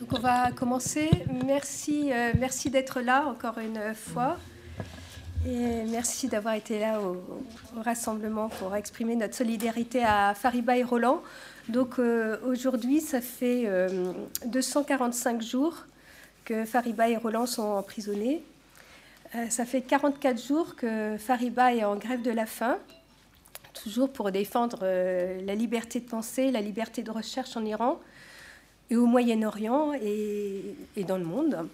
Donc on va commencer. Merci, euh, merci d'être là encore une fois. Et merci d'avoir été là au, rassemblement pour exprimer notre solidarité à Fariba et Roland. Donc euh, aujourd'hui, ça fait 245 euh, jours que Fariba et Roland sont emprisonnés. ça fait 44 jours que Fariba est en grève de la faim, toujours pour défendre la liberté de penser, la liberté de recherche en Iran et au Moyen-Orient et, dans le monde.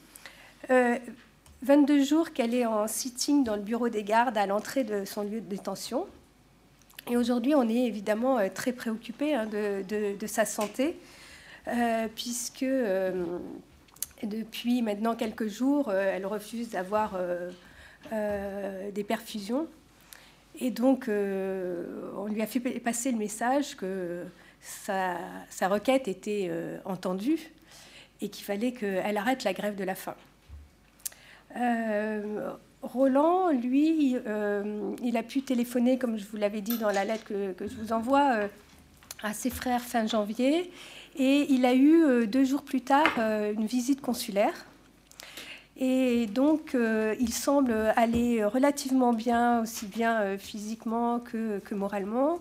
22 euh, jours qu'elle est en sitting dans le bureau des gardes à l'entrée de son lieu de détention. Et aujourd'hui, on est évidemment euh, très préoccupé hein, de, sa santé, euh, puisque depuis maintenant quelques jours, elle refuse d'avoir des perfusions. Et donc, on lui a fait passer le message que sa, requête était euh, entendue et qu'il fallait qu'elle arrête la grève de la faim. Euh, Roland, lui, euh, il a pu téléphoner, comme je vous l'avais dit dans la lettre que, je vous envoie, à ses frères fin janvier. Et il a eu deux jours plus tard une visite consulaire. Et donc, il semble aller relativement bien, aussi bien physiquement que, moralement.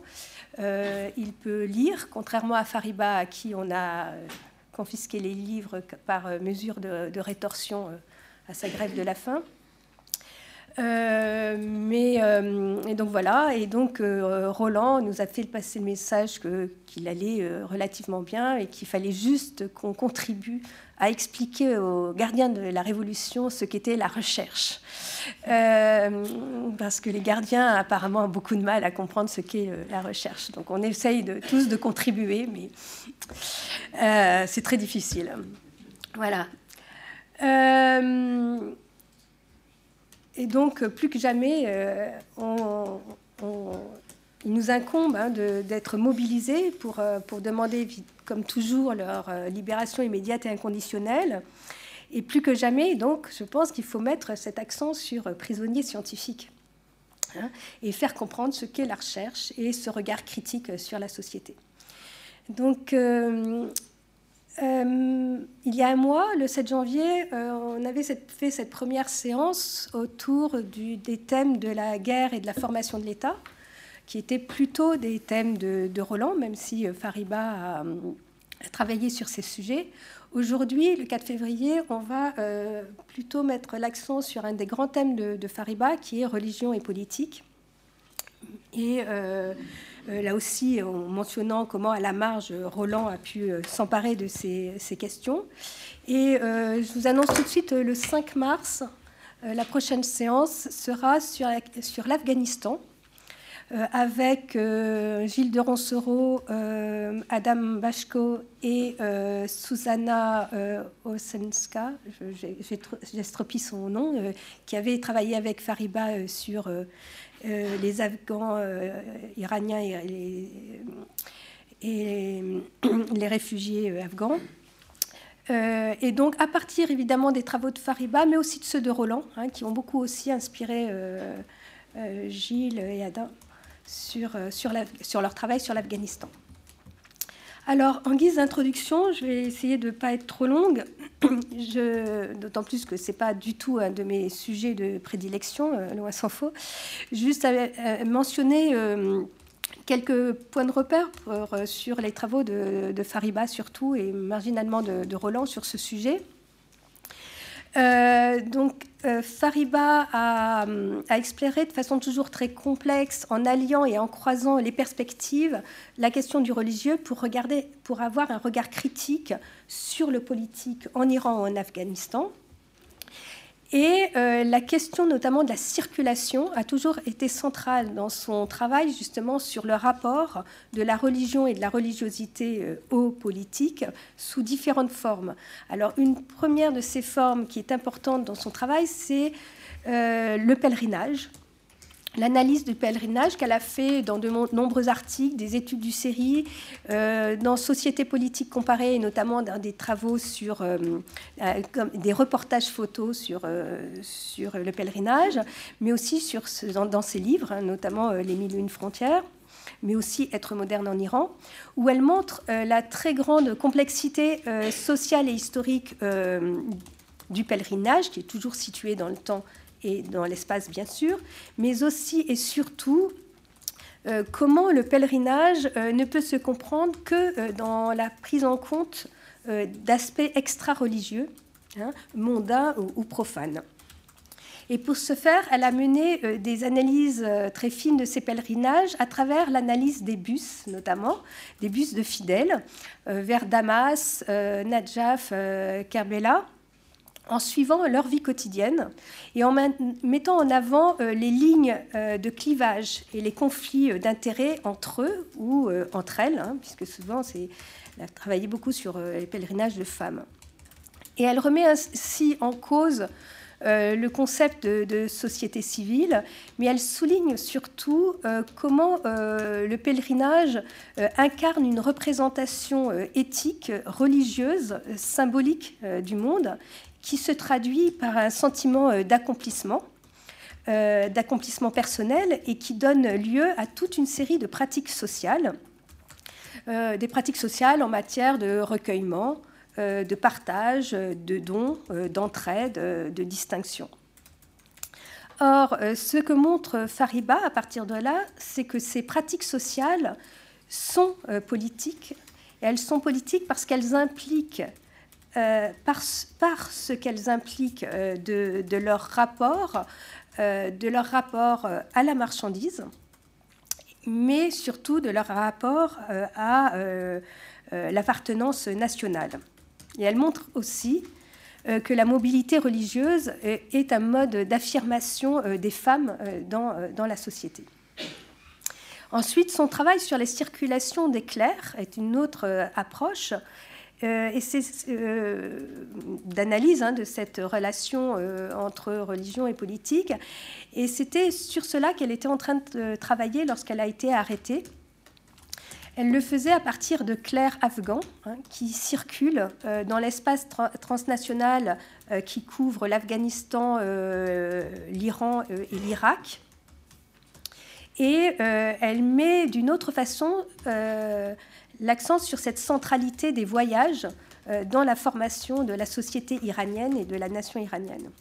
Euh, il peut lire, contrairement à Fariba, à qui on a euh, confisqué les livres par euh, mesure de, rétorsion à sa grève de la faim. Mais et donc voilà, et donc Roland nous a fait passer le message qu'il allait relativement bien et qu'il fallait juste qu'on contribue à expliquer aux gardiens de la Révolution ce qu'était la recherche. Euh, parce que les gardiens apparemment ont beaucoup de mal à comprendre ce qu'est euh, la recherche. Donc on essaye de, tous de contribuer, mais euh, c'est très difficile. Voilà. Et donc, plus que jamais, on, il nous incombe hein, d'être mobilisés pour, pour demander comme toujours, leur euh, libération immédiate et inconditionnelle. Et plus que jamais, donc, je pense qu'il faut mettre cet accent sur euh, prisonniers scientifiques hein, et faire comprendre ce qu'est la recherche et ce regard critique euh, sur la société. Donc, il y a un mois, le 7 janvier, on avait fait cette première séance autour des thèmes de la guerre et de la formation de l'État qui étaient plutôt des thèmes de, Roland, même si euh, Fariba a, travaillé sur ces sujets. Aujourd'hui, le 4 février, on va euh, plutôt mettre l'accent sur un des grands thèmes de, Fariba, qui est religion et politique. Et euh, là aussi, en mentionnant comment, à la marge, Roland a pu s'emparer de ces, questions. Et je vous annonce tout de suite le 5 mars, la prochaine séance sera sur l'Afghanistan. Euh, avec euh, Gilles de Roncereau, euh, Adam Bashko et Susanna Osenska, j'estropie son nom, qui avait travaillé avec Fariba sur les Afghans iraniens et les, réfugiés afghans. et donc, à partir évidemment des travaux de Fariba, mais aussi de ceux de Roland, hein, qui ont beaucoup aussi inspiré Gilles et Adam, euh, sur leur travail sur l'Afghanistan. Alors, en guise d'introduction, je vais essayer de ne pas être trop longue, d'autant plus que ce n'est pas du tout un de mes sujets de prédilection, euh, loin s'en faut. Juste euh, mentionner quelques points de repère sur les travaux de, Fariba surtout, et marginalement de Roland sur ce sujet. Euh, donc, euh, Fariba a, a, exploré de façon toujours très complexe, en alliant et en croisant les perspectives, la question du religieux pour, regarder, pour avoir un regard critique sur le politique en Iran ou en Afghanistan. Et euh, la question notamment de la circulation a toujours été centrale dans son travail justement sur le rapport de la religion et de la religiosité euh, aux politiques sous différentes formes. Alors une première de ces formes qui est importante dans son travail, c'est euh, le pèlerinage l'analyse du pèlerinage qu'elle a fait dans de nombreux articles, des études du série, euh, dans Société politique comparée, et notamment dans des travaux sur euh, euh, des reportages photos sur, sur le pèlerinage, mais aussi sur dans, ses livres, hein, notamment Les Mille et une frontières. mais aussi Être moderne en Iran, où elle montre la très grande complexité sociale et historique du pèlerinage, qui est toujours situé dans le temps et dans l'espace, bien sûr, mais aussi et surtout comment le pèlerinage ne peut se comprendre que dans la prise en compte d'aspects extra-religieux, hein, mondains ou profanes. Et pour ce faire, elle a mené euh, des analyses euh, très fines de ces pèlerinages à travers l'analyse des bus, notamment des bus de fidèles euh, vers Damas, Najaf, Kerbela, en suivant leur vie quotidienne et en mettant en avant les lignes de clivage et les conflits d'intérêts entre eux ou entre elles, hein, puisque souvent elle a travaillé beaucoup sur les pèlerinages de femmes. Et elle remet ainsi en cause euh, le concept de, société civile, mais elle souligne surtout euh, comment euh, le pèlerinage incarne une représentation éthique, religieuse, symbolique du monde, qui se traduit par un sentiment d'accomplissement. d'accomplissement personnel et qui donne lieu à toute une série de pratiques sociales, des pratiques sociales en matière de recueillement, euh, de partage, de dons, euh, d'entraide, euh, de distinction. Or, ce que montre Fariba à partir de là, c'est que ces pratiques sociales sont politiques. Et elles sont politiques parce qu'elles impliquent, par, ce qu'elles impliquent de, leur rapport, de leur rapport à la marchandise, mais surtout de leur rapport à l'appartenance nationale. Et elle montre aussi euh, que la mobilité religieuse est un mode d'affirmation euh, des femmes euh, dans, la société. Ensuite, son travail sur les circulations des clercs est une autre approche et c'est d'analyse hein, de cette relation entre religion et politique. Et c'était sur cela qu'elle était en train de travailler lorsqu'elle a été arrêtée elle le faisait à partir de clercs afghans hein, qui circulent euh, dans l'espace transnational euh, qui couvre l'Afghanistan, euh, l'Iran et l'Irak. Et elle met d'une autre façon l'accent sur cette centralité des voyages dans la formation de la société iranienne et de la nation iranienne.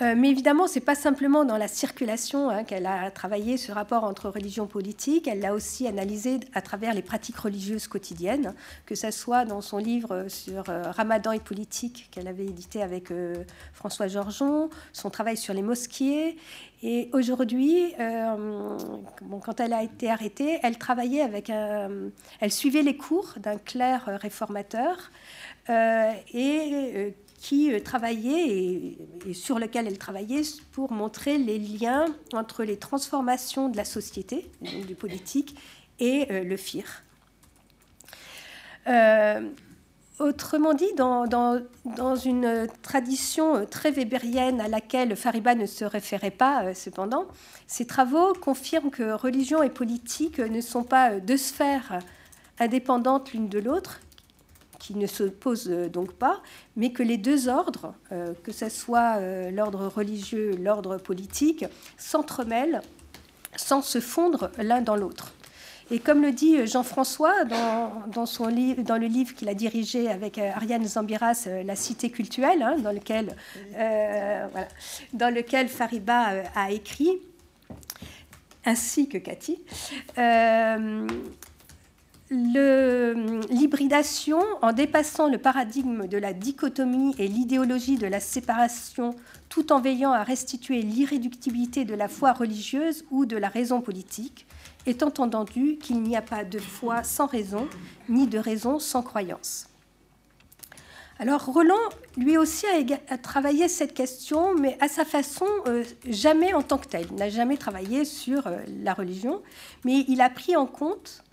Euh, mais évidemment, ce n'est pas simplement dans la circulation hein, qu'elle a travaillé ce rapport entre religion et politique, elle l'a aussi analysé à travers les pratiques religieuses quotidiennes, que ce soit dans son livre sur euh, Ramadan et politique qu'elle avait édité avec euh, François Georgeon, son travail sur les mosquées. Et aujourd'hui, quand elle a été arrêtée, elle travaillait avec elle suivait les cours d'un clerc réformateur et qui euh, travaillait et, sur lequel elle travaillait pour montrer les liens entre les transformations de la société, du politique, et euh, le FIR. Euh, autrement dit, dans, dans, dans, une tradition très weberienne à laquelle Fariba ne se référait pas, cependant, ses travaux confirment que religion et politique ne sont pas deux sphères indépendantes l'une de l'autre, qui ne s'opposent euh, donc pas, mais que les deux ordres, euh, que ce soit euh, l'ordre religieux, l'ordre politique, s'entremêlent sans se fondre l'un dans l'autre. Et comme le dit Jean-François dans, son livre, dans le livre qu'il a dirigé avec Ariane Zambiras, La cité cultuelle, hein, dans, lequel, dans lequel Fariba a écrit, ainsi que Cathy, l'hybridation, en dépassant le paradigme de la dichotomie et l'idéologie de la séparation, tout en veillant à restituer l'irréductibilité de la foi religieuse ou de la raison politique, étant entendu qu'il n'y a pas de foi sans raison, ni de raison sans croyance. Alors Roland, lui aussi, a, travaillé cette question, mais à sa façon, euh, jamais en tant que tel. Il n'a jamais travaillé sur euh, la religion, mais il a pris en compte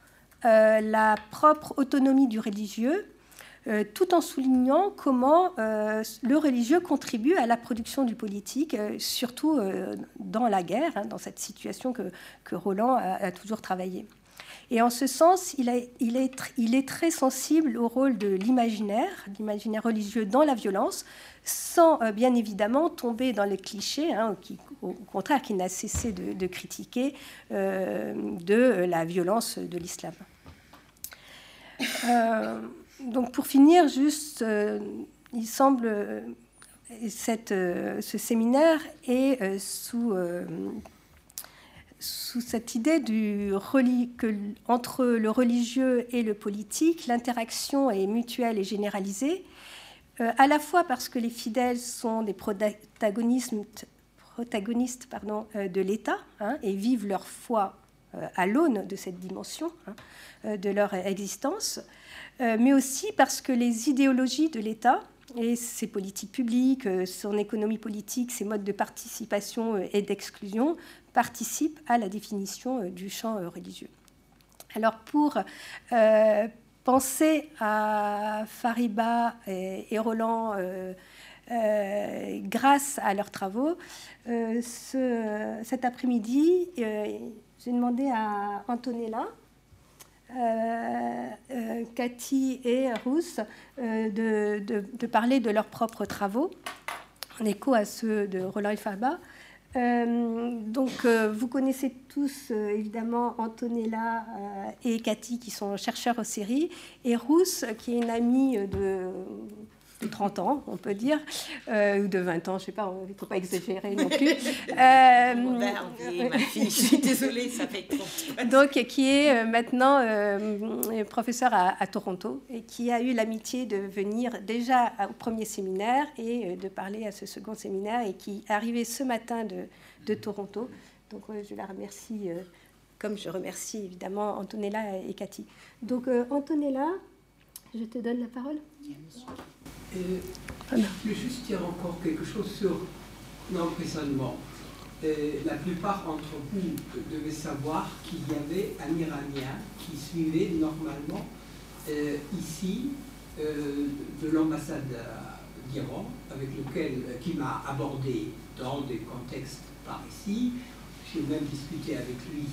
euh, la propre autonomie du religieux, euh, tout en soulignant comment euh, le religieux contribue à la production du politique, surtout dans la guerre, hein, dans cette situation que, Roland a, toujours travaillé. Et en ce sens, il, est, très sensible au rôle de l'imaginaire, l'imaginaire religieux dans la violence, sans bien évidemment tomber dans les clichés, hein, au contraire, qui n'a cessé de, critiquer de la violence de l'islam. Donc pour finir, juste, il semble cette, euh, ce séminaire est euh, sous, euh, cette idée du que entre le religieux et le politique, l'interaction est mutuelle et généralisée, à la fois parce que les fidèles sont des protagonistes, protagonistes pardon, de l'État hein, et vivent leur foi à l'aune de cette dimension hein, de leur existence, mais aussi parce que les idéologies de l'État et ses politiques publiques, euh, son économie politique, ses modes de participation euh, et d'exclusion participent à la définition euh, du champ religieux. Alors pour penser à Fariba et, Roland grâce à leurs travaux, cet après-midi, j'ai demandé à Antonella, euh, euh, Cathy et Rousse euh, de, parler de leurs propres travaux, en écho à ceux de Roland Faba. donc, vous connaissez tous évidemment Antonella et Cathy qui sont chercheurs aux séries, et Rousse qui est une amie de 30 ans, on peut dire, euh, ou de 20 ans, je ne sais pas, il ne faut pas exagérer non plus. euh, ma fille, je suis désolée, ça fait 30 Donc, qui est euh, maintenant euh, professeur à, à, Toronto et qui a eu l'amitié de venir déjà au premier séminaire et de parler à ce second séminaire et qui est arrivé ce matin de, de Toronto. Donc, je la remercie, comme je remercie évidemment Antonella et Cathy. Donc, Antonella, je te donne la parole. Et je veux juste dire encore quelque chose sur l'emprisonnement. La plupart d'entre vous devaient savoir qu'il y avait un Iranien qui suivait normalement euh, ici euh, de l'ambassade d'Iran, avec lequel qui m'a abordé dans des contextes par ici. J'ai même discuté avec lui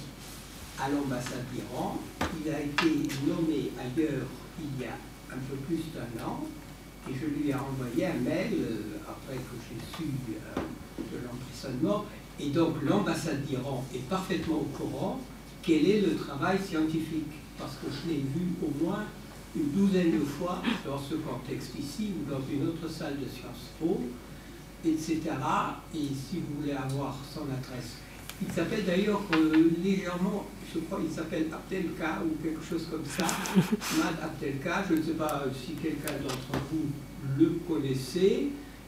à l'ambassade d'Iran. Il a été nommé ailleurs il y a un peu plus d'un an. Et je lui ai envoyé un mail euh, après que j'ai su euh, de l'emprisonnement. Et donc l'ambassade d'Iran est parfaitement au courant quel est le travail scientifique. Parce que je l'ai vu au moins une douzaine de fois dans ce contexte ici ou dans une autre salle de Sciences Po, etc. Et si vous voulez avoir son adresse il s'appelle d'ailleurs euh, légèrement, je crois qu'il s'appelle Abdelka ou quelque chose comme ça. Mad Abdelka, je ne sais pas si quelqu'un d'entre vous le connaissait.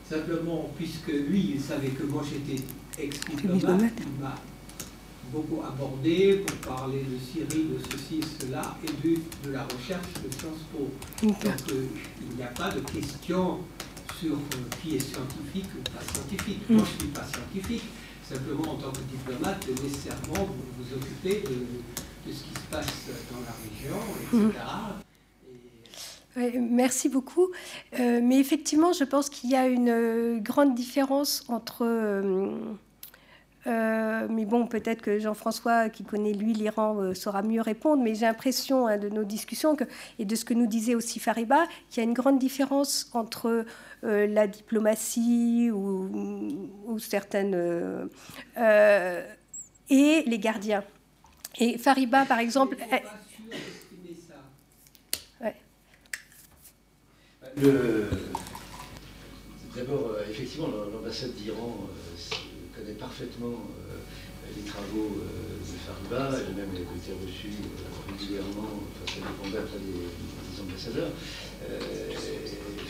Simplement, puisque lui, il savait que moi j'étais ex-diplomate, il m'a beaucoup abordé pour parler de Syrie, de ceci, cela, et de, de la recherche de Sciences Po. Donc euh, il n'y a pas de question sur euh, qui est scientifique ou pas scientifique. Moi, je ne suis pas scientifique simplement en tant que diplomate, nécessairement vous vous occupez de, ce qui se passe dans la région, etc. Mhm. merci beaucoup. Euh, mais effectivement, je pense qu'il y a une euh, grande différence entre... Euh, mais bon, peut-être que Jean-François, qui connaît lui l'Iran, saura mieux répondre. Mais j'ai l'impression hein, de nos discussions que, et de ce que nous disait aussi Fariba, qu'il y a une grande différence entre euh, la diplomatie ou, certaines... Euh, euh, et les gardiens. Et Fariba, par exemple... D'abord, effectivement, l'ambassade d'Iran connaît parfaitement les travaux de Fariba, elle-même a été reçue régulièrement, enfin, ça dépendait après des ambassadeurs.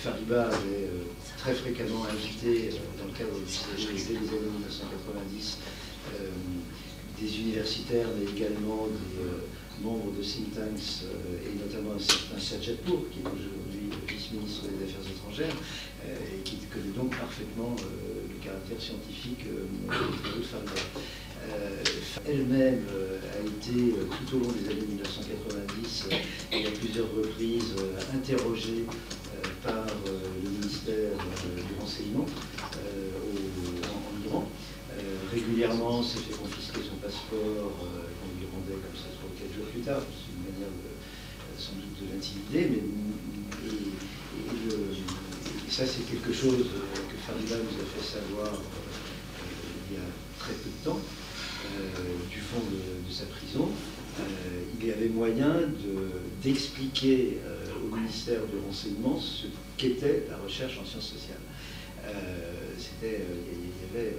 Fariba avait euh, très fréquemment invité, euh, dans le cadre du CG, dès les années 1990, euh, des universitaires, mais également des membres de think tanks, et notamment un certain Sajadpour, qui est aujourd'hui vice-ministre des Affaires étrangères, et qui connaît donc parfaitement le caractère scientifique de Fariba. Elle-même a été, tout au long des années 1990, et à plusieurs reprises, interrogée par euh, le ministère euh, du renseignement euh, en, Iran. régulièrement, s'est fait confisquer son passeport qu'on lui rendait comme ça 3 ou 4 jours plus tard. manière sans doute de l'intimider, mais et, ça c'est quelque chose que Fariba nous a fait savoir il y a très peu de temps, du fond de, sa prison. il y avait moyen d'expliquer au ministère de renseignement ce qu'était la recherche en sciences sociales. C'était, il y avait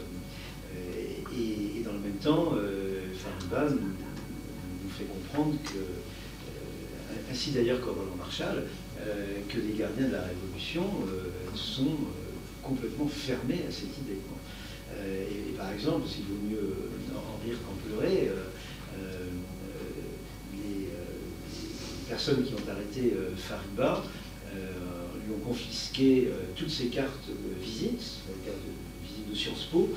et, dans le même temps, euh, Fariba nous, fait comprendre que, euh, ainsi d'ailleurs qu'au Roland Marshall, euh, que les gardiens de la Révolution sont complètement fermés à cette idée. Et, par exemple, s'il vaut mieux en rire qu'en pleurer, les, personnes qui ont arrêté Fariba lui ont confisqué toutes ses cartes de visite, cartes de visite de Sciences Po,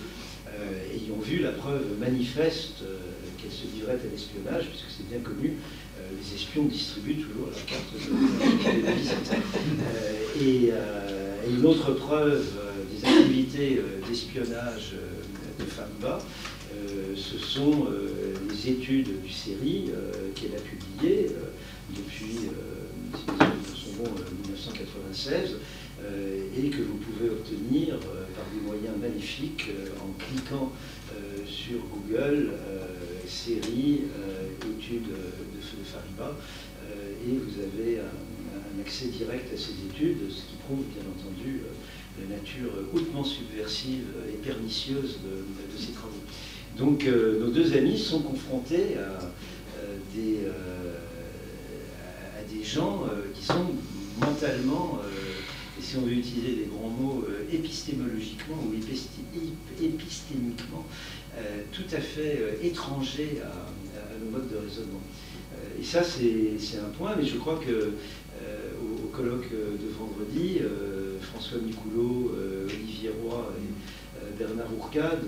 euh, ayant vu la preuve manifeste euh, qu'elle se livrait à l'espionnage, puisque c'est bien connu, euh, les espions distribuent toujours la carte de, visite. Et, une autre preuve des activités d'espionnage de FAMBA, ce sont les études du série qu'elle a publiées depuis son nom 1996 euh, et que vous pouvez obtenir euh, par des moyens magnifiques euh, en cliquant sur Google série études de, de Fariba et vous avez un, accès direct à ces études, ce qui prouve bien entendu la nature hautement subversive et pernicieuse de, ces travaux. Donc nos deux amis sont confrontés à, des, à des gens qui sont mentalement et si on veut utiliser des grands mots euh, épistémologiquement ou épistémiquement, euh, tout à fait euh, étrangers à, nos modes de raisonnement. et ça, c'est un point, mais je crois que au, colloque de vendredi, François Micoulot, Olivier Roy et Bernard Ourcade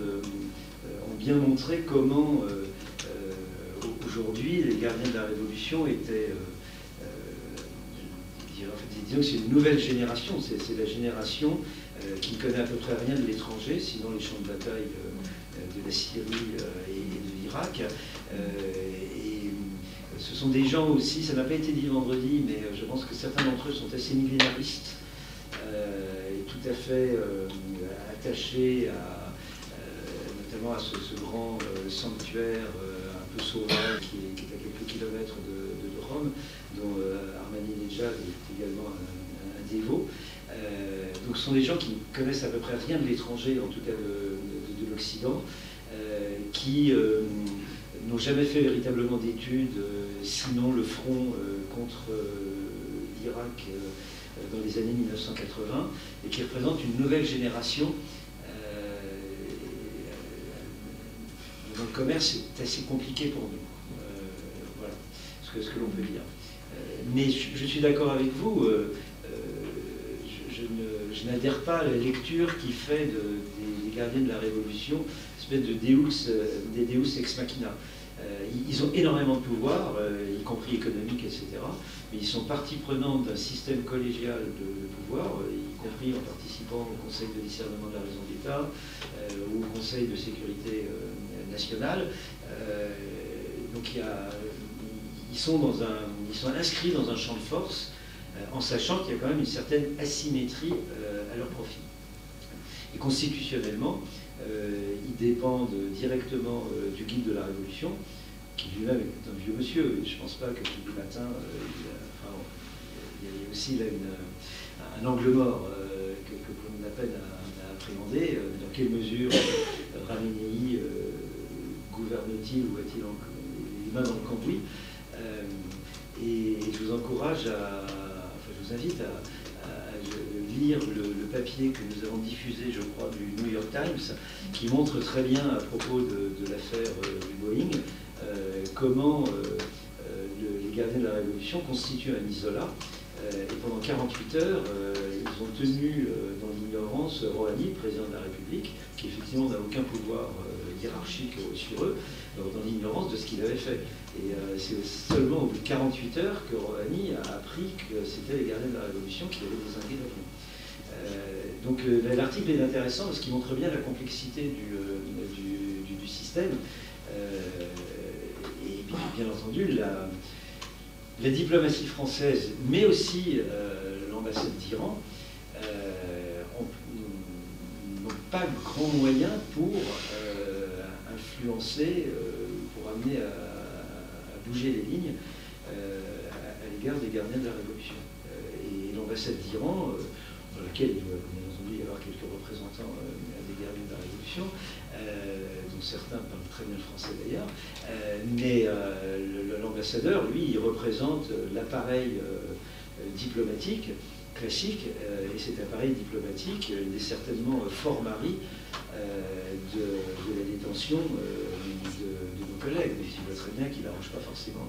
bien montré comment aujourd'hui les gardiens de la Révolution étaient disons que c'est une nouvelle génération, c'est la génération euh, qui ne connaît à peu près rien de l'étranger, sinon les champs de bataille euh, de la Syrie euh, et, de l'Irak. et ce sont des gens aussi, ça n'a pas été dit vendredi, mais je pense que certains d'entre eux sont assez millénaristes et tout à fait attachés à, notamment à ce, grand sanctuaire un peu sauvage qui est, à quelques kilomètres de Rome, dont euh, Armani Nejad est également un, dévot. Euh, donc ce sont des gens qui ne connaissent à peu près rien de l'étranger, en tout cas de, de, l'Occident, euh, qui n'ont jamais fait véritablement d'études, sinon le front contre l'Irak dans les années 1980, et qui représentent une nouvelle génération dont le commerce est assez compliqué pour nous. voilà ce que, l'on peut dire mais je, suis d'accord avec vous, euh, euh, je, n'adhère pas à la lecture qui fait des, gardiens de la Révolution une espèce de Deus, euh, des Deus ex machina. ils ont énormément de pouvoir, y compris économique, etc. Mais ils sont partie prenante d'un système collégial de, pouvoir, y compris en participant au Conseil de discernement de la raison d'État au Conseil de sécurité nationale. donc il y a ils sont, inscrits dans un champ de force euh, en sachant qu'il y a quand même une certaine asymétrie euh, à leur profit. Et constitutionnellement, euh, ils dépendent directement du guide de la Révolution, qui lui-même est un vieux monsieur. je ne pense pas que tous les matins, il, y a aussi là un angle mort que, l'on a peine à, appréhender. Dans quelle mesure Ramenei gouverne-t-il ou a-t-il les mains dans le cambouis euh, et, je vous encourage à, enfin je vous invite à, lire le, papier que nous avons diffusé, je crois, du New York Times, qui montre très bien à propos de, l'affaire euh, du Boeing, euh, comment les gardiens de la Révolution constituent un isolat. et pendant 48 heures, ils ont tenu dans l'ignorance Rouhani, président de la République, qui effectivement n'a aucun pouvoir hiérarchique sur eux, dans l'ignorance de ce qu'il avait fait. Et euh, c'est seulement au bout de 48 heures que Rouhani a appris que c'était les gardiens de la Révolution qui avaient désingué l'avion. Euh, donc euh, l'article est intéressant parce qu'il montre bien la complexité du, du, système. et bien entendu, la, la diplomatie française, mais aussi l'ambassade d'Iran, n'ont pas grand moyen pour influencer, pour amener à, bouger les lignes à, l'égard des gardiens de la Révolution. et l'ambassade d'Iran, dans laquelle il doit bien entendu y avoir quelques représentants des gardiens de la Révolution, dont certains parlent très bien le français d'ailleurs, mais l'ambassadeur, lui, il représente l'appareil diplomatique classique, et cet appareil diplomatique il est certainement fort mari de, la détention de, nos collègues, mais il voit très bien qu'il n'arrange pas forcément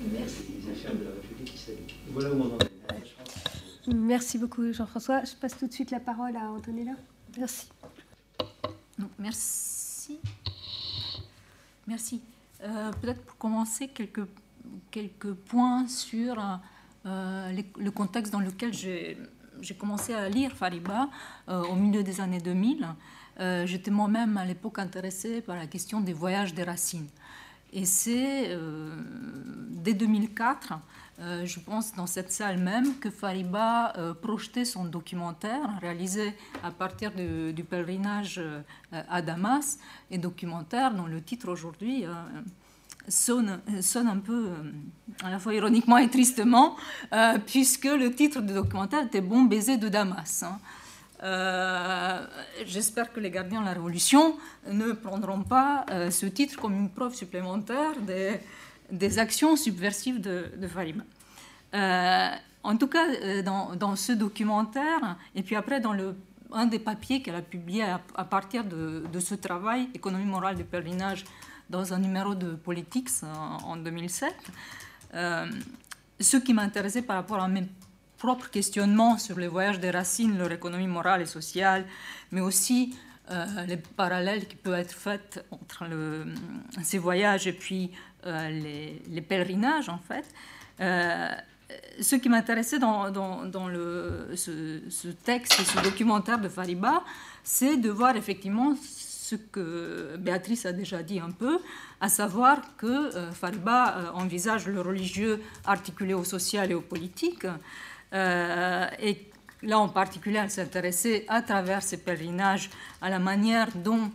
les affaires de la République islamique. Voilà où on en est. Merci beaucoup Jean-François. Je passe tout de suite la parole à Antonella. Merci. merci. Merci. Euh, peut-être pour commencer, quelques, quelques points sur euh, le contexte dans lequel j'ai commencé à lire Fariba euh, au milieu des années 2000. J'étais moi-même à l'époque intéressée par la question des voyages des racines. Et c'est dès 2004 euh, je pense, dans cette salle même, que Fariba euh, projetait son documentaire réalisé à partir du pèlerinage euh, à Damas, et documentaire dont le titre aujourd'hui sonne, sonne, un peu à la fois ironiquement et tristement, puisque le titre du documentaire était Bon baiser de Damas. Hein. J'espère que les gardiens de la Révolution ne prendront pas ce titre comme une preuve supplémentaire des actions subversives de, de Fariba. Euh, en tout cas, euh, dans, ce documentaire, et puis après dans le, un des papiers qu'elle a publié à, partir de, ce travail, Économie morale du pèlerinage, dans un numéro de Politics en, 2007, euh, ce qui m'intéressait par rapport à mes propres questionnements sur les voyages des racines, leur économie morale et sociale, mais aussi les parallèles qui peuvent être faits entre le, ces voyages et puis euh, les, pèlerinages, en fait. Euh, ce qui m'intéressait dans, le, ce, texte et ce documentaire de Fariba, c'est de voir effectivement ce que Béatrice a déjà dit un peu, à savoir que euh, Fariba envisage le religieux articulé au social et au politique. et là, en particulier, elle s'intéressait à travers ces pèlerinages à la manière dont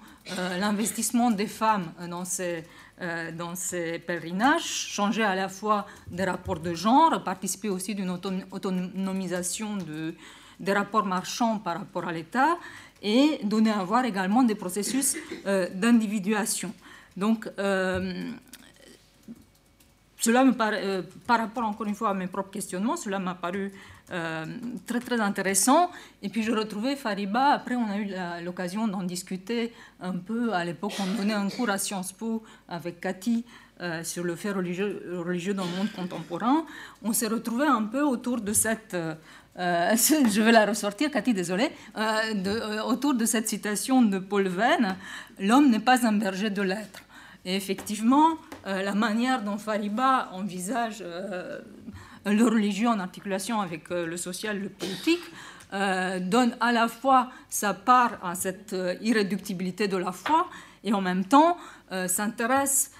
l'investissement des femmes dans ces euh, dans ces pèlerinages, changer à la fois des rapports de genre, participer aussi d'une autonomisation de, des rapports marchands par rapport à l'État et donner à voir également des processus euh, d'individuation. Donc, euh, cela me par rapport encore une fois à mes propres questionnements, cela m'a paru euh, très très intéressant. Et puis je retrouvais Fariba, après on a eu l'occasion d'en discuter un peu, à l'époque on donnait un cours à Sciences Po avec Cathy euh, sur le fait religieux, religieux, dans le monde contemporain. On s'est retrouvé un peu autour de cette... Euh, je vais la ressortir, Cathy, désolée, de, autour de cette citation de Paul Venn, L'homme n'est pas un berger de l'être. Et effectivement, la manière dont Fariba envisage le religieux en articulation avec euh, le social, le politique, euh, donne à la fois sa part à cette euh, irréductibilité de la foi et en même temps s'intéresse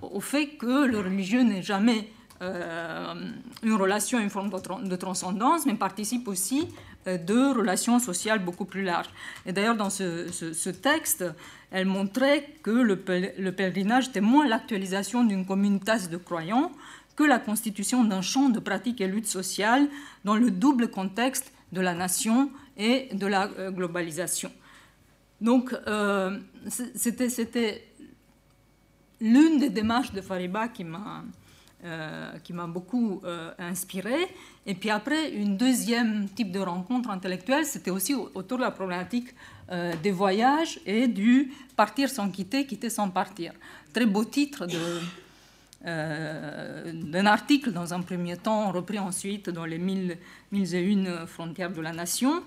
au fait que le religieux n'est jamais une relation, une forme de, transcendance, mais participe aussi de relations sociales beaucoup plus larges. Et d'ailleurs, dans ce, texte, elle montrait que le, le pèlerinage était moins l'actualisation d'une commune tasse de croyants que la constitution d'un champ de pratique et lutte sociale dans le double contexte de la nation et de la euh, globalisation. Donc, euh, c'était l'une des démarches de Fariba qui m'a euh, qui m'a beaucoup inspiré. Et puis après, une deuxième type de rencontre intellectuelle, c'était aussi autour de la problématique des voyages et du partir sans quitter, quitter sans partir. Très beau titre euh, d'un article dans un premier temps, repris ensuite dans les mille, et une frontières de la nation,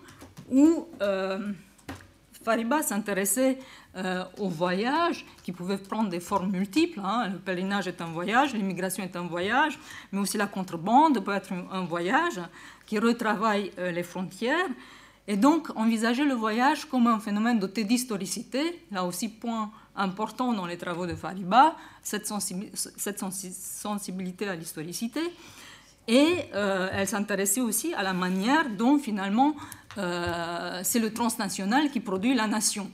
où euh, Fariba s'intéressait euh, au voyage qui pouvait prendre des formes multiples. Hein. Le pèlerinage est un voyage, l'immigration est un voyage, mais aussi la contrebande peut être un voyage qui retravaille les frontières. Et donc envisager le voyage comme un phénomène de tédhistoricité, là aussi point important dans les travaux de Fariba, cette, sensibilité à l'historicité. Et elle s'intéressait aussi à la manière dont finalement c'est le transnational qui produit la nation.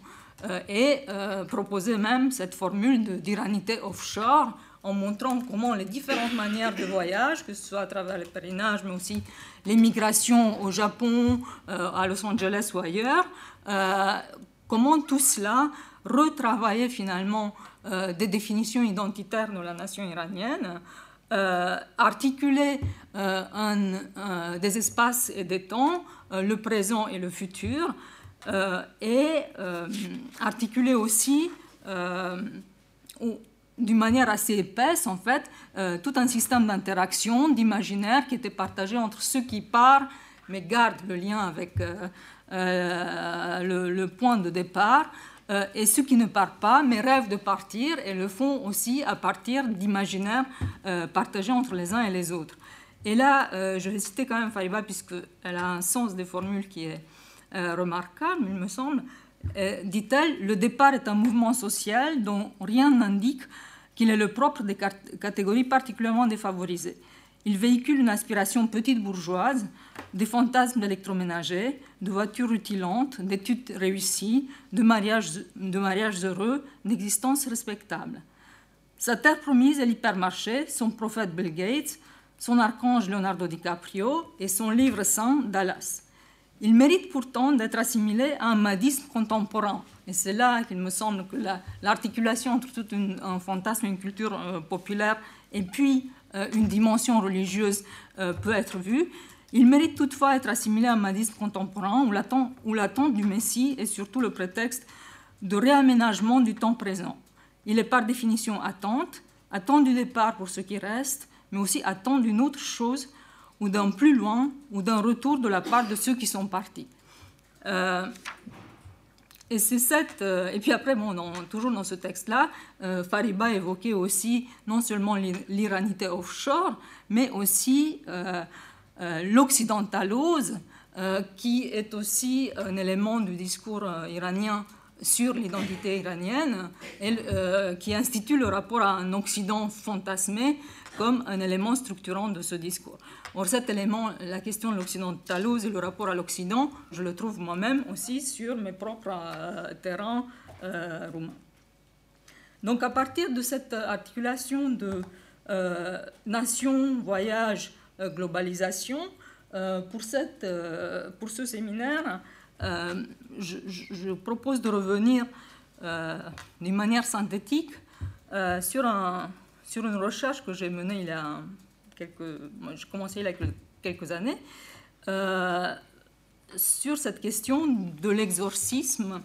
et proposait même cette formule d'iranité offshore en montrant comment les différentes manières de voyage, que ce soit à travers le pèlerinage, mais aussi les migrations au Japon, euh, à Los Angeles ou ailleurs, euh, comment tout cela retravaillait finalement euh, des définitions identitaires de la nation iranienne, articuler des espaces et des temps, le présent et le futur, et articuler aussi d'une manière assez épaisse, en fait, euh, tout un système d'interaction, d'imaginaire qui était partagé entre ceux qui partent, mais gardent le lien avec euh, euh, le, point de départ, et ceux qui ne partent pas, mais rêvent de partir et le font aussi à partir d'imaginaires partagés entre les uns et les autres. Et là, je vais citer quand même Fariba, puisqu'elle a un sens des formules qui est remarquable, il me semble. Dit-elle, le départ est un mouvement social dont rien n'indique qu'il est le propre des catégories particulièrement défavorisées. Il véhicule une aspiration petite bourgeoise, des fantasmes d'électroménager, de voitures rutilantes, d'études réussies, de mariages, de mariages heureux, d'existence respectable. Sa terre promise est l'hypermarché, son prophète Bill Gates, son archange Leonardo DiCaprio et son livre saint Dallas. Il mérite pourtant d'être assimilé à un madisme contemporain. Et c'est là qu'il me semble que l'articulation entre tout un fantasme, une culture euh, populaire et puis euh, une dimension religieuse euh, peut être vue. Il mérite toutefois d'être assimilé à un madisme contemporain où l'attente du Messie est surtout le prétexte de réaménagement du temps présent. Il est par définition attente, attente du départ pour ce qui reste, mais aussi attente d'une autre chose ou d'un plus loin, ou d'un retour de la part de ceux qui sont partis. Euh, et c'est cette. Euh, et puis après, bon, toujours dans ce texte-là, euh, Fariba évoquait aussi non seulement l'iranité offshore, mais aussi l'occidentalose, qui est aussi un élément du discours iranien sur l'identité iranienne, qui institue le rapport à un Occident fantasmé comme un élément structurant de ce discours. Or, cet élément, la question de l'occidentalose et le rapport à l'Occident, je le trouve moi-même aussi sur mes propres euh, terrains euh, roumains. Donc, à partir de cette articulation de euh, nation, voyage, globalisation, pour, cette, pour ce séminaire, je, propose de revenir d'une manière synthétique sur, un, sur une recherche que j'ai menée il y a quelques, j'ai commencé il y a quelques années, euh, sur cette question de l'exorcisme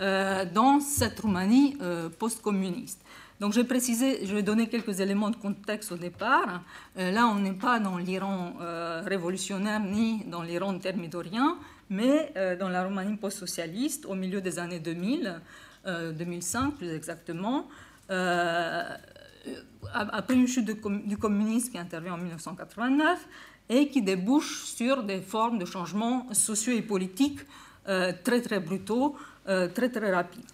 euh, dans cette Roumanie euh, post-communiste. Donc j'ai précisé, je vais donner quelques éléments de contexte au départ. là, on n'est pas dans l'Iran révolutionnaire ni dans l'Iran thermidorien, mais dans la Roumanie post-socialiste au milieu des années 2000, 2005 plus exactement. Euh, après une chute du communisme qui intervient en 1989 et qui débouche sur des formes de changements sociaux et politiques euh, très très brutaux, euh, très très rapides.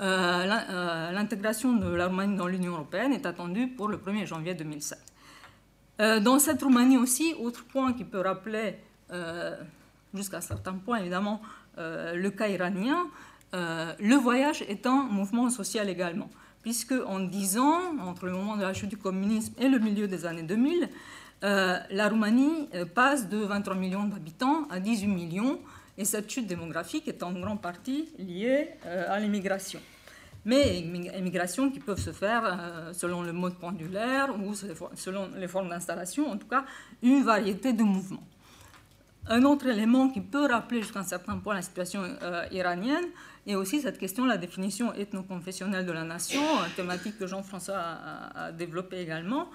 L'intégration de la Roumanie dans l'Union européenne est attendue pour le 1er janvier 2007. dans cette Roumanie aussi, autre point qui peut rappeler, jusqu'à certains points évidemment, le cas iranien, le voyage est un mouvement social également puisque en 10 ans, entre le moment de la chute du communisme et le milieu des années 2000, euh, la Roumanie euh, passe de 23 millions d'habitants à 18 millions, et cette chute démographique est en grande partie liée euh, à l'immigration. Mais immigration qui peuvent se faire selon le mode pendulaire ou selon les formes d'installation, en tout cas une variété de mouvements. Un autre élément qui peut rappeler jusqu'à un certain point la situation iranienne, et aussi cette question, la définition ethno-confessionnelle de la nation, thématique que Jean-François a, développée également,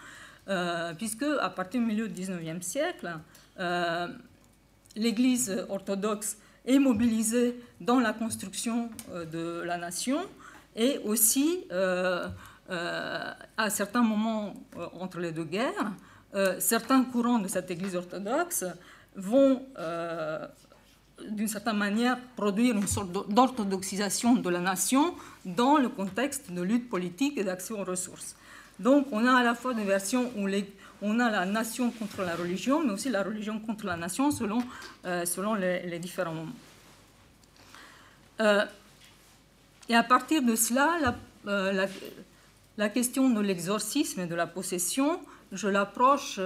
euh, puisque à partir du milieu du 19e siècle, euh, l'Église orthodoxe est mobilisée dans la construction euh, de la nation et aussi à certains moments entre les deux guerres, certains courants de cette Église orthodoxe vont d'une certaine manière, produire une sorte d'orthodoxisation de la nation dans le contexte de lutte politique et d'accès aux ressources. Donc, on a à la fois des versions où on a la nation contre la religion, mais aussi la religion contre la nation selon, euh, selon les, différents moments. Euh, et à partir de cela, la, euh, la, question de l'exorcisme et de la possession, je l'approche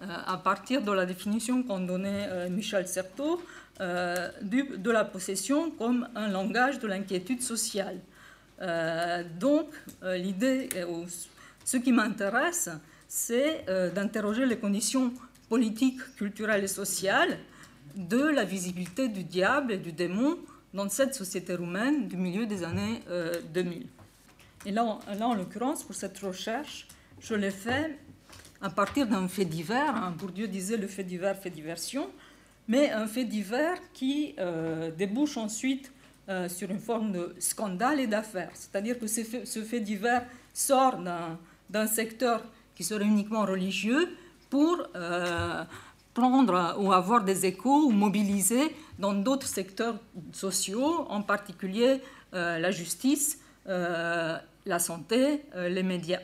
à partir de la définition qu'en donnait Michel Certeau de la possession comme un langage de l'inquiétude sociale. Euh, donc, euh, l'idée, ce qui m'intéresse, c'est euh, d'interroger les conditions politiques, culturelles et sociales de la visibilité du diable et du démon dans cette société roumaine du milieu des années 2000. Et là, là en l'occurrence, pour cette recherche, je l'ai fait à partir d'un fait divers. Hein. Bourdieu disait le fait divers fait diversion, mais un fait divers qui débouche ensuite euh, sur une forme de scandale et d'affaires. C'est-à-dire que ce fait, divers sort d'un secteur qui serait uniquement religieux pour euh, prendre ou avoir des échos ou mobiliser dans d'autres secteurs sociaux, en particulier euh, la justice, la santé, les médias.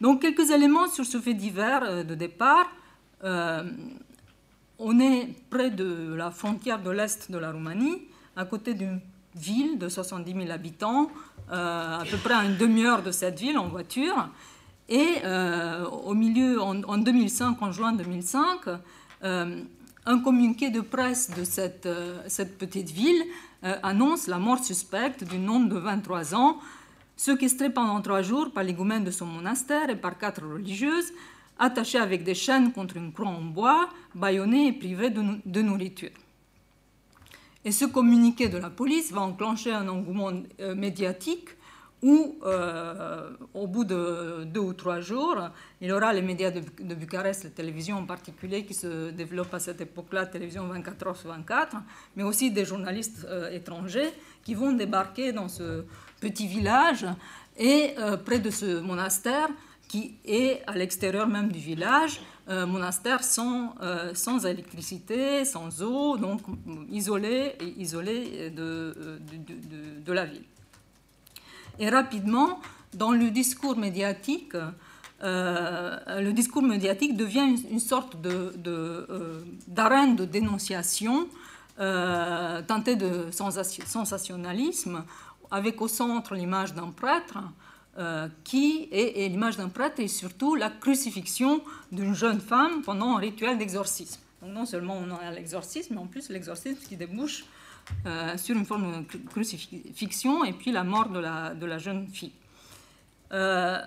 Donc quelques éléments sur ce fait divers de départ. on est près de la frontière de l'Est de la Roumanie à côté d'une ville de 70 000 habitants, euh, à peu près à une demi-heure de cette ville en voiture. Et euh, au milieu, en, 2005, en juin 2005, euh, un communiqué de presse de cette, cette petite ville annonce la mort suspecte d'une nonne de 23 ans, séquestrée pendant trois jours par l'égoumène de son monastère et par quatre religieuses, attachée avec des chaînes contre une croix en bois, bâillonnée et privée de nourriture. Et ce communiqué de la police va enclencher un engouement euh, médiatique où, euh, au bout de deux ou trois jours, il aura les médias de, Bucarest, la télévision en particulier, qui se développe à cette époque-là, télévision 24 heures sur 24, mais aussi des journalistes euh, étrangers qui vont débarquer dans ce petit village et près de ce monastère qui est à l'extérieur même du village, un monastère sans, euh, sans électricité, sans eau, donc isolé, isolé de, de, la ville. Et rapidement, dans le discours médiatique, euh, le discours médiatique devient une, sorte de, euh, d'arène de, dénonciation, teintée de sensationnalisme, avec au centre l'image d'un prêtre euh, qui est, l'image d'un prêtre et surtout la crucifixion d'une jeune femme pendant un rituel d'exorcisme. Donc non seulement on a l'exorcisme, mais en plus l'exorcisme qui débouche euh, sur une forme de crucifixion et puis la mort de la, de la jeune fille. Euh,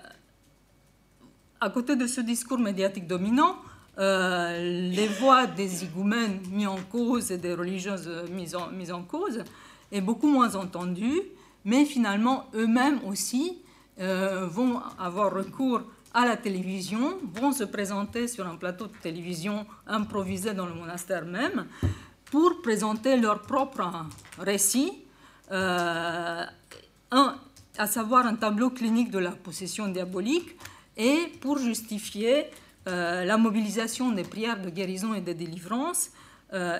à côté de ce discours médiatique dominant, les voix des higoumènes mis en cause et des religieuses mises en, mises en cause est beaucoup moins entendue, mais finalement eux-mêmes aussi euh, vont avoir recours à la télévision, vont se présenter sur un plateau de télévision improvisé dans le monastère même pour présenter leur propre récit, euh, à savoir un tableau clinique de la possession diabolique et pour justifier euh, la mobilisation des prières de guérison et de délivrance euh,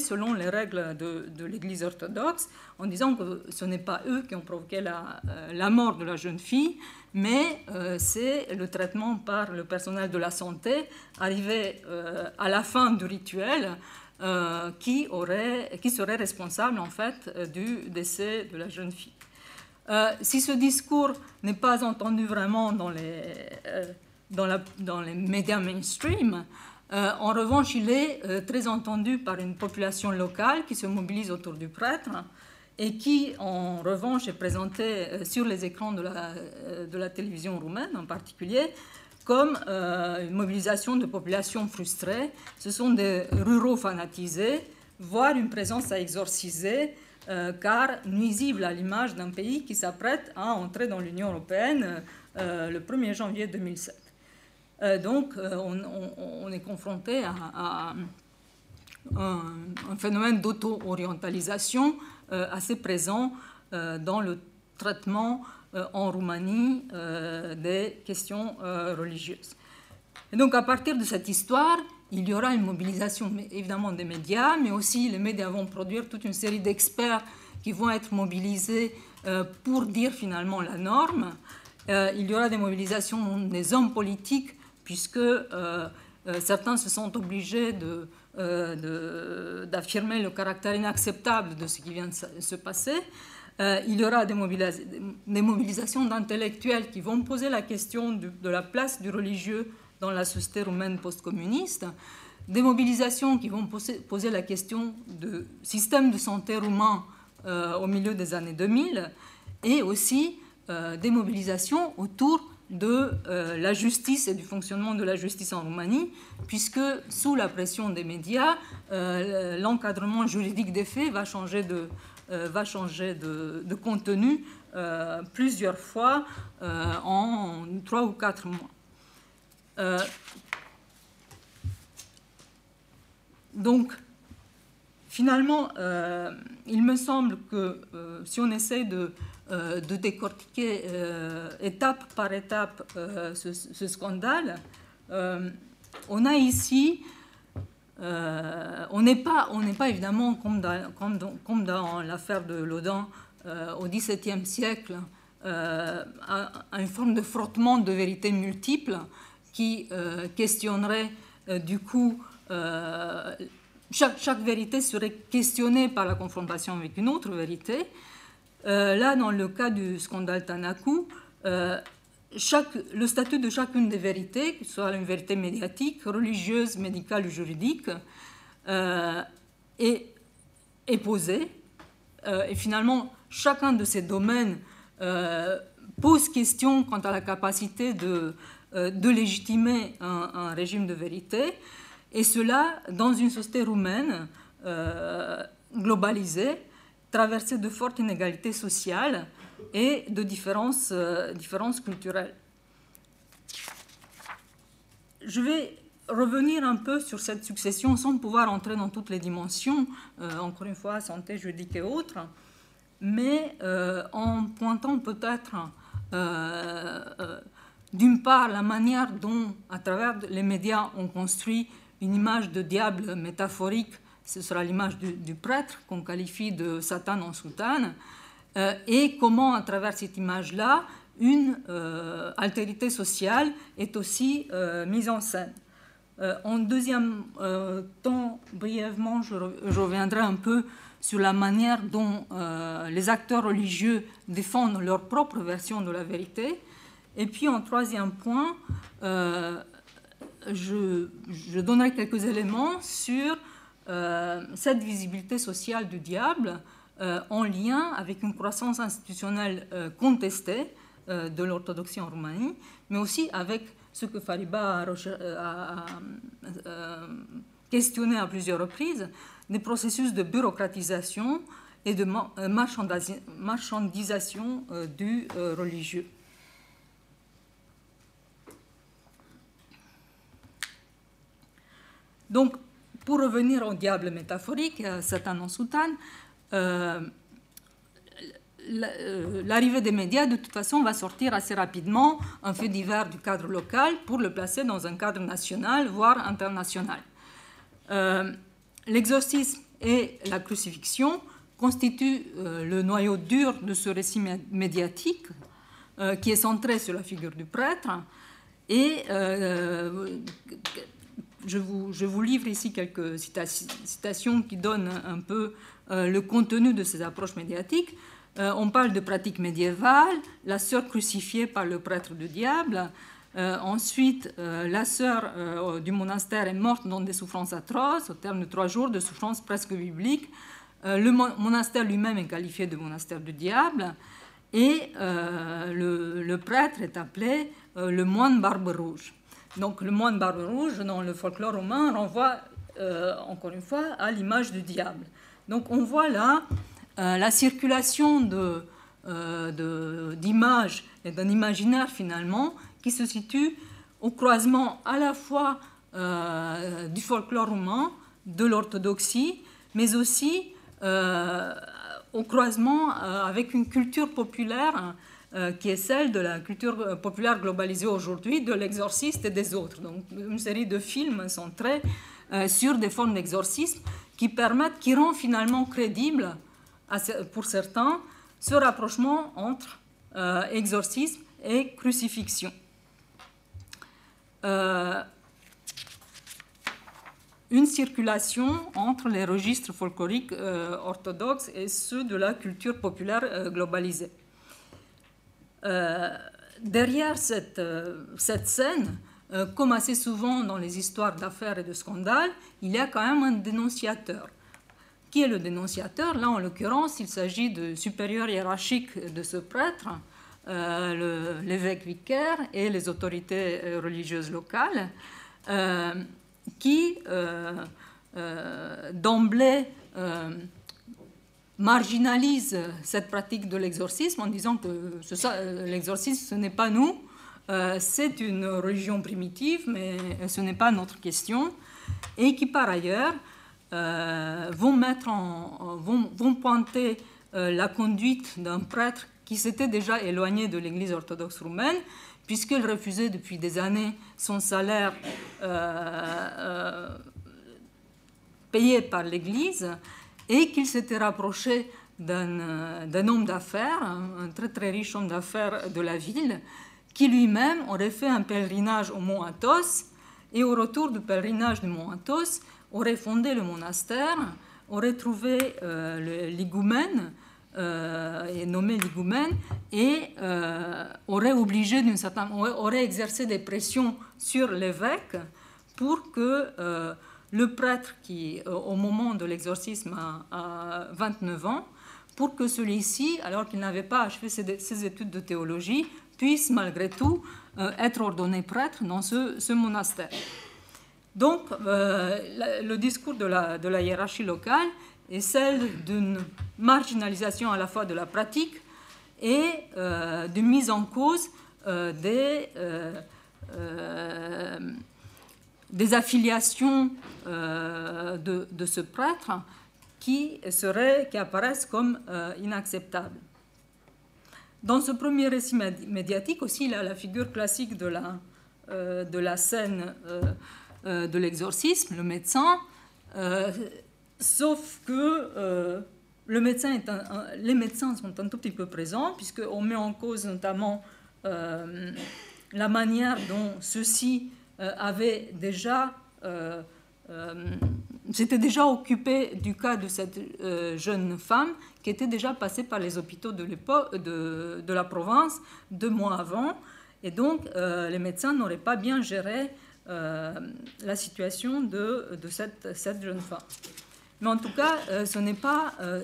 selon les règles de, l'Église orthodoxe, en disant que ce n'est pas eux qui ont provoqué la, euh, mort de la jeune fille, mais euh, c'est le traitement par le personnel de la santé arrivé à la fin du rituel qui, aurait, qui serait responsable en fait du décès de la jeune fille. si ce discours n'est pas entendu vraiment dans les, dans, la, dans les médias mainstream, euh, en revanche, il est euh, très entendu par une population locale qui se mobilise autour du prêtre et qui, en revanche, est présenté euh, sur les écrans de la, télévision roumaine en particulier comme une mobilisation de populations frustrées. Ce sont des ruraux fanatisés, voire une présence à exorciser, car nuisible à l'image d'un pays qui s'apprête à entrer dans l'Union européenne le 1er janvier 2007. Euh, donc, euh, on, est confronté à, un, phénomène d'auto-orientalisation euh, assez présent dans le traitement en Roumanie des questions religieuses. Et donc, à partir de cette histoire, il y aura une mobilisation évidemment des médias, mais aussi les médias vont produire toute une série d'experts qui vont être mobilisés pour dire finalement la norme. Il y aura des mobilisations des hommes politiques, puisque euh, certains se sont obligés d'affirmer le caractère inacceptable de ce qui vient de se passer. il y aura des, mobilisations d'intellectuels qui vont poser la question de la place du religieux dans la société roumaine post-communiste, des mobilisations qui vont poser, la question du système de santé roumain euh, au milieu des années 2000, et aussi euh, des mobilisations autour de euh, la justice et du fonctionnement de la justice en Roumanie, puisque sous la pression des médias, l'encadrement juridique des faits va changer de, changer de, contenu plusieurs fois en trois ou quatre mois. Euh, donc, finalement, euh, il me semble que euh, si on essaie de, de décortiquer étape par étape ce, scandale, on a ici, on n'est pas, pas, évidemment comme dans, comme dans, l'affaire de Lodan au XVIIe siècle, à une forme de frottement de vérités multiples qui euh, questionnerait euh, du coup euh, chaque, vérité serait questionnée par la confrontation avec une autre vérité. Là, dans le cas du scandale Tanaku, chaque, le statut de chacune des vérités, que ce soit une vérité médiatique, religieuse, médicale ou juridique, est, est, posé. et finalement, chacun de ces domaines pose question quant à la capacité de, euh, légitimer un, régime de vérité, et cela dans une société roumaine euh, globalisée, traversée de fortes inégalités sociales et de différences, euh, différences culturelles. Je vais revenir un peu sur cette succession sans pouvoir entrer dans toutes les dimensions, encore une fois, santé juridique et autres, mais en pointant peut-être d'une part, la manière dont, à travers les médias, on construit une image de diable métaphorique, ce sera l'image du, prêtre qu'on qualifie de Satan en soutane, euh, et comment, à travers cette image-là, une euh, altérité sociale est aussi euh, mise en scène. en deuxième temps, brièvement, je, reviendrai un peu sur la manière dont les acteurs religieux défendent leur propre version de la vérité et puis en troisième point, je, donnerai quelques éléments sur cette visibilité sociale du diable euh, en lien avec une croissance institutionnelle contestée de l'orthodoxie en Roumanie, mais aussi avec ce que Fariba a, questionné à plusieurs reprises, des processus de bureaucratisation et de marchandisation du religieux. Donc, pour revenir au diable métaphorique, euh, Satan en soutane, euh, euh, l'arrivée des médias, de toute façon, va sortir assez rapidement un fait divers du cadre local pour le placer dans un cadre national, voire international. L'exorcisme et la crucifixion constituent le noyau dur de ce récit médiatique qui est centré sur la figure du prêtre et je vous, livre ici quelques citations qui donnent un peu euh, le contenu de ces approches médiatiques. Euh, on parle de pratiques médiévales, la sœur crucifiée par le prêtre du diable. Euh, ensuite, la sœur du monastère est morte dans des souffrances atroces, au terme de trois jours de souffrances presque bibliques. le monastère lui-même est qualifié de monastère du diable. Et le, le, prêtre est appelé le moine barbe rouge. Donc le moine barbe rouge dans le folklore romain renvoie euh, encore une fois à l'image du diable. Donc on voit là euh, la circulation euh, d'images et d'un imaginaire finalement qui se situe au croisement à la fois du folklore romain, de l'orthodoxie, mais aussi au croisement avec une culture populaire qui est celle de la culture populaire globalisée aujourd'hui, de l'exorciste et des autres. Donc une série de films centrés sur des formes d'exorcisme qui permettent, qui rendent finalement crédible pour certains ce rapprochement entre exorcisme et crucifixion. Euh, une circulation entre les registres folkloriques euh, orthodoxes et ceux de la culture populaire euh, globalisée. Derrière cette, cette scène, comme assez souvent dans les histoires d'affaires et de scandales, il y a quand même un dénonciateur. Qui est le dénonciateur? Là, en l'occurrence, il s'agit de supérieur hiérarchique de ce prêtre euh, l'évêque vicaire et les autorités euh, religieuses locales, euh, qui d'emblée marginalisent cette pratique de l'exorcisme en disant que l'exorcisme, ce n'est pas nous, c'est une religion primitive, mais ce n'est pas notre question, et qui par ailleurs vont, pointer la conduite d'un prêtre qui s'était déjà éloigné de l'Église orthodoxe roumaine, puisqu'il refusait depuis des années son salaire euh, euh, payé par l'Église et qu'il s'était rapproché d'un homme d'affaires, un très très riche homme d'affaires de la ville, qui lui-même aurait fait un pèlerinage au mont Athos et au retour du pèlerinage du mont Athos aurait fondé le monastère, aurait trouvé euh, l'higoumène euh, nommé l'higoumène et euh, aurait obligé d'une certaine aurait exercé des pressions sur l'évêque pour que euh, le prêtre qui au moment de l'exorcisme a, 29 ans pour que celui-ci alors qu'il n'avait pas achevé ses, études de théologie puisse malgré tout être ordonné prêtre dans ce, monastère. Donc le discours de la, hiérarchie locale est celle d'une marginalisation à la fois de la pratique et euh, de mise en cause euh, des, euh, euh, affiliations de, ce prêtre qui, seraient, qui apparaissent comme inacceptables. Dans ce premier récit médiatique aussi, il a la figure classique de la, de la scène de l'exorcisme, le médecin Sauf que euh, le médecin est les médecins sont un tout petit peu présents, puisqu'on met en cause notamment euh, la manière dont ceux-ci euh, avaient déjà, s'étaient déjà occupés du cas de cette jeune femme qui était déjà passée par les hôpitaux de, de, de la province deux mois avant. Et donc, les médecins n'auraient pas bien géré la situation de, de cette, cette jeune femme. Mais en tout cas, euh, ce n'est pas euh,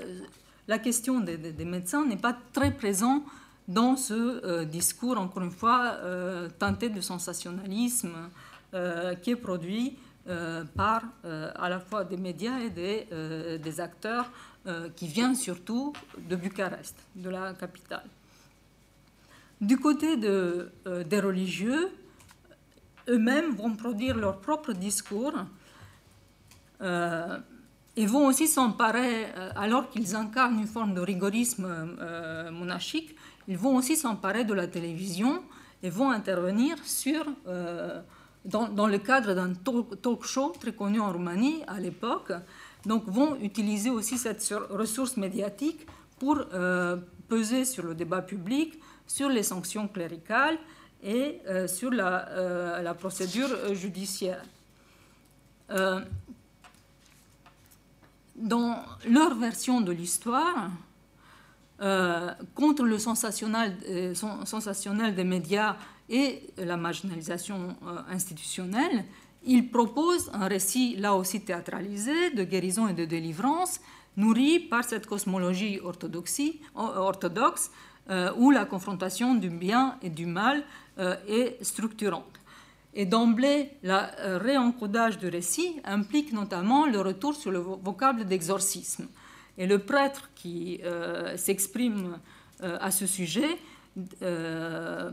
la question des, médecins n'est pas très présente dans ce euh, discours, encore une fois, teinté de sensationnalisme qui est produit par à la fois des médias et des, acteurs qui viennent surtout de Bucarest, de la capitale. Du côté de, des religieux, eux-mêmes vont produire leur propre discours et vont aussi s'emparer, euh, alors qu'ils incarnent une forme de rigorisme euh, monarchique, ils vont aussi s'emparer de la télévision et vont intervenir sur, euh, dans, le cadre d'un talk, show très connu en Roumanie à l'époque, donc vont utiliser aussi cette ressource médiatique pour peser sur le débat public, sur les sanctions cléricales et sur la, la procédure judiciaire. Dans leur version de l'histoire, euh, contre le sensationnel, euh, sensationnel, des médias et la marginalisation euh, institutionnelle, ils proposent un récit là aussi théâtralisé de guérison et de délivrance, nourri par cette cosmologie orthodoxe où la confrontation du bien et du mal est structurante. Et d'emblée, le réencodage du récit implique notamment le retour sur le vocable d'exorcisme. Et le prêtre qui euh, s'exprime euh, à ce sujet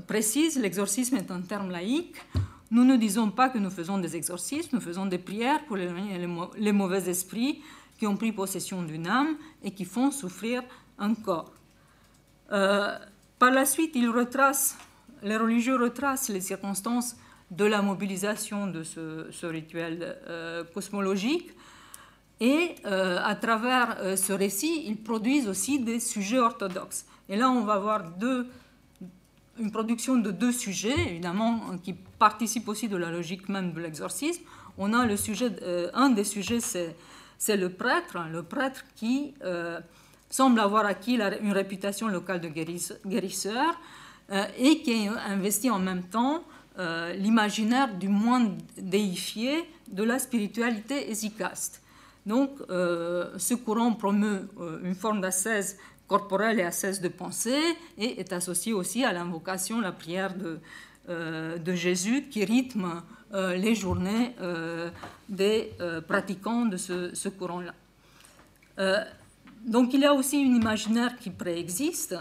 précise l'exorcisme est un terme laïque. Nous ne disons pas que nous faisons des exorcismes, nous faisons des prières pour les mauvais esprits qui ont pris possession d'une âme et qui font souffrir un corps. par la suite, les religieux retracent les circonstances de la mobilisation de ce, rituel cosmologique. Et à travers ce récit, ils produisent aussi des sujets orthodoxes. Et là, on va voir une production de deux sujets, évidemment, qui participent aussi de la logique même de l'exorcisme. On a le sujet, euh, un des sujets, c'est le prêtre, hein, le prêtre qui euh, semble avoir acquis une réputation locale de guérisseur euh, et qui a investi en même temps l'imaginaire du moins déifié de la spiritualité hésicaste. Donc, ce courant promeut une forme d'ascèse corporelle et ascèse de pensée et est associé aussi à l'invocation, la prière de, euh, Jésus qui rythme euh, les journées euh, des pratiquants de ce, courant-là. donc il y a aussi une imaginaire qui préexiste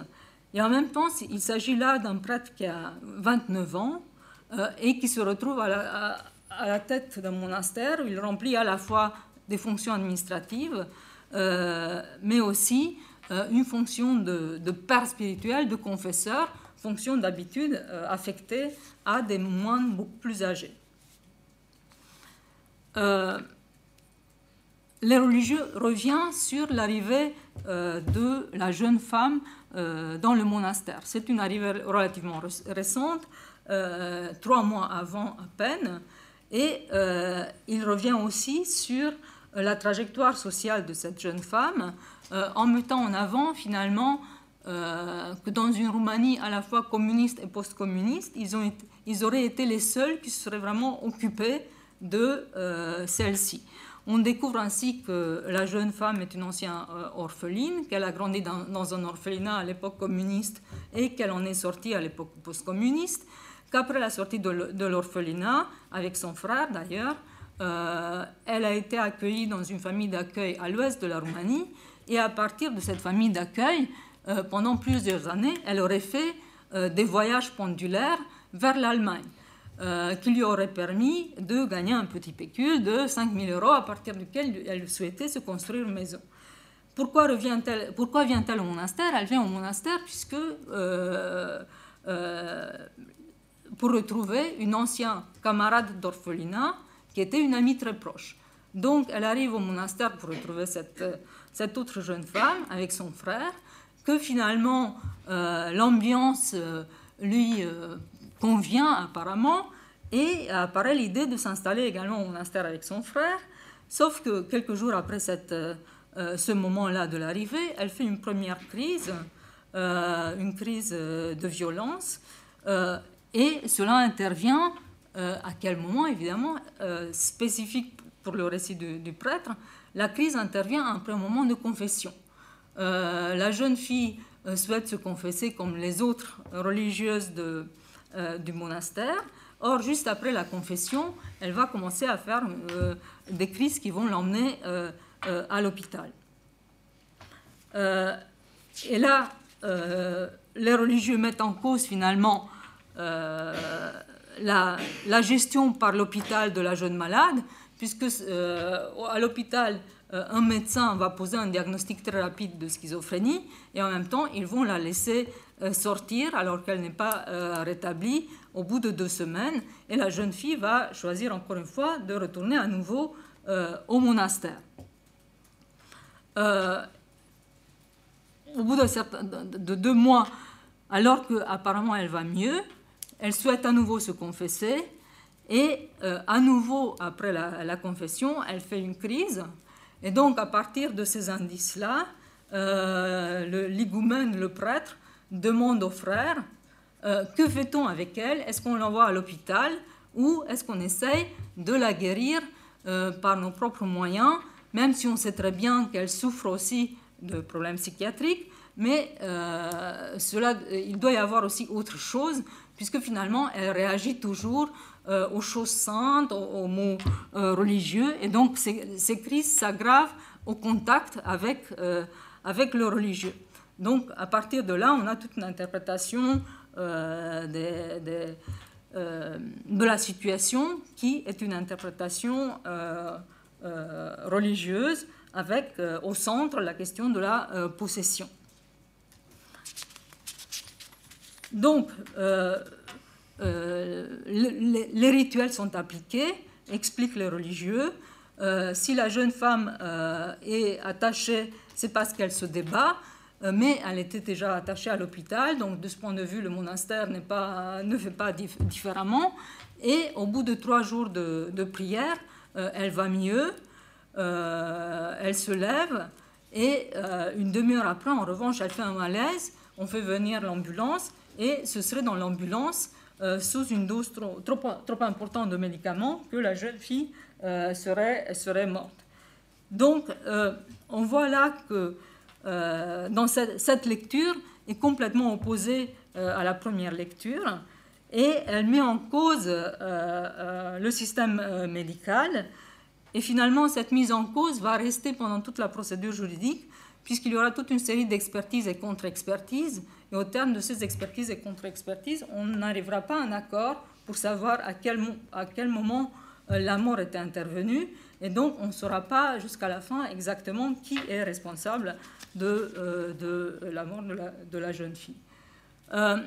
et en même temps il s'agit là d'un prêtre qui a 29 ans et qui se retrouve à la tête d'un monastère où il remplit à la fois des fonctions administratives mais aussi euh, une fonction de, père spirituel, de confesseur, fonction d'habitude euh, affectée à des moines beaucoup plus âgés. Euh, les religieux revient sur l'arrivée de la jeune femme dans le monastère. C'est une arrivée relativement récente, trois mois avant à peine, et il revient aussi sur la trajectoire sociale de cette jeune femme, euh, en mettant en avant finalement euh, que dans une Roumanie à la fois communiste et post-communiste, ils, ont ils auraient été les seuls qui se seraient vraiment occupés de euh, celle-ci. On découvre ainsi que la jeune femme est une ancienne orpheline, qu'elle a grandi dans, un orphelinat à l'époque communiste et qu'elle en est sortie à l'époque post-communiste, qu'après la sortie de l'orphelinat, avec son frère d'ailleurs, elle a été accueillie dans une famille d'accueil à l'ouest de la Roumanie et à partir de cette famille d'accueil, euh, pendant plusieurs années, elle aurait fait euh, des voyages pendulaires vers l'Allemagne, euh, qui lui auraient permis de gagner un petit pécule de 5 000 euros à partir duquel elle souhaitait se construire une maison. Pourquoi, revient-elle, pourquoi vient-elle au monastère? Elle vient au monastère puisque pour retrouver une ancienne camarade d'orphelinat qui était une amie très proche. Donc elle arrive au monastère pour retrouver cette cette autre jeune femme avec son frère, que finalement euh, l'ambiance euh, lui euh, convient apparemment, et apparaît l'idée de s'installer également au monastère avec son frère, sauf que quelques jours après cette, ce moment-là de l'arrivée, elle fait une première crise, une crise de violence, et cela intervient à quel moment, évidemment, spécifique pour le récit du prêtre, la crise intervient après un moment de confession. Euh, la jeune fille euh, souhaite se confesser comme les autres religieuses euh, du monastère. Or, juste après la confession, elle va commencer à faire des crises qui vont l'emmener à l'hôpital. et là, les religieux mettent en cause finalement la, gestion par l'hôpital de la jeune malade, puisque euh, à l'hôpital, euh, un médecin va poser un diagnostic très rapide de schizophrénie et en même temps, ils vont la laisser euh, sortir alors qu'elle n'est pas rétablie au bout de deux semaines. Et la jeune fille va choisir encore une fois de retourner à nouveau au monastère. au bout de, de, deux mois, alors qu'apparemment elle va mieux, elle souhaite à nouveau se confesser et euh, à nouveau, après la, confession, elle fait une crise. Et donc, à partir de ces indices-là, euh, le le prêtre, demande aux frères euh, que fait-on avec elle? Est-ce qu'on l'envoie à l'hôpital ou est-ce qu'on essaye de la guérir par nos propres moyens, même si on sait très bien qu'elle souffre aussi de problèmes psychiatriques mais cela, il doit y avoir aussi autre chose, puisque finalement, elle réagit toujours euh, aux choses saintes, aux, mots euh, religieux. Et donc ces, crises s'aggravent au contact avec, euh, avec le religieux. Donc à partir de là, on a toute une interprétation de la situation qui est une interprétation religieuse avec au centre la question de la possession. Donc, les, rituels sont appliqués, expliquent les religieux. si la jeune femme est attachée, c'est parce qu'elle se débat. Euh, mais elle était déjà attachée à l'hôpital, donc de ce point de vue, le monastère ne fait pas différemment. Et au bout de trois jours de, prière, euh, elle va mieux, euh, elle se lève, et une demi-heure après, en revanche, elle fait un malaise, on fait venir l'ambulance, et ce serait dans l'ambulance, sous une dose trop, importante de médicaments, que la jeune fille serait, serait morte. Donc, on voit là que euh, dans cette, lecture est complètement opposée euh, à la première lecture et elle met en cause euh, le système médical. Et finalement, cette mise en cause va rester pendant toute la procédure juridique, puisqu'il y aura toute une série d'expertises et contre-expertises. Et au terme de ces expertises et contre-expertises, on n'arrivera pas à un accord pour savoir à quel, moment la mort était intervenue. Et donc, on ne saura pas jusqu'à la fin exactement qui est responsable de, euh, la mort de la, jeune fille. Euh,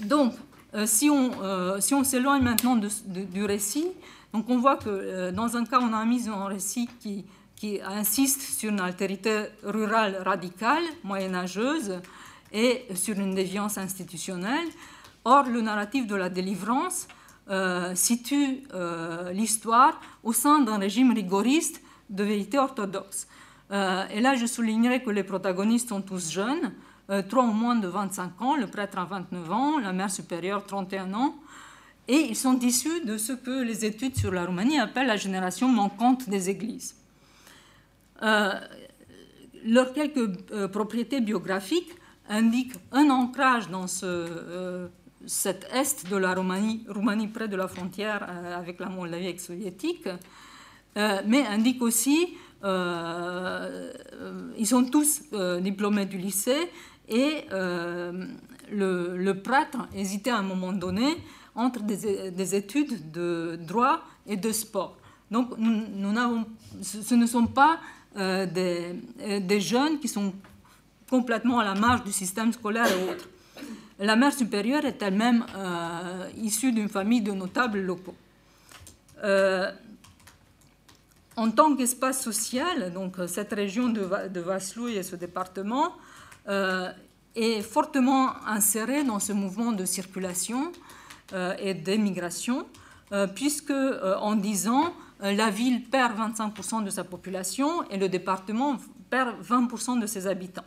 donc, euh, si on, s'éloigne maintenant du récit, donc on voit que dans un cas, on a un mise en récit qui, qui insiste sur une altérité rurale radicale, moyenâgeuse, et sur une déviance institutionnelle. Or, le narratif de la délivrance situe l'histoire au sein d'un régime rigoriste de vérité orthodoxe. Euh, et là, je soulignerai que les protagonistes sont tous jeunes, euh, trois au moins de 25 ans, le prêtre a 29 ans, la mère supérieure 31 ans, et ils sont issus de ce que les études sur la Roumanie appellent la génération manquante des églises. Euh, leurs quelques propriétés biographiques indiquent un ancrage dans ce, cet est de la Roumanie, Roumanie près de la frontière avec la Moldavie ex-soviétique, mais indiquent aussi euh, ils sont tous euh, diplômés du lycée et euh, le, prêtre hésitait à un moment donné entre des, études de droit et de sport. Donc nous, ce ne sont pas des, des, jeunes qui sont complètement à la marge du système scolaire et autres. La mère supérieure est elle-même issue d'une famille de notables locaux en tant qu'espace social, donc euh, cette région de, de Vaslui et ce département euh, est fortement insérée dans ce mouvement de circulation euh, et d'émigration, puisque en 10 ans, la ville perd 25% de sa population et le département perd 20% de ses habitants.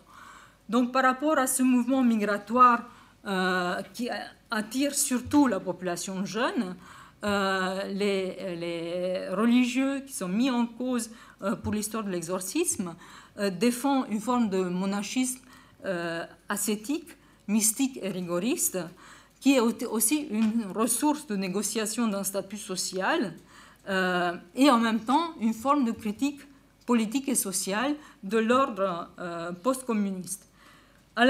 Donc par rapport à ce mouvement migratoire qui attire surtout la population jeune, euh, les, religieux qui sont mis en cause euh, pour l'histoire de l'exorcisme euh, défendent une forme de monachisme ascétique, mystique et rigoriste, qui est aussi une ressource de négociation d'un statut social et en même temps une forme de critique politique et sociale de l'ordre post-communiste. À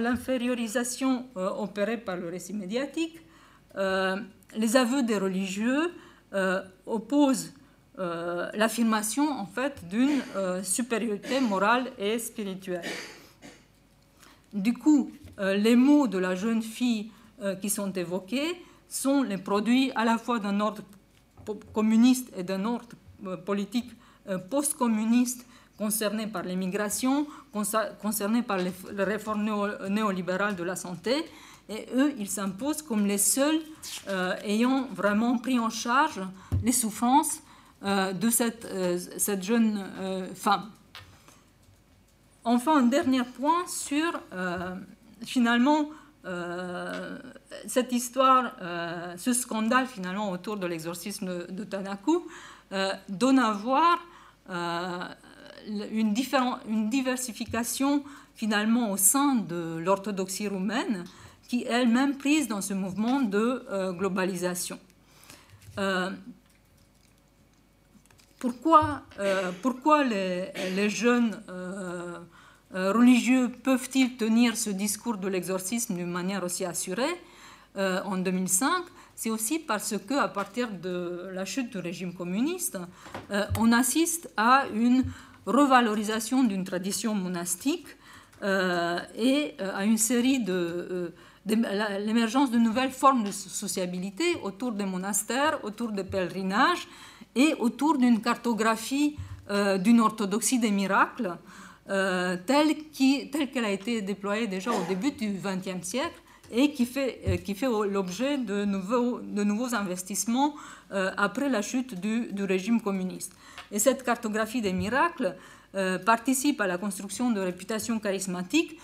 l'infériorisation opérée par le récit médiatique, les aveux des religieux euh, opposent euh, l'affirmation en fait d'une euh, supériorité morale et spirituelle. Du coup, les mots de la jeune fille qui sont évoqués sont les produits à la fois d'un ordre communiste et d'un ordre politique post-communiste concerné par l'immigration, concerné par les réformes néolibérales de la santé, et eux, ils s'imposent comme les seuls euh, ayant vraiment pris en charge les souffrances euh, de euh, cette jeune femme. Enfin, un dernier point sur finalement cette histoire, ce scandale finalement autour de l'exorcisme de Tanaku donne à voir une, une diversification finalement au sein de l'orthodoxie roumaine qui elle-même prise dans ce mouvement de euh, globalisation. Euh, pourquoi, euh, les jeunes religieux peuvent-ils tenir ce discours de l'exorcisme d'une manière aussi assurée? En 2005 C'est aussi parce que à partir de la chute du régime communiste, on assiste à une revalorisation d'une tradition monastique et à une série de l'émergence de nouvelles formes de sociabilité autour des monastères, autour des pèlerinages et autour d'une cartographie d'une orthodoxie des miracles telle qu'elle a été déployée déjà au début du XXe siècle et qui fait, euh, qui fait l'objet de nouveaux, de nouveaux investissements euh, après la chute du, régime communiste. Et cette cartographie des miracles euh, participe à la construction de réputations charismatiques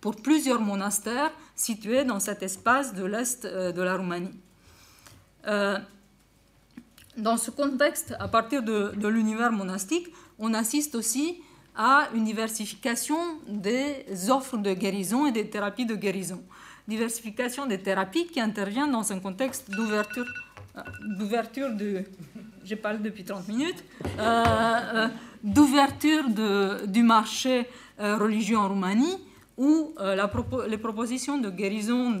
pour plusieurs monastères situés dans cet espace de l'Est de la Roumanie. dans ce contexte, à partir de, de l'univers monastique, on assiste aussi à une diversification des offres de guérison et des thérapies de guérison diversification des thérapies qui intervient dans un contexte d'ouverture, euh, d'ouverture de, depuis 30 minutes, euh, euh, du marché religieux en Roumanie, où les propositions de guérison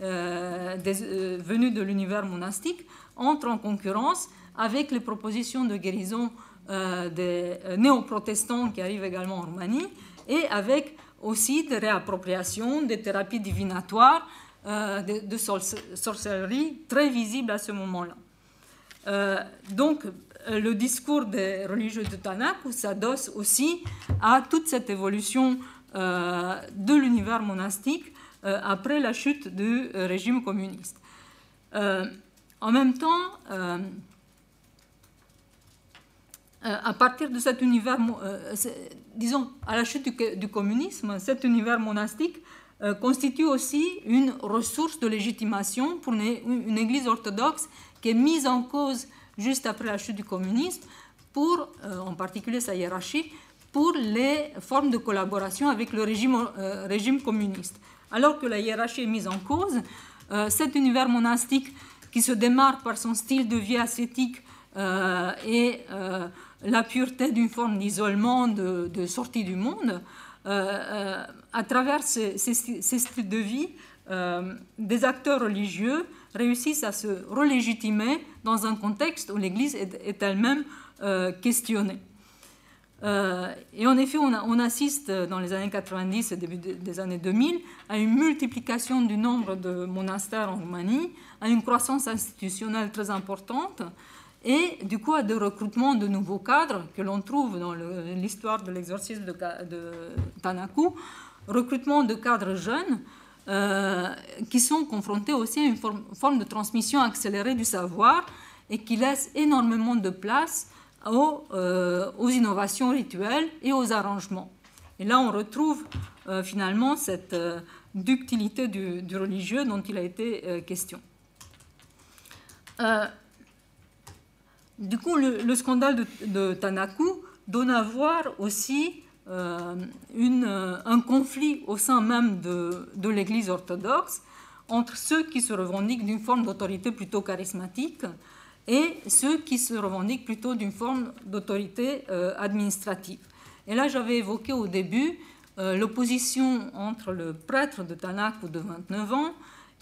venues de l'univers monastique entrent en concurrence avec les propositions de guérison des néo-protestants qui arrivent également en Roumanie et avec aussi de réappropriation des thérapies divinatoires, euh, de, sorcellerie très visibles à ce moment-là. Euh, donc, euh, le discours des religieux de Tanakh s'adosse aussi à toute cette évolution de l'univers monastique après la chute du régime communiste. en même temps, à partir de cet univers disons, à la chute du, communisme, cet univers monastique euh, constitue aussi une ressource de légitimation pour une, Église orthodoxe qui est mise en cause juste après la chute du communisme, pour, euh, en particulier sa hiérarchie, pour les formes de collaboration avec le régime, euh, régime communiste. Alors que la hiérarchie est mise en cause, cet univers monastique qui se démarre par son style de vie ascétique et la pureté d'une forme d'isolement, de, sortie du monde, euh, euh, à travers ces, styles de vie, euh, des acteurs religieux réussissent à se relégitimer dans un contexte où l'Église est, elle-même questionnée. et en effet, on, assiste dans les années 90 et début des années 2000 à une multiplication du nombre de monastères en Roumanie, à une croissance institutionnelle très importante, et du coup à des recrutements de nouveaux cadres que l'on trouve dans l'histoire de l'exorcisme de, Tanaku, recrutement de cadres jeunes euh, qui sont confrontés aussi à une forme, de transmission accélérée du savoir et qui laissent énormément de place aux, euh, aux innovations rituelles et aux arrangements. Et là, on retrouve euh, finalement cette ductilité du, du, religieux dont il a été question. Du coup, le, scandale de, Tanaku donne à voir aussi euh, euh, un conflit au sein même de, l'Église orthodoxe entre ceux qui se revendiquent d'une forme d'autorité plutôt charismatique et ceux qui se revendiquent plutôt d'une forme d'autorité euh, administrative. Et là, j'avais évoqué au début l'opposition entre le prêtre de Tanaku de 29 ans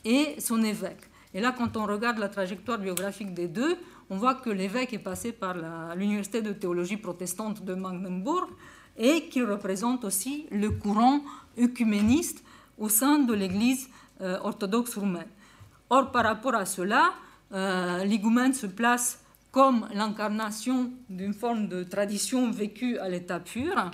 et son évêque. Et là, quand on regarde la trajectoire biographique des deux, on voit que l'évêque est passé par l'université de théologie protestante de Magdeburg et qu'il représente aussi le courant œcuméniste au sein de l'Église euh, orthodoxe roumaine. Or, par rapport à cela, euh, se place comme l'incarnation d'une forme de tradition vécue à l'état pur,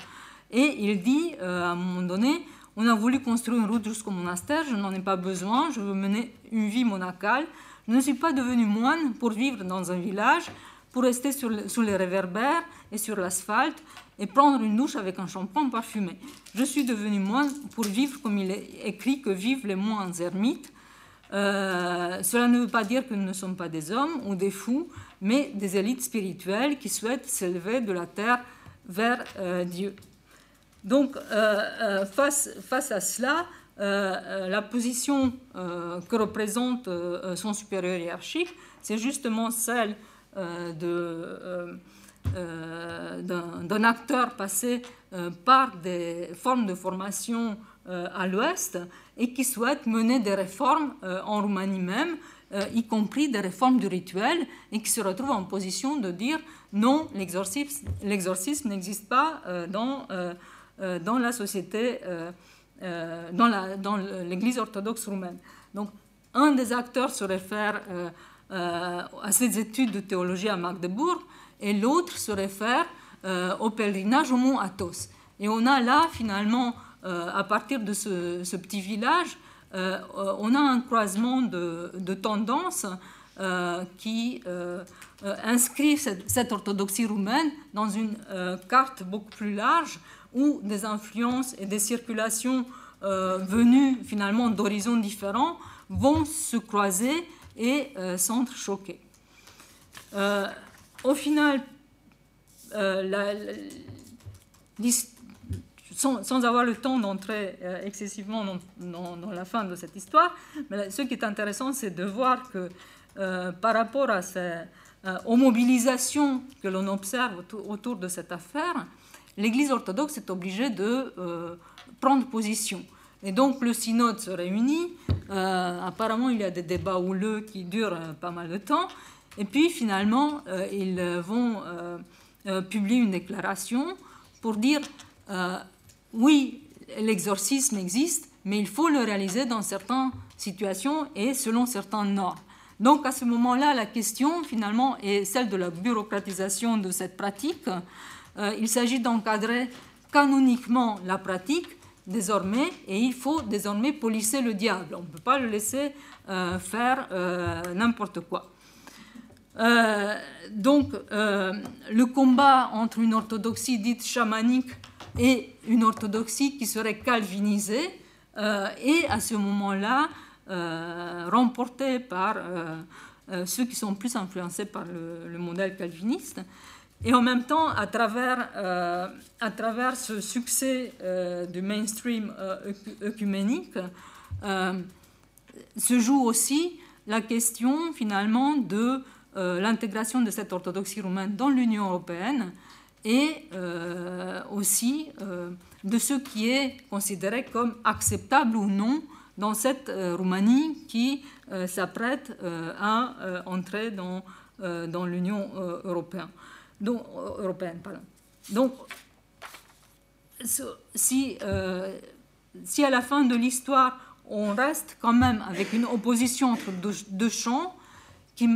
et il dit euh, à un moment donné, on a voulu construire une route jusqu'au monastère, je n'en ai pas besoin, je veux mener une vie monacale, je ne suis pas devenu moine pour vivre dans un village, pour rester sur sous les réverbères et sur l'asphalte et prendre une douche avec un shampoing parfumé. Je suis devenu moine pour vivre comme il est écrit que vivent les moines ermites. Euh, cela ne veut pas dire que nous ne sommes pas des hommes ou des fous, mais des élites spirituelles qui souhaitent s'élever de la terre vers euh, Dieu. Donc, euh, face, à cela, la position euh, que représente son supérieur hiérarchique, c'est justement celle d'un acteur passé par des formes de formation à l'Ouest et qui souhaite mener des réformes en Roumanie même, y compris des réformes du rituel, et qui se retrouve en position de dire non, l'exorcisme n'existe pas dans dans la société, dans l'Église orthodoxe roumaine. Donc, un des acteurs se réfère à ces études de théologie à Magdebourg et l'autre se réfère au pèlerinage au mont Athos. Et on a là, finalement, à partir de ce, petit village, on a un croisement de, tendances euh, qui euh, euh, inscrit cette, orthodoxie roumaine dans une carte beaucoup plus large où des influences et des circulations venues finalement d'horizons différents vont se croiser et s'entrechoquer. au final, sans, avoir le temps d'entrer excessivement dans, la fin de cette histoire, mais ce qui est intéressant, c'est de voir que euh, par rapport euh, aux mobilisations que l'on observe autour, de cette affaire, l'Église orthodoxe est obligée de euh, prendre position. Et donc le synode se réunit. apparemment, il y a des débats houleux qui durent pas mal de temps. Et puis finalement, ils vont publier une déclaration pour dire oui, l'exorcisme existe, mais il faut le réaliser dans certaines situations et selon certains normes. Donc à ce moment-là, la question finalement est celle de la bureaucratisation de cette pratique. Euh, il s'agit d'encadrer canoniquement la pratique désormais et il faut désormais polisser le diable. On ne peut pas le laisser euh, faire euh, n'importe quoi. donc le combat entre une orthodoxie dite chamanique et une orthodoxie qui serait calvinisée et à ce moment-là remporté par ceux qui sont plus influencés par le, modèle calviniste. Et en même temps, à travers, à travers ce succès du mainstream œcuménique, se joue aussi la question finalement de l'intégration de cette orthodoxie roumaine dans l'Union européenne et aussi de ce qui est considéré comme acceptable ou non dans cette euh, Roumanie qui euh, s'apprête euh, à entrer dans, dans l'Union européenne. Donc, européenne pardon. Donc, si, si à la fin de l'histoire, on reste quand même avec une opposition entre deux, champs qui,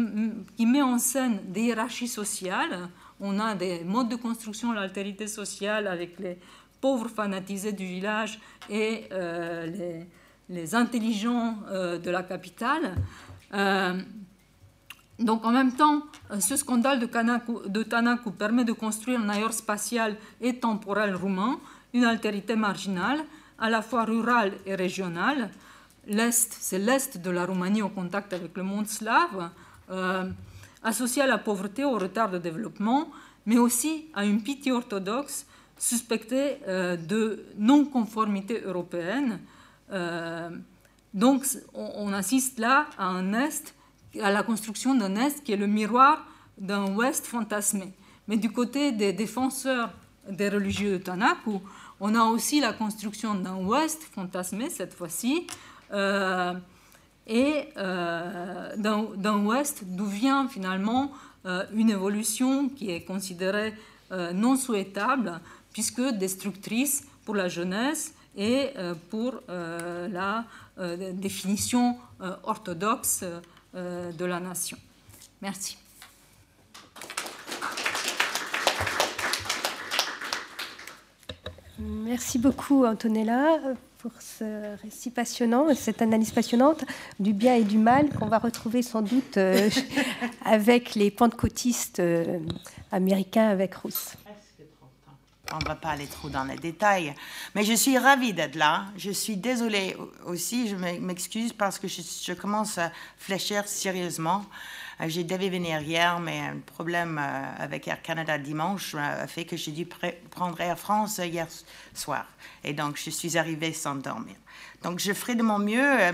qui, met en scène des hiérarchies sociales, on a des modes de construction, l'altérité sociale avec les pauvres fanatisés du village et les les intelligents euh, de la capitale. Euh, donc en même temps, euh, ce scandale de, Tanaku permet de construire un ailleurs spatial et temporel roumain, une altérité marginale, à la fois rurale et régionale. L'Est, c'est l'Est de la Roumanie au contact avec le monde slave, associé à la pauvreté, au retard de développement, mais aussi à une pitié orthodoxe suspectée de non-conformité européenne, euh, donc, on, assiste là à un Est, à la construction d'un Est qui est le miroir d'un Ouest fantasmé. Mais du côté des défenseurs des religieux de Tanaku, on a aussi la construction d'un Ouest fantasmé cette fois-ci, euh, et euh, d'un Ouest d'où vient finalement une évolution qui est considérée non souhaitable, puisque destructrice pour la jeunesse et euh, pour euh, la euh, définition orthodoxe de la nation. Merci. Merci beaucoup, Antonella, pour ce récit passionnant, cette analyse passionnante du bien et du mal qu'on va retrouver sans doute avec les pentecôtistes américains avec Rousse on ne va pas aller trop dans les détails. Mais je suis ravie d'être là. Je suis désolée aussi, je m'excuse parce que je, commence à fléchir sérieusement. Euh, j'ai devais venir hier, mais un problème euh, avec Air Canada dimanche a fait que j'ai dû prendre Air France hier soir. Et donc, je suis arrivée sans dormir. Donc, je ferai de mon mieux. Euh,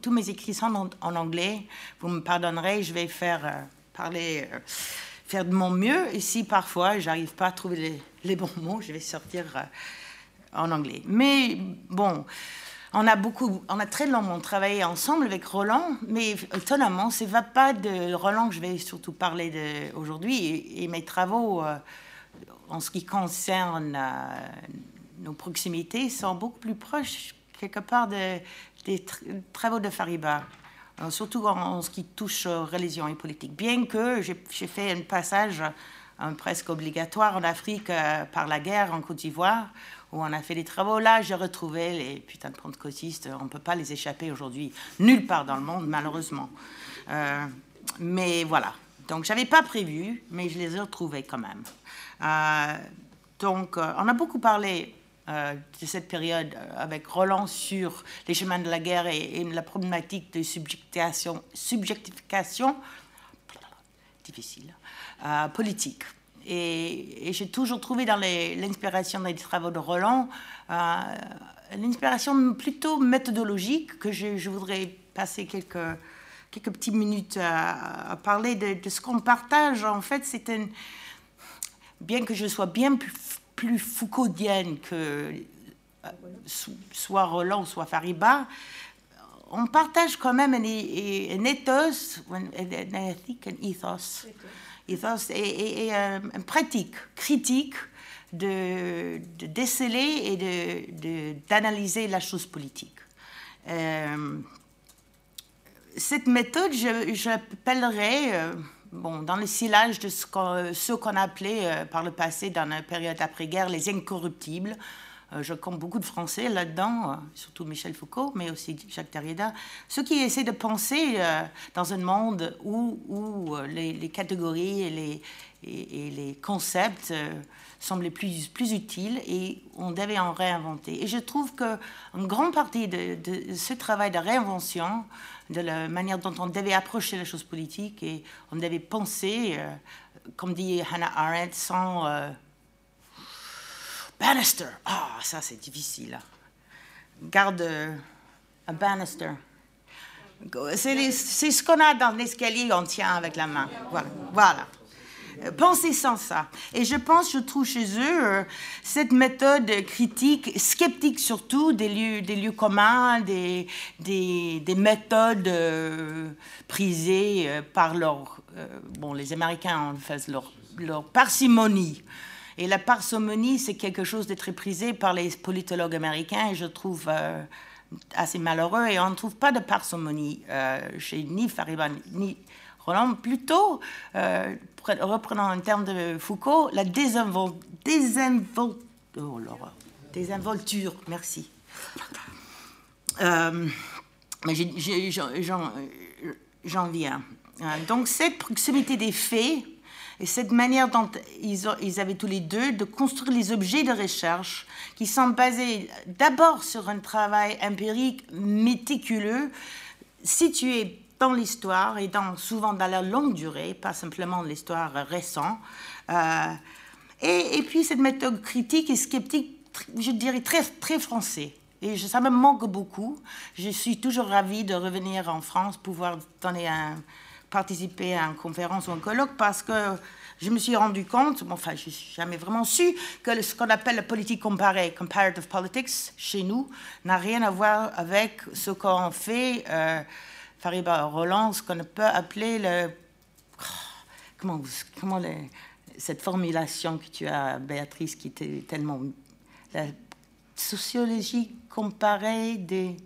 tous mes écrits sont en, anglais. Vous me pardonnerez, je vais faire parler faire de mon mieux. Si parfois j'arrive pas à trouver les, bons mots, je vais sortir euh, en anglais. Mais bon, on a beaucoup, on a très longtemps travaillé ensemble avec Roland, mais étonnamment, ce va pas de Roland que je vais surtout parler aujourd'hui et, mes travaux euh, en ce qui concerne euh, nos proximités sont beaucoup plus proches, quelque part, des travaux de Fariba, surtout en, ce qui touche aux religions et politiques. Bien que j'ai fait un passage presque obligatoire en Afrique par la guerre en Côte d'Ivoire, où on a fait des travaux. Là, j'ai retrouvé les putains de pentecôtistes. On ne peut pas les échapper aujourd'hui, nulle part dans le monde, malheureusement. Euh, mais voilà. Donc, j'avais pas prévu, mais je les ai retrouvés quand même. Euh, donc, euh, on a beaucoup parlé de cette période avec Roland sur les chemins de la guerre et, la problématique de subjectification, subjectification difficile, politique. Et, j'ai toujours trouvé dans l'inspiration des travaux de Roland euh, l'inspiration plutôt méthodologique que je, voudrais passer quelques, quelques petites minutes à, parler de, ce qu'on partage. En fait, c'est. Bien que je sois bien plus, plus Foucauldienne que euh, soit Roland, soit Fariba, on partage quand même un, un ethos, un, un, un ethos et, euh, une pratique critique de, déceler et d'analyser la chose politique. Euh, cette méthode, j'appellerais, euh, bon, dans le silage de ce qu'on appelait par le passé, dans la période après-guerre, les incorruptibles, euh, je compte beaucoup de Français là-dedans, euh, surtout Michel Foucault, mais aussi Jacques Derrida, ceux qui essaient de penser euh, dans un monde où, les, catégories et les, et, les concepts semblaient plus, plus utiles et on devait en réinventer. Et je trouve qu'une grande partie de, ce travail de réinvention, de la manière dont on devait approcher la chose politique et on devait penser, comme dit Hannah Arendt, sans Banister. Ah, ça c'est difficile. Garde un banister. C'est ce qu'on a dans l'escalier, on tient avec la main. Voilà. voilà. Pensez sans ça. Et je pense, je trouve chez eux euh, cette méthode critique, sceptique surtout, des lieux, des lieux communs, des, des, des méthodes euh, prisées euh, par leur. bon, les Américains en fait leur, leur parcimonie. Et la parcimonie, c'est quelque chose de très prisé par les politologues américains et je trouve euh, assez malheureux. Et on ne trouve pas de parcimonie euh, chez ni Fariba ni Roland. Plutôt, euh, reprenant un terme de Foucault, la. Oh, désinvolture. Merci. mais j'en viens. Donc cette proximité des faits et cette manière dont ils, avaient tous les deux de construire les objets de recherche qui sont basés d'abord sur un travail empirique méticuleux, situé dans l'histoire et dans, souvent dans la longue durée, pas simplement l'histoire récente. Euh, et, et, puis cette méthode critique et sceptique, je dirais très, très français. Et ça me manque beaucoup. Je suis toujours ravie de revenir en France, pouvoir donner un, participer à une conférence ou un colloque parce que je me suis rendu compte, enfin, je n'ai jamais vraiment su, que ce qu'on appelle la politique comparée, comparative politics, chez nous, n'a rien à voir avec ce qu'on fait, euh, Fariba Roland, ce qu'on peut appeler le. Comment, comment cette formulation que tu as, Béatrice, qui était tellement. La sociologie comparée des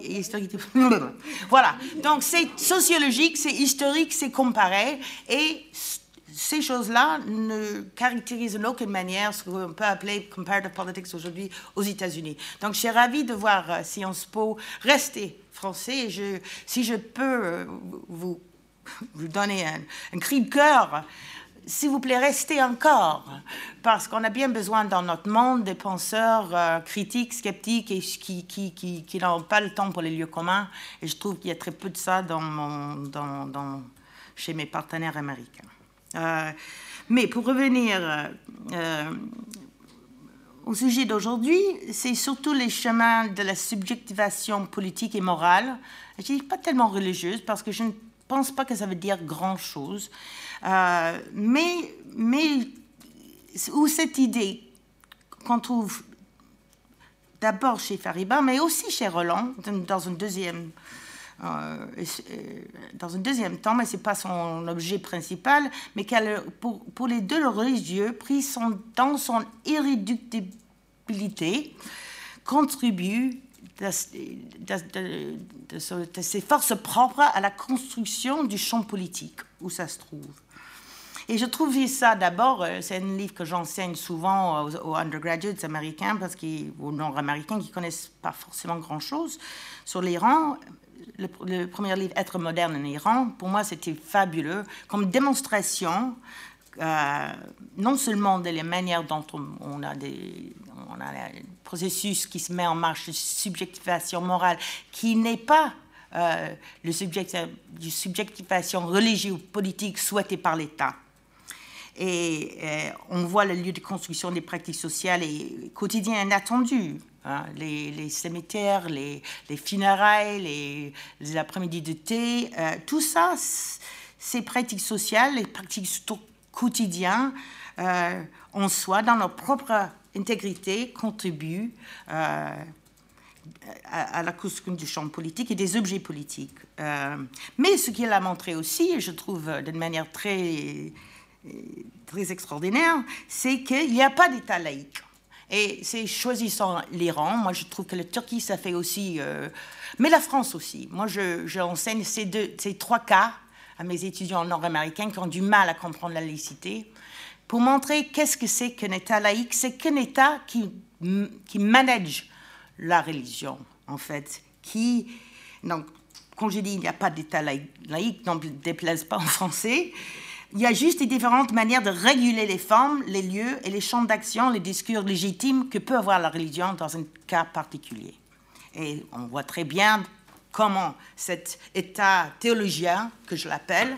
historique. voilà. Donc c'est sociologique, c'est historique, c'est comparé. Et ces choses-là ne caractérisent en aucune manière ce qu'on peut appeler comparative politics aujourd'hui aux États-Unis. Donc je suis ravie de voir euh, Sciences Po rester français. je, si je peux euh, vous, vous donner un, un cri de cœur, s'il vous plaît, restez encore, parce qu'on a bien besoin dans notre monde des penseurs euh, critiques, sceptiques et qui, n'ont pas le temps pour les lieux communs. Et je trouve qu'il y a très peu de ça chez mes partenaires américains. Euh, mais pour revenir euh, au sujet d'aujourd'hui, c'est surtout les chemins de la subjectivation politique et morale. Je dis pas tellement religieuse, parce que je ne pense pas que ça veut dire grand-chose. Euh, mais, où cette idée qu'on trouve d'abord chez Fariba, mais aussi chez Roland, dans une deuxième euh, dans un deuxième temps, mais ce n'est pas son objet principal, mais pour, pour, les deux religieux, pris dans son irréductibilité, contribue de, ses forces propres à la construction du champ politique où ça se trouve. Et je trouvais ça d'abord, euh, c'est un livre que j'enseigne souvent aux, undergraduates américains, parce qu'ils, aux nord-américains qui ne connaissent pas forcément grand-chose sur l'Iran. Le, premier livre, Être moderne en Iran, pour moi, c'était fabuleux, comme démonstration, euh, non seulement de la manière dont on, a des, on a un processus qui se met en marche de subjectivation morale, qui n'est pas euh, le subject, du subjectivation religieuse ou politique souhaitée par l'État, et euh, on voit le lieu de construction des pratiques sociales et quotidiennes inattendues. Hein, les, cimetières, les, funérailles, les, après-midi de thé, euh, tout ça, ces pratiques sociales, les pratiques quotidiennes, euh, en soi, dans leur propre intégrité, contribuent à, la construction du champ politique et des objets politiques. mais ce qu'il a montré aussi, je trouve d'une manière très très extraordinaire, c'est qu'il n'y a pas d'État laïque. Et c'est choisissant l'Iran. Moi, je trouve que la Turquie, ça fait aussi. Euh, mais la France aussi. Moi, j'enseigne je, ces, deux, ces trois cas à mes étudiants nord-américains qui ont du mal à comprendre la laïcité pour montrer qu'est-ce que c'est qu'un État laïque. C'est qu'un État qui, qui manage la religion, en fait. Qui, donc, quand je dis il n'y a pas d'État laïque, ne déplaise pas en français, il y a juste différentes manières de réguler les formes, les lieux et les champs d'action, les discours légitimes que peut avoir la religion dans un cas particulier. Et on voit très bien comment cet état théologien, que je l'appelle,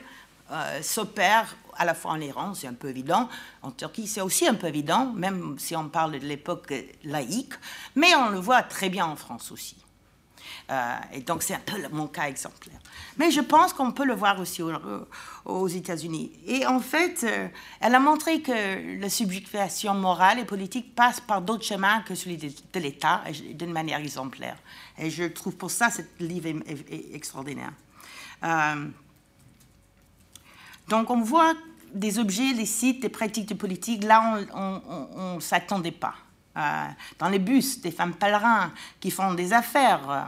euh, s'opère à la fois en Iran, c'est un peu évident, en Turquie, c'est aussi un peu évident, même si on parle de l'époque laïque, mais on le voit très bien en France aussi. Euh, et donc c'est un peu mon cas exemplaire. Mais je pense qu'on peut le voir aussi aux, États-Unis. Et en fait, euh, elle a montré que la subjugation morale et politique passe par d'autres chemins que celui de, l'État, d'une manière exemplaire. Et je trouve pour ça ce livre est, extraordinaire. Euh, donc on voit des objets, des sites, des pratiques de politique, là on ne s'attendait pas. Euh, dans les bus, des femmes pèlerins qui font des affaires euh,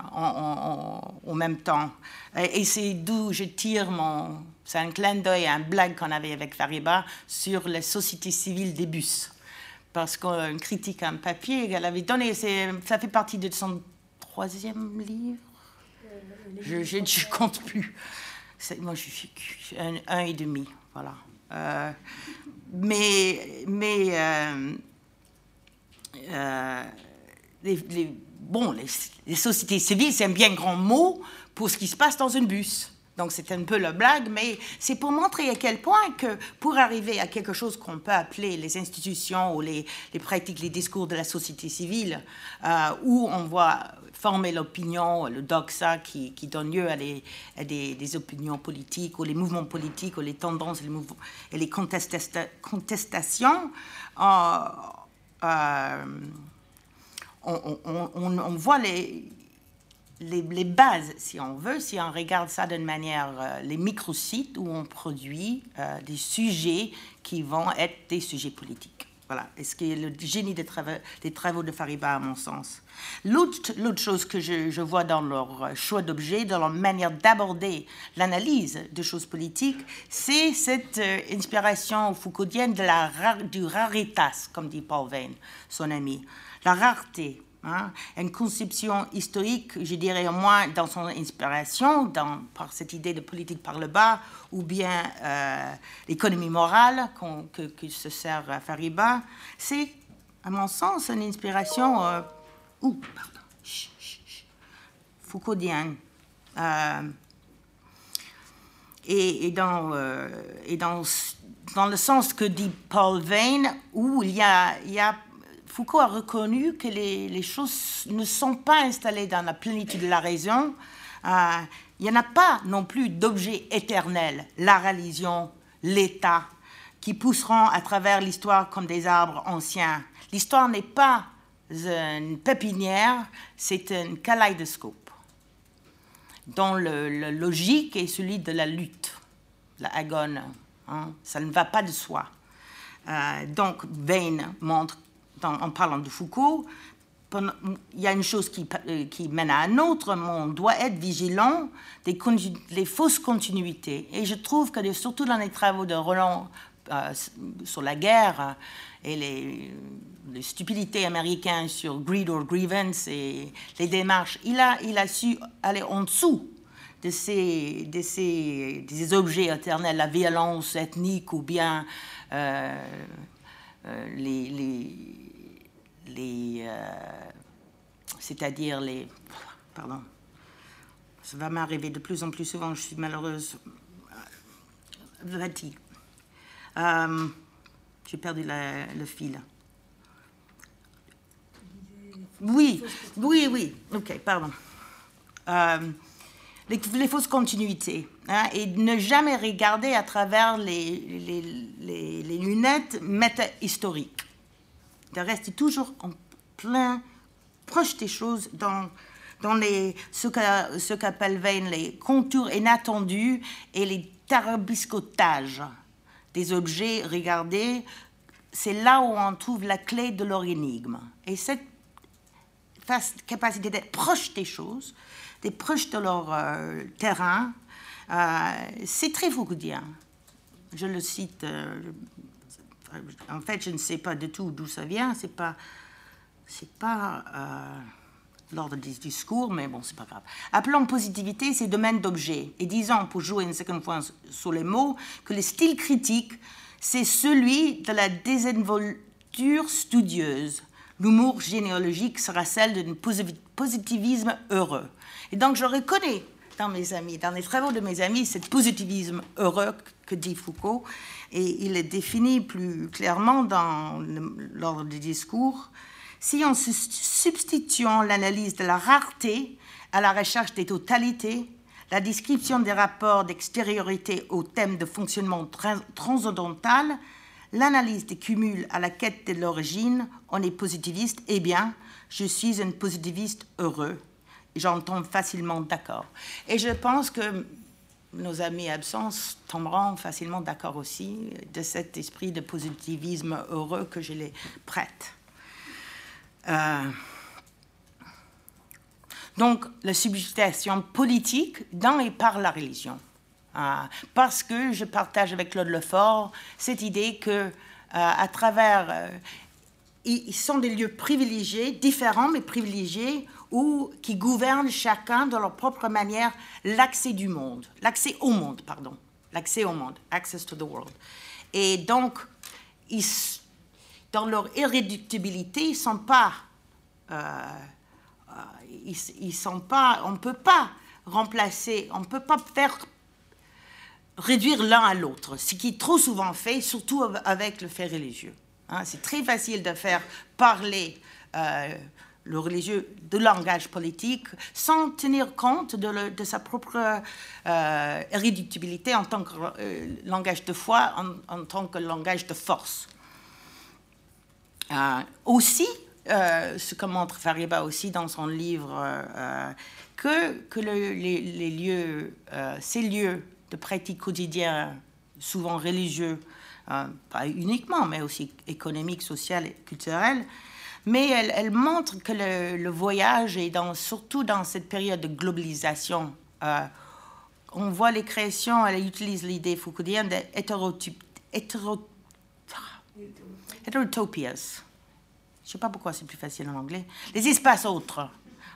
en, même temps. Et, c'est d'où je tire mon... C'est un clin d'œil, un blague qu'on avait avec Fariba sur la société civile des bus. Parce qu'on critique un papier qu'elle avait donné, ça fait partie de son troisième livre. Je ne compte plus. Moi, je suis un, un, et demi, voilà. Euh, mais mais les, bon, les, sociétés civiles, c'est un bien grand mot pour ce qui se passe dans un bus. Donc c'est un peu la blague, mais c'est pour montrer à quel point que pour arriver à quelque chose qu'on peut appeler les institutions ou les, pratiques, les discours de la société civile, euh, où on voit former l'opinion, le doxa qui, donne lieu à, des, opinions politiques ou les mouvements politiques ou les tendances les et les contestations. Euh, euh, on, voit les, les, bases, si on veut, si on regarde ça d'une manière, euh, les microsites où on produit euh, des sujets qui vont être des sujets politiques. Voilà, est ce qui est le génie des travaux, des travaux de Fariba, à mon sens. L'autre chose que je, vois dans leur choix d'objets, dans leur manière d'aborder l'analyse de choses politiques, c'est cette euh, inspiration foucauldienne de la, du raritas, comme dit Paul Vane, son ami. La rareté, Hein, une conception historique, je dirais au moins dans son inspiration, par cette idée de politique par le bas, ou bien euh, l'économie morale que, se sert à Fariba, c'est, à mon sens, une inspiration euh. Euh, et, dans, le sens que dit Paul Vane, où il y a Foucault a reconnu que les, choses ne sont pas installées dans la plénitude de la raison. Euh, il n'y en a pas non plus d'objets éternels, la religion, l'État, qui pousseront à travers l'histoire comme des arbres anciens. L'histoire n'est pas une pépinière, c'est un kaleidoscope. dont le, logique est celui de la lutte, la agone. Hein. Ça ne va pas de soi. Euh, donc, Vane montre, en parlant de Foucault, il y a une chose qui, euh, qui, mène à un autre, mais on doit être vigilant des, fausses continuités. Et je trouve que, surtout dans les travaux de Roland euh, sur la guerre et les, stupidités américaines sur greed or grievance et les démarches, il a, su aller en dessous de ces, objets éternels, la violence ethnique ou bien euh, les les, euh, c'est-à-dire les, pardon, ça va m'arriver de plus en plus souvent, je suis malheureuse, fatigue. Euh, j'ai perdu le fil. Oui, oui, oui, ok, pardon. Euh, les, fausses continuités. Hein, et ne jamais regarder à travers les, lunettes méta-historiques de rester toujours en plein, proche des choses, dans, dans les, ce qu'appelle les contours inattendus et les tarabiscotages des objets regardés. C'est là où on trouve la clé de leur énigme. Et cette capacité d'être proche des choses, d'être proche de leur euh, terrain, euh, c'est très foucaultien. Je le cite, euh, en fait, je ne sais pas du tout d'où ça vient. C'est pas, c'est pas euh, l'ordre des discours, mais bon, c'est pas grave. Appelons positivité ces domaines d'objets et disons, pour jouer une seconde fois sur les mots, que le style critique, c'est celui de la désinvolture studieuse. L'humour généalogique sera celle d'un positivisme heureux. Et donc, je reconnais dans mes amis, dans les travaux de mes amis, ce positivisme heureux que dit Foucault, et il est défini plus clairement dans l'ordre du discours. Si en substituant l'analyse de la rareté à la recherche des totalités, la description des rapports d'extériorité au thème de fonctionnement transcendantal, l'analyse des cumuls à la quête de l'origine, on est positiviste, eh bien, je suis un positiviste heureux j'en tombe facilement d'accord. Et je pense que nos amis absents tomberont facilement d'accord aussi de cet esprit de positivisme heureux que je les prête. Euh, donc, la subjutation politique dans et par la religion. Euh, parce que je partage avec Claude Lefort cette idée que, euh, à travers. ils sont des lieux privilégiés, différents mais privilégiés, ou qui gouvernent chacun de leur propre manière l'accès du monde, l'accès au monde, pardon, l'accès au monde, access to the world. Et donc, ils, dans leur irréductibilité, ils sont pas, euh, euh, ils, sont pas, on peut pas remplacer, on peut pas faire réduire l'un à l'autre, ce qui est trop souvent fait, surtout avec le fait religieux. Hein. c'est très facile de faire parler euh, le religieux de langage politique sans tenir compte de, sa propre euh, irréductibilité en tant que euh, langage de foi, en, tant que langage de force. Euh, aussi, ce que montre Fariba aussi dans son livre, que, que les, lieux, ces lieux de pratique quotidienne, souvent religieux, pas uniquement, mais aussi économiques, sociales et culturelles, mais elle, montre que le, voyage, et dans, surtout dans cette période de globalisation, euh, on voit les créations, elle utilise l'idée foucauldienne d'hétérotopias. Je ne sais pas pourquoi c'est plus facile en anglais. Les espaces autres.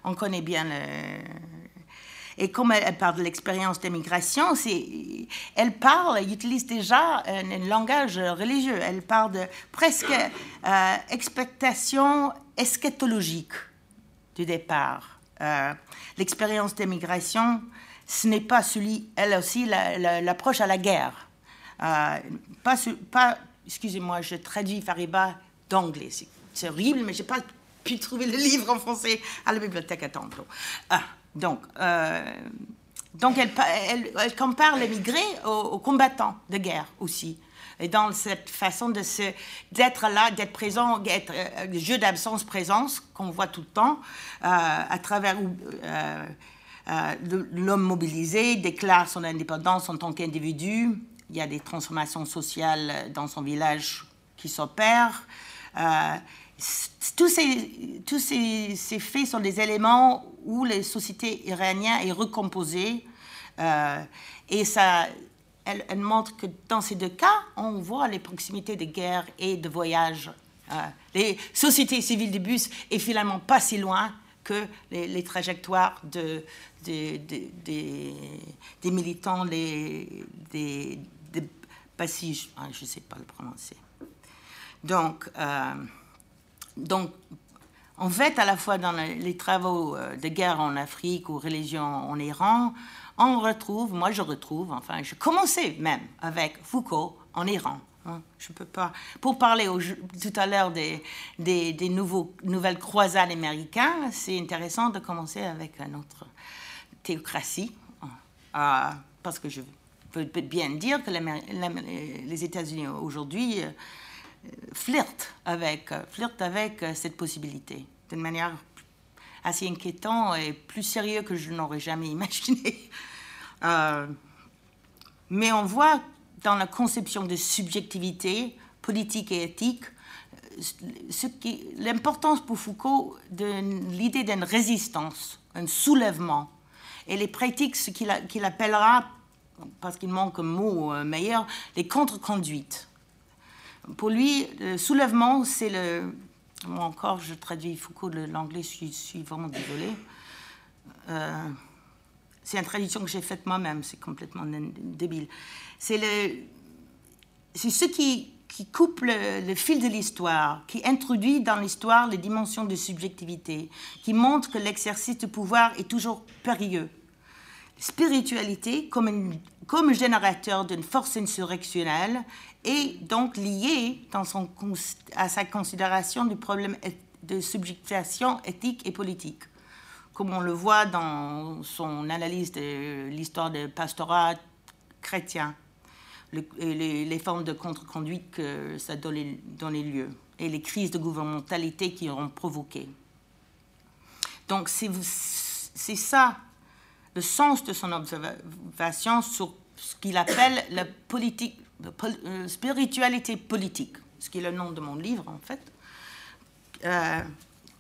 On connaît bien le, et comme elle, parle de l'expérience d'émigration, elle parle, elle utilise déjà un, langage religieux. Elle parle de presque euh, expectation eschatologique du départ. Euh, l'expérience d'émigration, ce n'est pas celui, elle aussi, l'approche à la guerre. Euh, pas, pas excusez-moi, je traduis Fariba d'anglais. C'est horrible, mais je n'ai pas pu trouver le livre en français à la bibliothèque à Templo. Donc, euh, donc elle, compare les migrés aux, combattants de guerre aussi. Et dans cette façon de se, d'être là, d'être présent, d'être, euh, jeu d'absence-présence qu'on voit tout le temps, euh, à travers l'homme mobilisé déclare son indépendance en tant qu'individu. Il y a des transformations sociales dans son village qui s'opèrent. tous ces, tous ces, faits sont des éléments où la société iranienne est recomposée. et ça, elle, montre que dans ces deux cas, on voit les proximités de guerre et de voyage. Euh, les sociétés civiles de bus est finalement pas si loin que les, trajectoires de, des militants, des, des, ah, je ne sais pas le prononcer. Donc, euh, donc, en fait, à la fois dans les travaux euh, de guerre en Afrique ou religion en Iran, on retrouve, moi je retrouve, enfin, je commençais même avec Foucault en Iran. Hein. Je peux pas. Pour parler tout à l'heure des, des, nouveaux, nouvelles croisades américaines, c'est intéressant de commencer avec notre théocratie, hein. ah, parce que je peux bien dire que les États-Unis aujourd'hui euh, flirtent avec, flirtent avec cette possibilité d'une manière assez inquiétant et plus sérieux que je n'aurais jamais imaginé. Euh, mais on voit dans la conception de subjectivité politique et éthique euh, l'importance pour Foucault de l'idée d'une résistance, un soulèvement, et les pratiques, ce qu'il appellera, parce qu'il manque un mot euh, meilleur, les contre-conduites. Pour lui, le soulèvement, c'est le, moi encore, je traduis Foucault de l'anglais, je suis, vraiment désolée. Euh, c'est une traduction que j'ai faite moi-même, c'est complètement débile. C'est ce qui, qui coupe le, fil de l'histoire, qui introduit dans l'histoire les dimensions de subjectivité, qui montre que l'exercice de pouvoir est toujours périlleux. Spiritualité, comme, comme générateur d'une force insurrectionnelle, est donc liée dans son, à sa considération du problème de subjectivation éthique et politique. Comme on le voit dans son analyse de l'histoire du pastorat chrétien, les, formes de contre-conduite que ça donne dans les lieux et les crises de gouvernementalité qui ont provoqué. Donc c'est ça le sens de son observation sur ce qu'il appelle la euh, spiritualité politique, ce qui est le nom de mon livre en fait. Euh,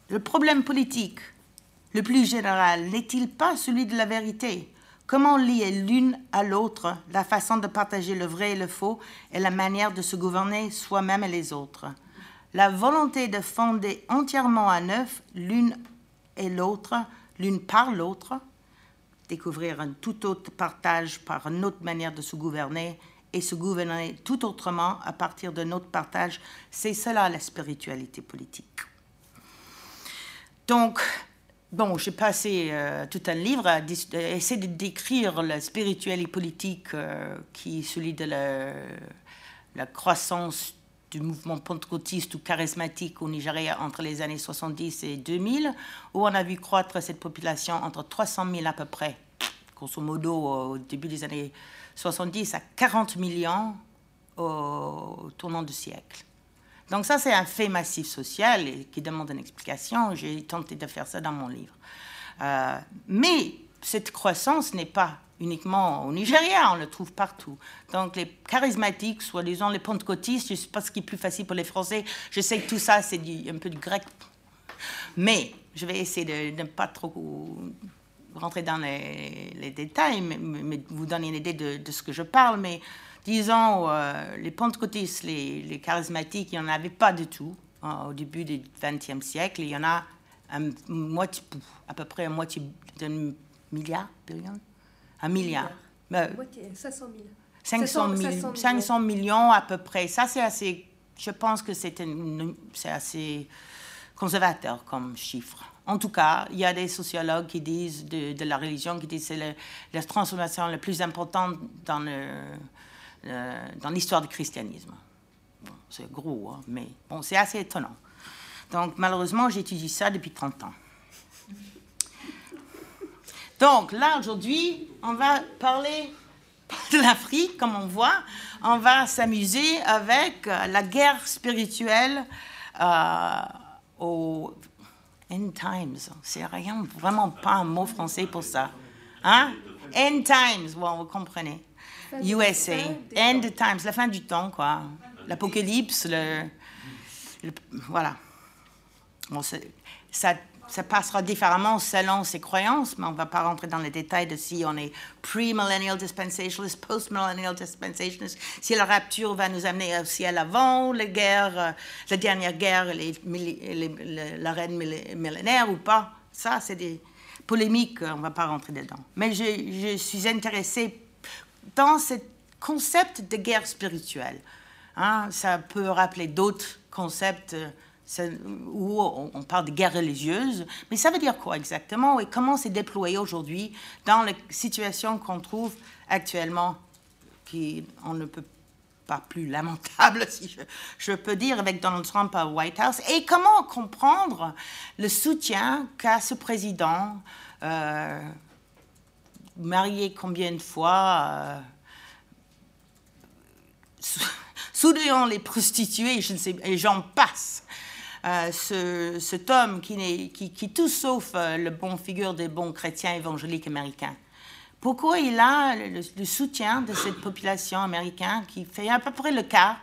le problème politique le plus général n'est-il pas celui de la vérité? Comment lier l'une à l'autre la façon de partager le vrai et le faux et la manière de se gouverner soi-même et les autres? La volonté de fonder entièrement à neuf l'une et l'autre, l'une par l'autre, découvrir un tout autre partage par une autre manière de se gouverner et se gouverner tout autrement à partir de notre partage. C'est cela la spiritualité politique. Donc, bon, j'ai passé euh, tout un livre à, essayer de décrire la spiritualité politique euh, qui est celui de la, la, croissance du mouvement pentecôtiste ou charismatique au Nigeria entre les années 70 et 2000, où on a vu croître cette population entre 300 000 à peu près, grosso modo au début des années 70 à 40 millions au tournant du siècle. Donc ça, c'est un fait massif social qui demande une explication. J'ai tenté de faire ça dans mon livre. Euh, mais cette croissance n'est pas uniquement au Nigeria, on le trouve partout. Donc les charismatiques, soit disant les pentecôtistes, je ne sais pas ce qui est plus facile pour les Français. Je sais que tout ça, c'est un peu du grec. Mais je vais essayer de ne pas trop rentrer dans les, détails, mais, vous donner une idée de, ce que je parle, mais disons, euh, les pentecôtistes, les, les, charismatiques, il n'y en avait pas du tout hein, au début du XXe siècle. Il y en a un, moitié, à peu près un moitié d'un milliard, billion, un milliard. 500 000. 500, 500 millions à peu près. Ça, c'est assez. Je pense que c'est assez conservateur comme chiffre. En tout cas, il y a des sociologues qui disent de, la religion, qui disent que c'est la transformation la plus importante dans, dans l'histoire du christianisme. c'est gros, hein, mais bon, c'est assez étonnant. Donc, malheureusement, j'étudie ça depuis 30 ans. Donc, là, aujourd'hui, on va parler de l'Afrique, comme on voit. On va s'amuser avec la guerre spirituelle euh, au End times, c'est rien, vraiment pas un mot français pour ça. Hein? End times, bon, vous comprenez. USA, end times, la fin du temps, quoi. L'apocalypse, le, Voilà. Bon, ça ça passera différemment selon ses croyances, mais on ne va pas rentrer dans les détails de si on est pre-millennial dispensationalist, post-millennial dispensationalist, si la rapture va nous amener au ciel avant la guerre, euh, la dernière guerre, les, la reine millénaire ou pas. Ça, c'est des polémiques, on ne va pas rentrer dedans. Mais je, je suis intéressée dans ce concept de guerre spirituelle. Hein, ça peut rappeler d'autres concepts euh, où on parle de guerre religieuse, mais ça veut dire quoi exactement et comment c'est déployé aujourd'hui dans la situation qu'on trouve actuellement, qui on ne peut pas plus lamentable, si je, peux dire, avec Donald Trump à White House, et comment comprendre le soutien qu'a ce président, euh, marié combien de fois, euh, les prostituées, et j'en passe? Euh, ce, cet homme qui, qui, qui tout sauf euh, le bon figure des bons chrétiens évangéliques américains. Pourquoi il a le, soutien de cette population américaine qui fait à peu près le quart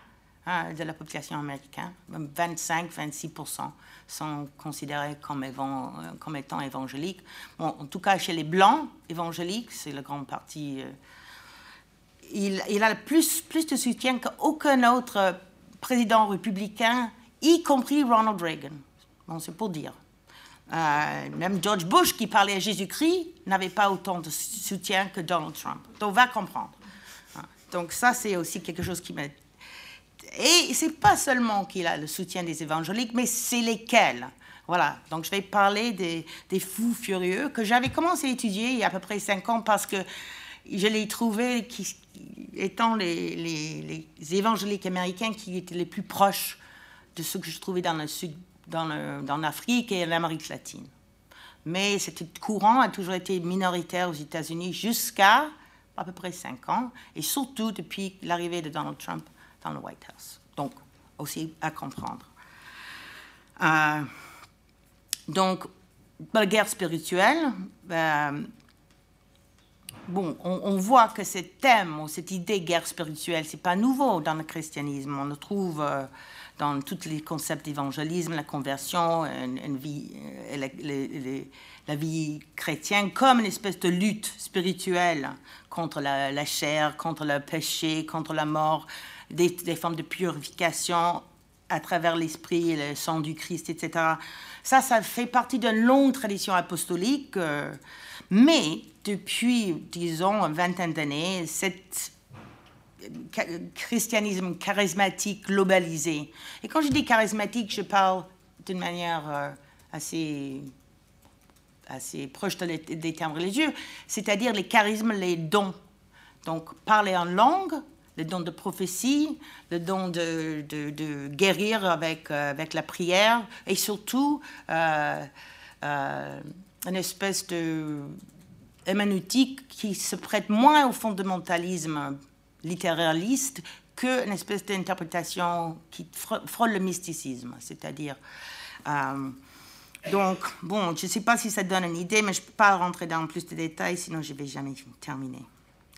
hein, de la population américaine, 25-26% sont considérés comme, euh, comme, étant évangéliques. Bon, en tout cas, chez les Blancs évangéliques, c'est la grande partie. il, il, a plus, plus de soutien qu'aucun autre président républicain y compris Ronald Reagan. Bon, c'est pour dire. Euh, même George Bush, qui parlait à Jésus-Christ, n'avait pas autant de soutien que Donald Trump. Donc, on va comprendre. Hein. Donc, ça, c'est aussi quelque chose qui m'aide. Et c'est pas seulement qu'il a le soutien des évangéliques, mais c'est lesquels. Voilà, donc je vais parler des, des fous furieux que j'avais commencé à étudier il y a à peu près cinq ans parce que je les trouvais qui, étant les, les évangéliques américains qui étaient les plus proches de ce que je trouvais dans le sud, dans, l'Afrique et l'Amérique latine. Mais c'était courant, a toujours été minoritaire aux États-Unis jusqu'à à peu près cinq ans, et surtout depuis l'arrivée de Donald Trump dans le White House. Donc, aussi à comprendre. Euh, donc, la guerre spirituelle, euh, bon, on, voit que ce thème cette idée guerre spirituelle, c'est pas nouveau dans le christianisme. On le trouve euh, dans tous les concepts d'évangélisme, la conversion, euh, la, vie chrétienne comme une espèce de lutte spirituelle contre la, chair, contre le péché, contre la mort, des, formes de purification à travers l'esprit et le sang du Christ, etc. Ça, ça fait partie d'une longue tradition apostolique, euh, mais depuis, disons, une vingtaine d'années, cette christianisme charismatique globalisé. Et quand je dis charismatique, je parle d'une manière euh, assez, assez proche des termes religieux, c'est-à-dire les charismes, les dons. Donc parler en langue, le don de prophétie, le don de, de, guérir avec, euh, avec la prière, et surtout euh, une espèce de qui se prête moins au fondamentalisme littéraliste qu'une espèce d'interprétation qui frôle le mysticisme, c'est-à-dire... Euh, donc, bon, je ne sais pas si ça donne une idée, mais je ne peux pas rentrer dans plus de détails, sinon je ne vais jamais terminer.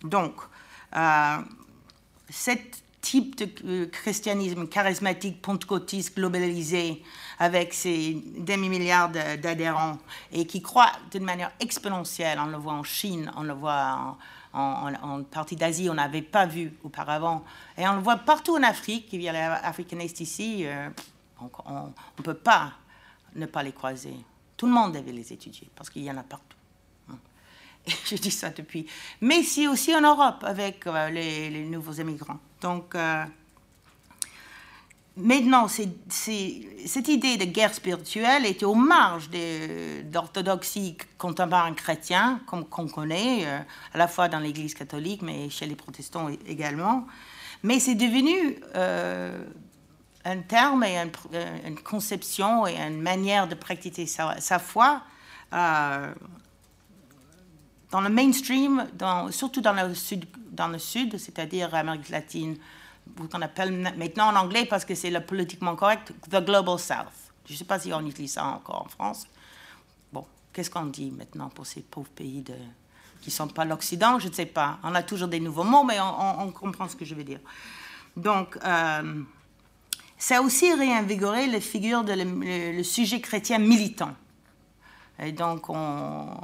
Donc, euh, ce type de euh, christianisme charismatique, pentecôtiste, globalisé, avec ses demi-milliards d'adhérents, et qui croit d'une manière exponentielle, on le voit en Chine, on le voit en, en, partie d'Asie, on n'avait pas vu auparavant. Et on le voit partout en Afrique, il y a les Africanistes ici, euh, on ne peut pas ne pas les croiser. Tout le monde devait les étudier, parce qu'il y en a partout. Et je dis ça depuis. Mais c'est aussi en Europe, avec euh, les, nouveaux émigrants. Donc, euh, Maintenant, cette idée de guerre spirituelle était aux marges d'orthodoxie contemporaine chrétienne, comme qu'on connaît, euh, à la fois dans l'Église catholique, mais chez les protestants également. Mais c'est devenu euh, un terme et euh, une conception et une manière de pratiquer sa, foi dans le mainstream, surtout dans le sud, c'est-à-dire Amérique latine, qu'on appelle maintenant en anglais parce que c'est le politiquement correct, the Global South. Je ne sais pas si on utilise ça encore en France. Bon, qu'est-ce qu'on dit maintenant pour ces pauvres pays qui ne sont pas l'Occident, je ne sais pas. On a toujours des nouveaux mots, mais on, comprend ce que je veux dire. Donc, euh, ça a aussi réinvigoré la figure de le, sujet chrétien militant. Et donc, on,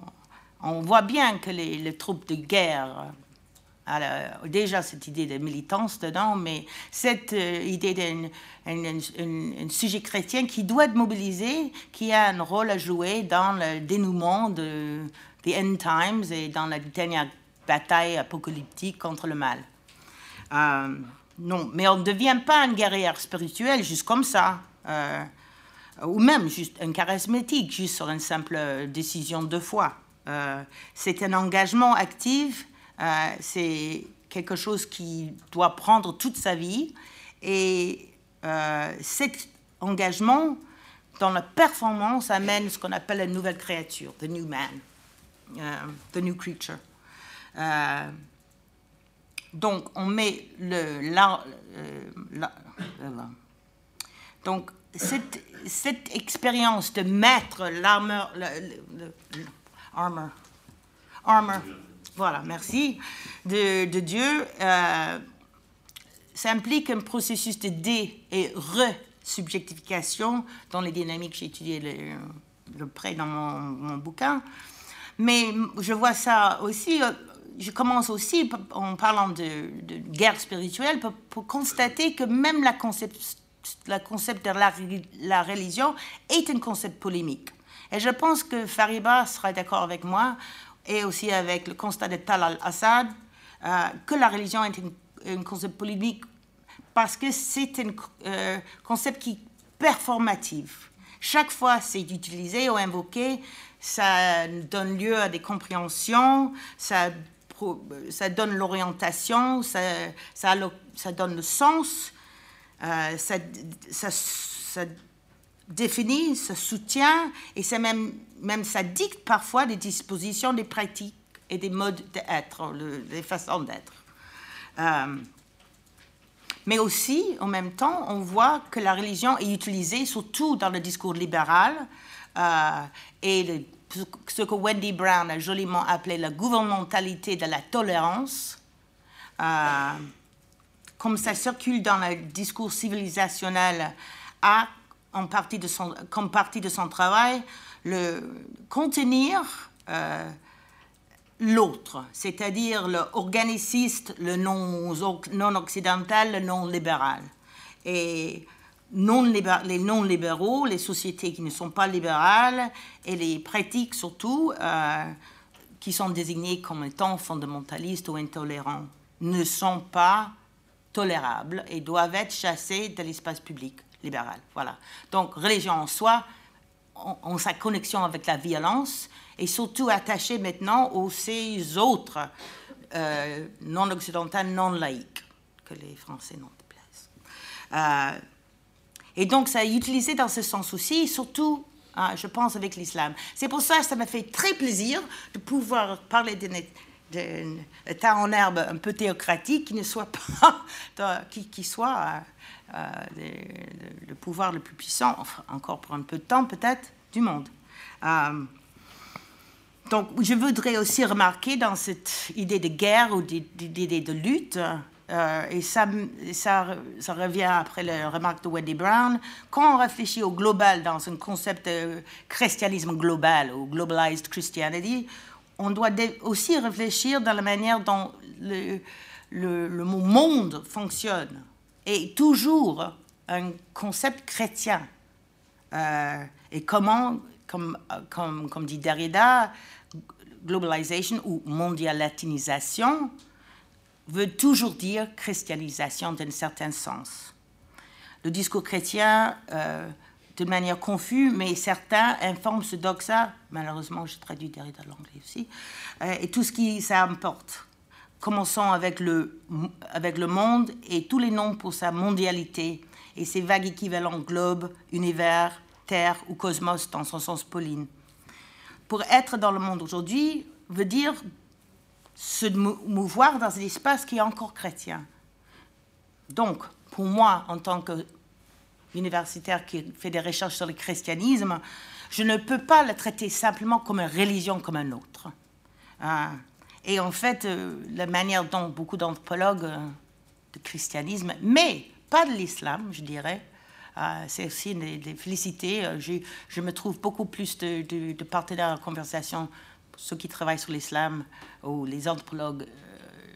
voit bien que les, les troupes de guerre déjà cette idée de militance dedans, mais cette euh, idée d'un sujet chrétien qui doit être mobilisé, qui a un rôle à jouer dans le dénouement de, des end times et dans la dernière bataille apocalyptique contre le mal. Euh, non, mais on ne devient pas un guerrière spirituel juste comme ça, euh, ou même juste un charismatique, juste sur une simple décision de foi. c'est un engagement actif euh, c'est quelque chose qui doit prendre toute sa vie. Et euh, cet engagement dans la performance amène ce qu'on appelle la nouvelle créature, the new man, euh, the new creature. donc, on met le. donc, cette, cette expérience de mettre l'armure. Armor. Armor voilà, merci, de, Dieu, euh, ça implique un processus de dé- et re-subjectification dans les dynamiques que j'ai étudiées le, près dans mon, bouquin. Mais je vois ça aussi, euh, je commence aussi en parlant de, guerre spirituelle pour, constater que même la concept, la de la, la religion est un concept polémique. Et je pense que Fariba sera d'accord avec moi et aussi avec le constat de Tal al-Assad, euh, que la religion est un, concept polémique parce que c'est un euh, concept qui est performatif. Chaque fois c'est utilisé ou invoqué, ça donne lieu à des compréhensions, ça, donne l'orientation, ça, donne le sens, euh, ça, ça définit, ça soutient et même, même ça dicte parfois des dispositions, des pratiques et des modes d'être, des façons d'être. Euh, mais aussi, en même temps, on voit que la religion est utilisée surtout dans le discours libéral euh, et ce que Wendy Brown a joliment appelé la gouvernementalité de la tolérance. Euh, comme ça circule dans le discours civilisationnel, a partie de son, comme partie de son travail, le, contenir euh, l'autre, c'est-à-dire le organiciste, le non-occidental, le non-libéral. Et non les non-libéraux, les sociétés qui ne sont pas libérales, et les pratiques surtout, euh, qui sont désignées comme étant fondamentalistes ou intolérants, ne sont pas tolérables et doivent être chassés de l'espace public libéral. Voilà. Donc, religion en soi, en, sa connexion avec la violence, et surtout attachée maintenant aux ces autres euh, non occidentaux, non laïques, que les Français n'ont déplaisent. Euh, et donc, ça est utilisé dans ce sens aussi, surtout hein, je pense, avec l'islam. C'est pour ça que ça m'a fait très plaisir de pouvoir parler d'un État en herbe un peu théocratique qui ne soit pas, qui, qui soit euh, le, pouvoir le plus puissant, encore pour un peu de temps peut-être, du monde. Euh, donc, je voudrais aussi remarquer dans cette idée de guerre ou d'idée de lutte, euh, et ça, ça, revient après la remarque de Wendy Brown, quand on réfléchit au global dans un concept de christianisme global ou globalized Christianity, on doit aussi réfléchir dans la manière dont le, le monde fonctionne est toujours un concept chrétien. Euh, et comment, comme, comme, dit Derrida, globalisation ou mondialatinisation veut toujours dire christianisation d'un certain sens. Le discours chrétien, euh, de manière confuse, mais certains informent ce doxa, malheureusement je traduis Derrida de l'anglais aussi, euh, et tout ce qui ça importe. Commençons avec le, avec le monde et tous les noms pour sa mondialité et ses vagues équivalents globe, univers, terre ou cosmos dans son sens pauline. Pour être dans le monde aujourd'hui veut dire se mouvoir dans un espace qui est encore chrétien. Donc, pour moi, en tant qu'universitaire qui fait des recherches sur le christianisme, je ne peux pas le traiter simplement comme une religion comme un autre. Hein. Et en fait, la manière dont beaucoup d'anthropologues de christianisme, mais pas de l'islam, je dirais, c'est aussi des, féliciter. Je, je, me trouve beaucoup plus de, de, partenaires en conversation, ceux qui travaillent sur l'islam ou les anthropologues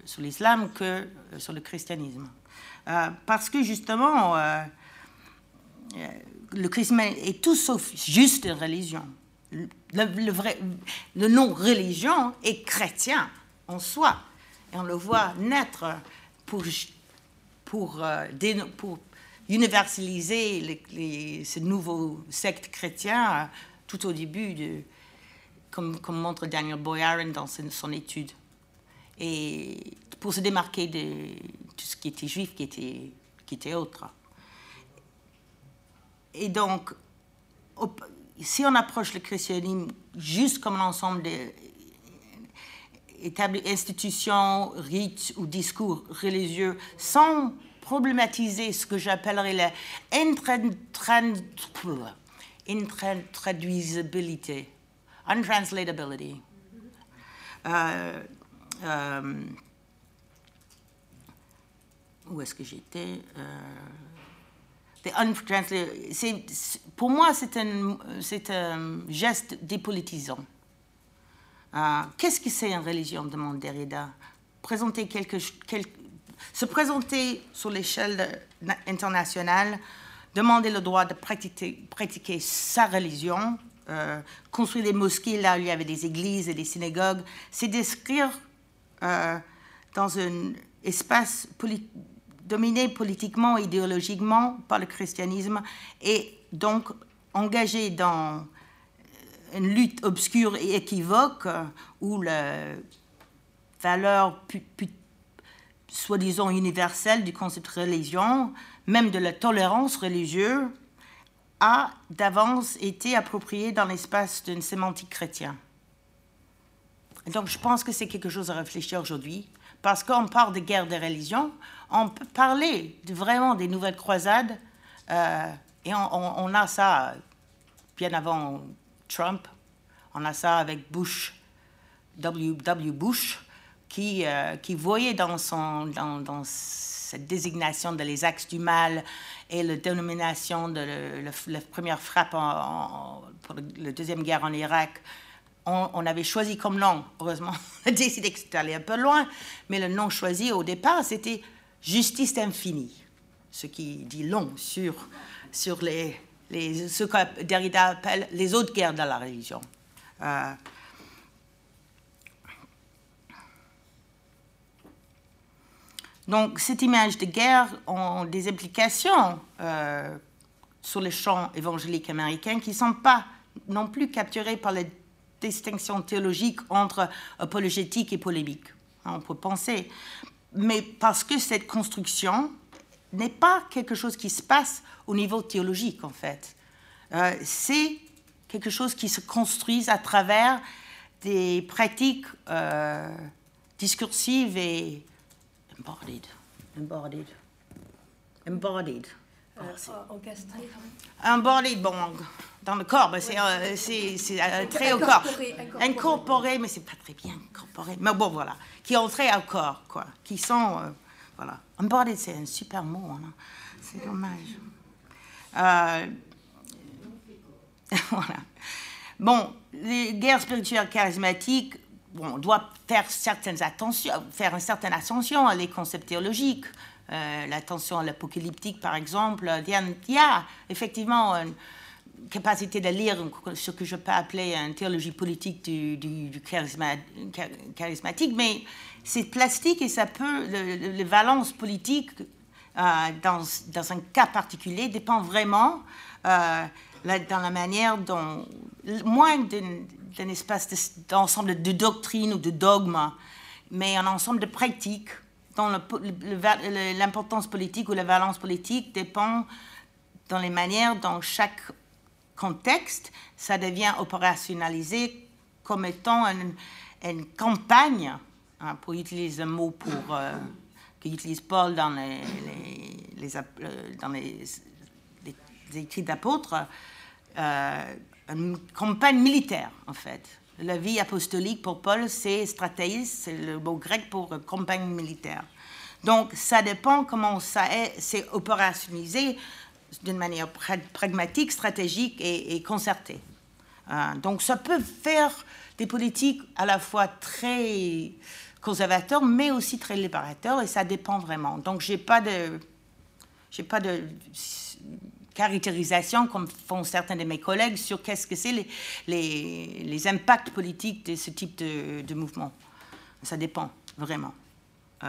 sur l'islam que sur le christianisme. parce que justement, le christianisme est tout sauf juste une religion. Le, vrai, le nom religion est chrétien en soi. Et on le voit naître pour, pour, euh, pour universaliser les, ce nouveau secte chrétien euh, tout au début, de, comme, comme, montre Daniel Boyarin dans son, étude. Et pour se démarquer de tout ce qui était juif, qui était, qui était autre. Et donc, si on approche le christianisme juste comme l'ensemble des institutions, rites ou discours religieux, sans problématiser ce que j'appellerais la intraduisibilité, untranslatability. Euh, euh, où est-ce que j'étais euh, pour moi, c'est un, geste dépolitisant. Euh, qu'est-ce que c'est une religion demande Derrida. Se présenter sur l'échelle internationale, demander le droit de pratiquer, sa religion, euh, construire des mosquées là où il y avait des églises et des synagogues, c'est décrire euh, dans un espace dominé politiquement, idéologiquement par le christianisme et donc engagé dans une lutte obscure et équivoque où la valeur soi-disant universelle du concept de religion, même de la tolérance religieuse, a d'avance été appropriée dans l'espace d'une sémantique chrétienne. Donc je pense que c'est quelque chose à réfléchir aujourd'hui, parce qu'on parle de guerre des religions, on peut parler de, vraiment des nouvelles croisades, euh, et on, a ça bien avant Trump, on a ça avec Bush, W. Bush, qui, euh, qui voyait dans, son, dans, cette désignation de les axes du mal et la dénomination de la première frappe pour la Deuxième Guerre en Irak on, avait choisi comme nom, heureusement, on a décidé que c'était allé un peu loin, mais le nom choisi au départ, c'était Justice infinie, ce qui dit long sur, sur les, ce que Derrida appelle les autres guerres de la religion. Euh, donc, cette image de guerre a des implications euh, sur les champs évangéliques américains qui ne sont pas non plus capturées par les distinction théologique entre apologétique et polémique. On peut penser. Mais parce que cette construction n'est pas quelque chose qui se passe au niveau théologique, en fait. Euh, c'est quelque chose qui se construit à travers des pratiques euh, discursives et embodied. Embodied. Embodied. Euh, embodied, bon, dans le corps, c'est euh, très au corps. Incorporé, mais c'est pas très bien incorporé. Mais bon, voilà. Qui ont trait au corps, quoi. Qui sont, euh, voilà. Embodied, c'est un super mot, hein. C'est dommage. Euh, voilà. Bon, les guerres spirituelles charismatiques, bon, on doit faire certaines attentions, faire une certaine attention à les concepts théologiques. L'attention à l'apocalyptique, par exemple. Il y a effectivement capacité de lire ce que je peux appeler une théologie politique du, du, charismatique, mais c'est plastique et ça peut, le, le valence politique euh, dans, dans, un cas particulier dépend vraiment euh, dans la manière dont, moins d'un espace d'ensemble de, doctrine ou de dogme, mais un ensemble de pratiques dont l'importance politique ou la valence politique dépend dans les manières dont chaque contexte, ça devient opérationnalisé comme étant une, campagne, hein, pour utiliser un mot pour, euh, qu'utilise Paul dans les, euh, écrits d'apôtres, euh, une campagne militaire, en fait. la vie apostolique pour Paul, c'est stratégie, c'est le mot grec pour campagne militaire. Donc, ça dépend comment ça est, c'est opérationnalisé d'une manière pragmatique, stratégique et, concertée. Euh, donc, ça peut faire des politiques à la fois très conservateurs, mais aussi très libérateurs, et ça dépend vraiment. Donc, j'ai pas pas de caractérisation, comme font certains de mes collègues, sur qu'est-ce que c'est les, impacts politiques de ce type de, de mouvement. Ça dépend, vraiment. Euh,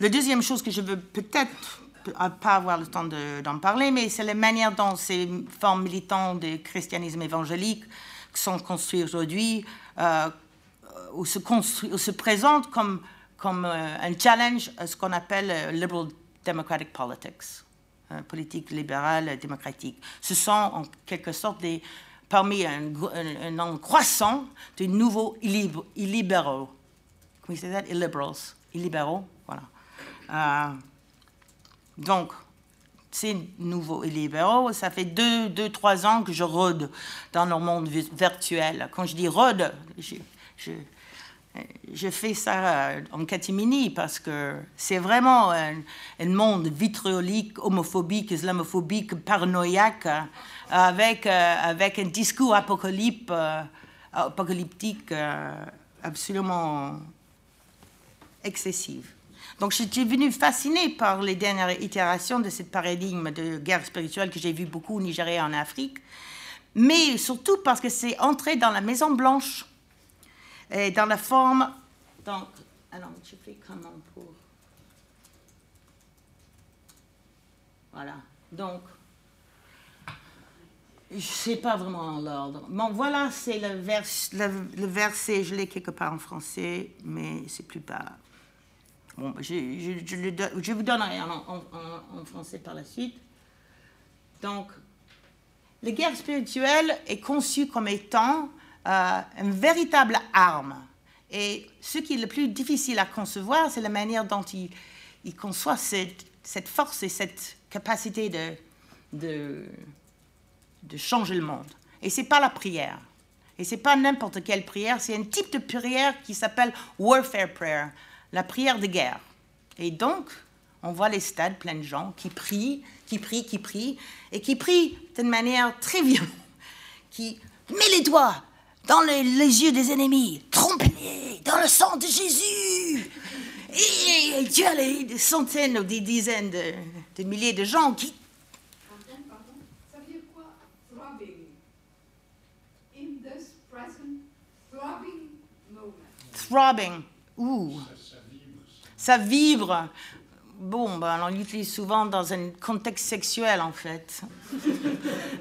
la deuxième chose que je veux peut-être pas avoir le temps d'en parler, mais c'est la manière dont ces formes militantes de christianisme évangélique sont construites aujourd'hui, euh, ou, se se présentent comme, comme euh, un challenge à ce qu'on appelle liberal democratic politics, politique libérale démocratique. Ce sont en quelque sorte des, parmi un, nombre croissant de nouveaux illibéraux. Comment ça Illiberals. Illibéraux, voilà. Euh, donc, c'est nouveau et libéraux. Ça fait deux, deux, trois ans que je rôde dans le monde virtuel. Quand je dis rôde, je, fais ça en catimini parce que c'est vraiment un, monde vitriolique, homophobique, islamophobique, paranoïaque, avec, euh, avec un discours euh, apocalyptique absolument excessif. Donc j'étais venue fascinée par les dernières itérations de ce paradigme de guerre spirituelle que j'ai vu beaucoup au Nigeria et en Afrique, mais surtout parce que c'est entré dans la Maison Blanche, et dans la forme... Donc, alors, je fais comment pour... Voilà. Donc, je ne sais pas vraiment l'ordre. Bon, voilà, c'est le, vers, le, verset, je l'ai quelque part en français, mais c'est plus bas. Je, vous donnerai en, français par la suite. Donc, la guerre spirituelle est conçue comme étant euh, une véritable arme. Et ce qui est le plus difficile à concevoir, c'est la manière dont il, conçoit cette, force et cette capacité de, de, changer le monde. Et c'est pas la prière. Et c'est pas n'importe quelle prière, c'est un type de prière qui s'appelle warfare prayer, la prière de guerre. Et donc, on voit les stades pleins de gens qui prient, qui prient, qui prient, et qui prient d'une manière très violente, qui met les doigts dans les, yeux des ennemis, trompez-les dans le sang de Jésus. Et, Dieu a des centaines ou des dizaines de, milliers de gens qui... Ça veut dire quoi Throbbing. In this present throbbing moment. Throbbing. Ouh ça vibre. Bon, ben, on l'utilise souvent dans un contexte sexuel, en fait.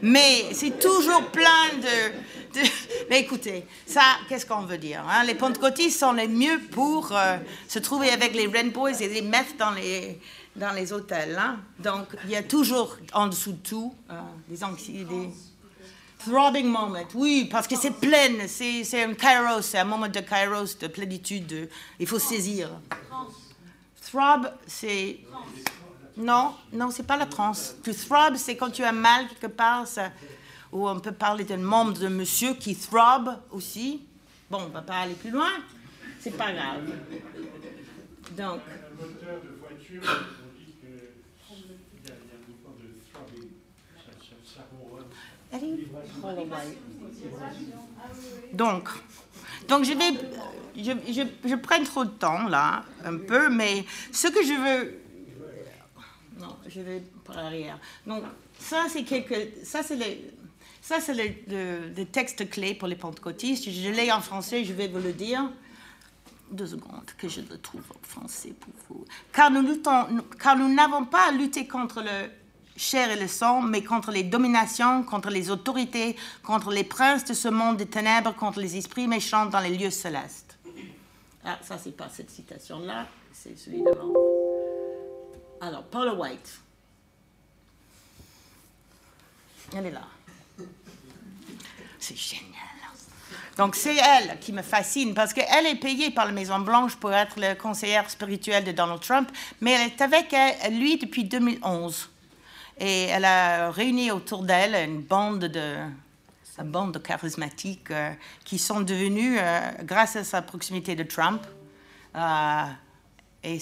Mais c'est toujours plein de, Mais écoutez, ça, qu'est-ce qu'on veut dire hein? Les pentecôtistes sont les mieux pour euh, se trouver avec les Boys et les mettre dans les, dans les hôtels. Hein? Donc, il y a toujours, en dessous de tout, euh, des anxiétés. Throbbing moment, oui, parce que c'est plein, c'est un kairos, c'est un moment de kairos, de plénitude, il faut saisir. Throb, c'est. Non, non, c'est pas la transe. Tu throb, c'est quand tu as mal quelque part, ou on peut parler d'un membre de monsieur qui throb aussi. Bon, on va pas aller plus loin, c'est pas grave. Donc. Donc, donc je vais je, je, je, prends trop de temps là, un peu, mais ce que je veux. Non, je vais par arrière. Donc, ça, c'est quelque. Ça, c'est les. Ça, c'est le, le, texte clé pour les pentecôtistes. Je l'ai en français, je vais vous le dire. Deux secondes, que je le trouve en français pour vous. Car nous n'avons pas à lutter contre le chair et le sang, mais contre les dominations, contre les autorités, contre les princes de ce monde des ténèbres, contre les esprits méchants dans les lieux célestes. Ah, ça, c'est pas cette citation-là, c'est celui d'avant. Alors, Paula White. Elle est là. C'est génial. Donc, c'est elle qui me fascine parce qu'elle est payée par la Maison-Blanche pour être la conseillère spirituelle de Donald Trump, mais elle est avec lui depuis 2011. Et elle a réuni autour d'elle une bande de sa bande de charismatiques qui sont devenus, grâce à sa proximité de Trump, et,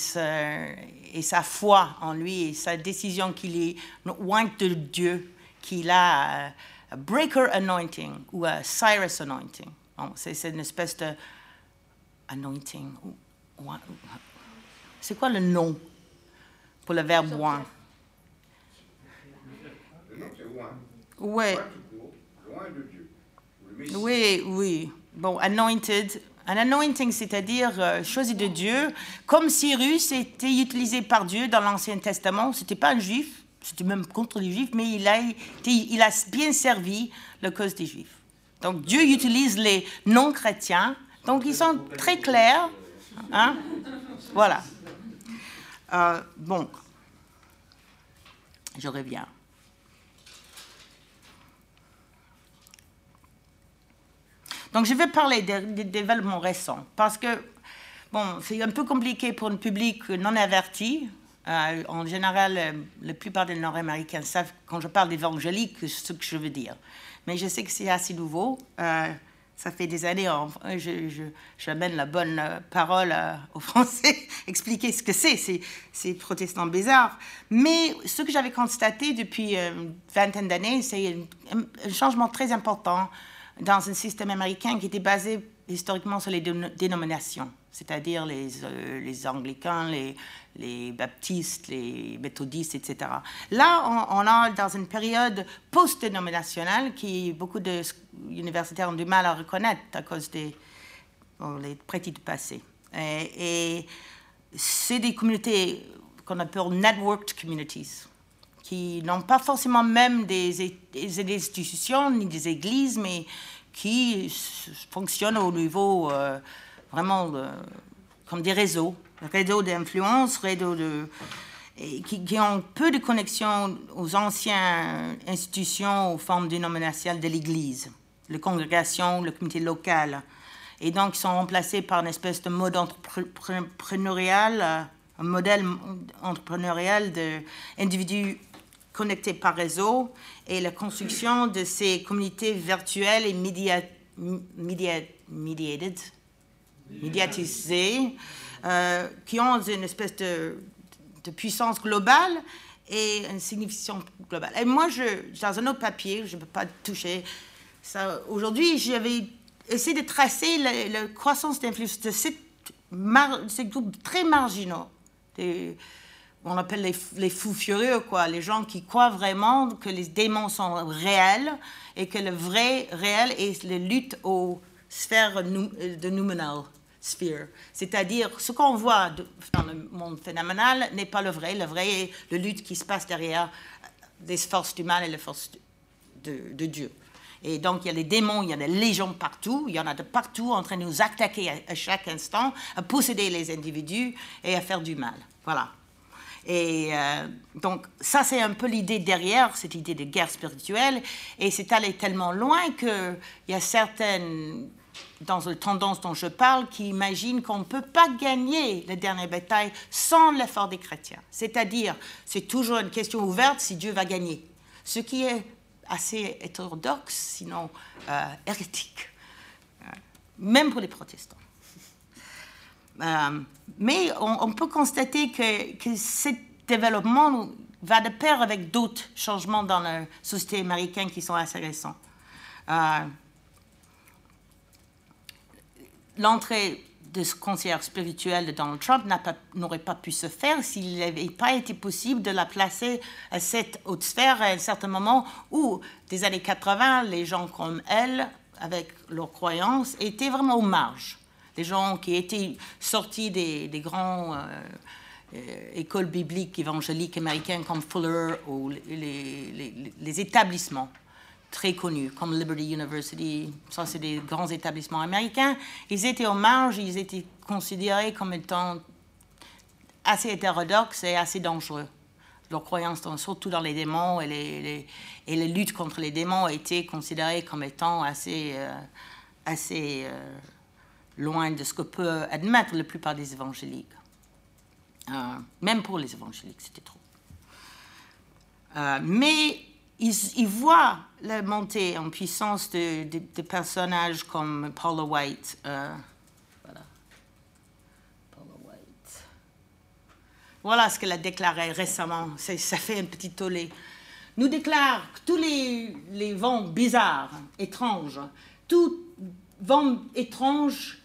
et, sa foi en lui et sa décision qu'il est loin de Dieu, qu'il a breaker anointing ou Cyrus anointing. C'est une espèce de anointing. C'est quoi le nom pour le verbe loin? Oui. Oui, oui. Bon, anointed, un anointing, c'est-à-dire euh, choisi de Dieu, comme Cyrus était utilisé par Dieu dans l'Ancien Testament. C'était pas un juif, c'était même contre les juifs, mais il a, il a bien servi la cause des juifs. Donc Dieu utilise les non-chrétiens, donc ils sont très clairs. Hein? Voilà. Euh, bon, je reviens. Donc, je vais parler des, développements récents parce que, bon, c'est un peu compliqué pour un public non averti. Euh, en général, euh, la plupart des Nord-Américains savent, quand je parle d'évangélique, ce que je veux dire. Mais je sais que c'est assez nouveau. Euh, ça fait des années, je, je, j'amène la bonne parole aux Français, expliquer ce que c'est, ces, ces protestants bizarres. Mais ce que j'avais constaté depuis une vingtaine d'années, c'est un changement très important dans un système américain qui était basé historiquement sur les dénominations, c'est-à-dire les, euh, les anglicans, les, les, baptistes, les méthodistes, etc. Là, on, a dans une période post-dénominationnelle qui beaucoup d'universitaires ont du mal à reconnaître à cause des les pratiques du passé. Et, et c'est des communautés qu'on appelle networked communities qui n'ont pas forcément même des, des, institutions ni des églises, mais qui fonctionnent au niveau euh, vraiment comme des réseaux, réseaux d'influence, réseaux de, qui, ont peu de connexion aux anciennes institutions, aux formes dénominationnelles de l'Église, les congrégations, le comité local. Et donc, ils sont remplacés par une espèce de mode entrepreneurial, un modèle entrepreneurial d'individus connectés par réseau et la construction de ces communautés virtuelles et médiatisées euh, qui ont une espèce de, puissance globale et une signification globale. Et moi, je, dans un autre papier, je ne peux pas toucher aujourd'hui, j'avais essayé de tracer la, croissance d'influence de ces groupes très marginaux on appelle les, fous furieux, quoi, les gens qui croient vraiment que les démons sont réels et que le vrai réel est la lutte aux sphères de noumenal sphere. C'est-à-dire, ce qu'on voit dans le monde phénoménal n'est pas le vrai. Le vrai est la lutte qui se passe derrière les forces du mal et les forces de, Dieu. Et donc, il y a les démons, il y a des légions partout, il y en a de partout en train de nous attaquer à, à chaque instant, à posséder les individus et à faire du mal. Voilà. Et euh, donc, ça, c'est un peu l'idée derrière, cette idée de guerre spirituelle. Et c'est allé tellement loin qu'il y a certaines, dans la tendance dont je parle, qui imaginent qu'on ne peut pas gagner la dernière bataille sans l'effort des chrétiens. C'est-à-dire, c'est toujours une question ouverte si Dieu va gagner. Ce qui est assez hétérodoxe, sinon euh, hérétique, euh, même pour les protestants. Euh, mais on, peut constater que, que, ce développement va de pair avec d'autres changements dans la société américaine qui sont assez récents. Euh, l'entrée de ce conseiller spirituel de Donald Trump n'aurait pas, pu se faire s'il n'avait pas été possible de la placer à cette haute sphère à un certain moment où, des années 80, les gens comme elle, avec leurs croyances, étaient vraiment aux marges des gens qui étaient sortis des, des grands euh, euh, écoles bibliques évangéliques américaines comme Fuller ou les, établissements très connus comme Liberty University, ça c'est des grands établissements américains, ils étaient aux marges, ils étaient considérés comme étant assez hétérodoxes et assez dangereux. Leurs croyances, surtout dans les démons et les, les luttes contre les démons, étaient considérées comme étant assez, euh, assez loin de ce que peut admettre la plupart des évangéliques. Euh, même pour les évangéliques, c'était trop. Euh, mais ils, voient la montée en puissance de, personnages comme Paula White. Euh, voilà. White. Voilà ce qu'elle a déclaré récemment. Ça fait un petit tollé. Nous déclare que tous les, vents bizarres, étranges, tout vent étrange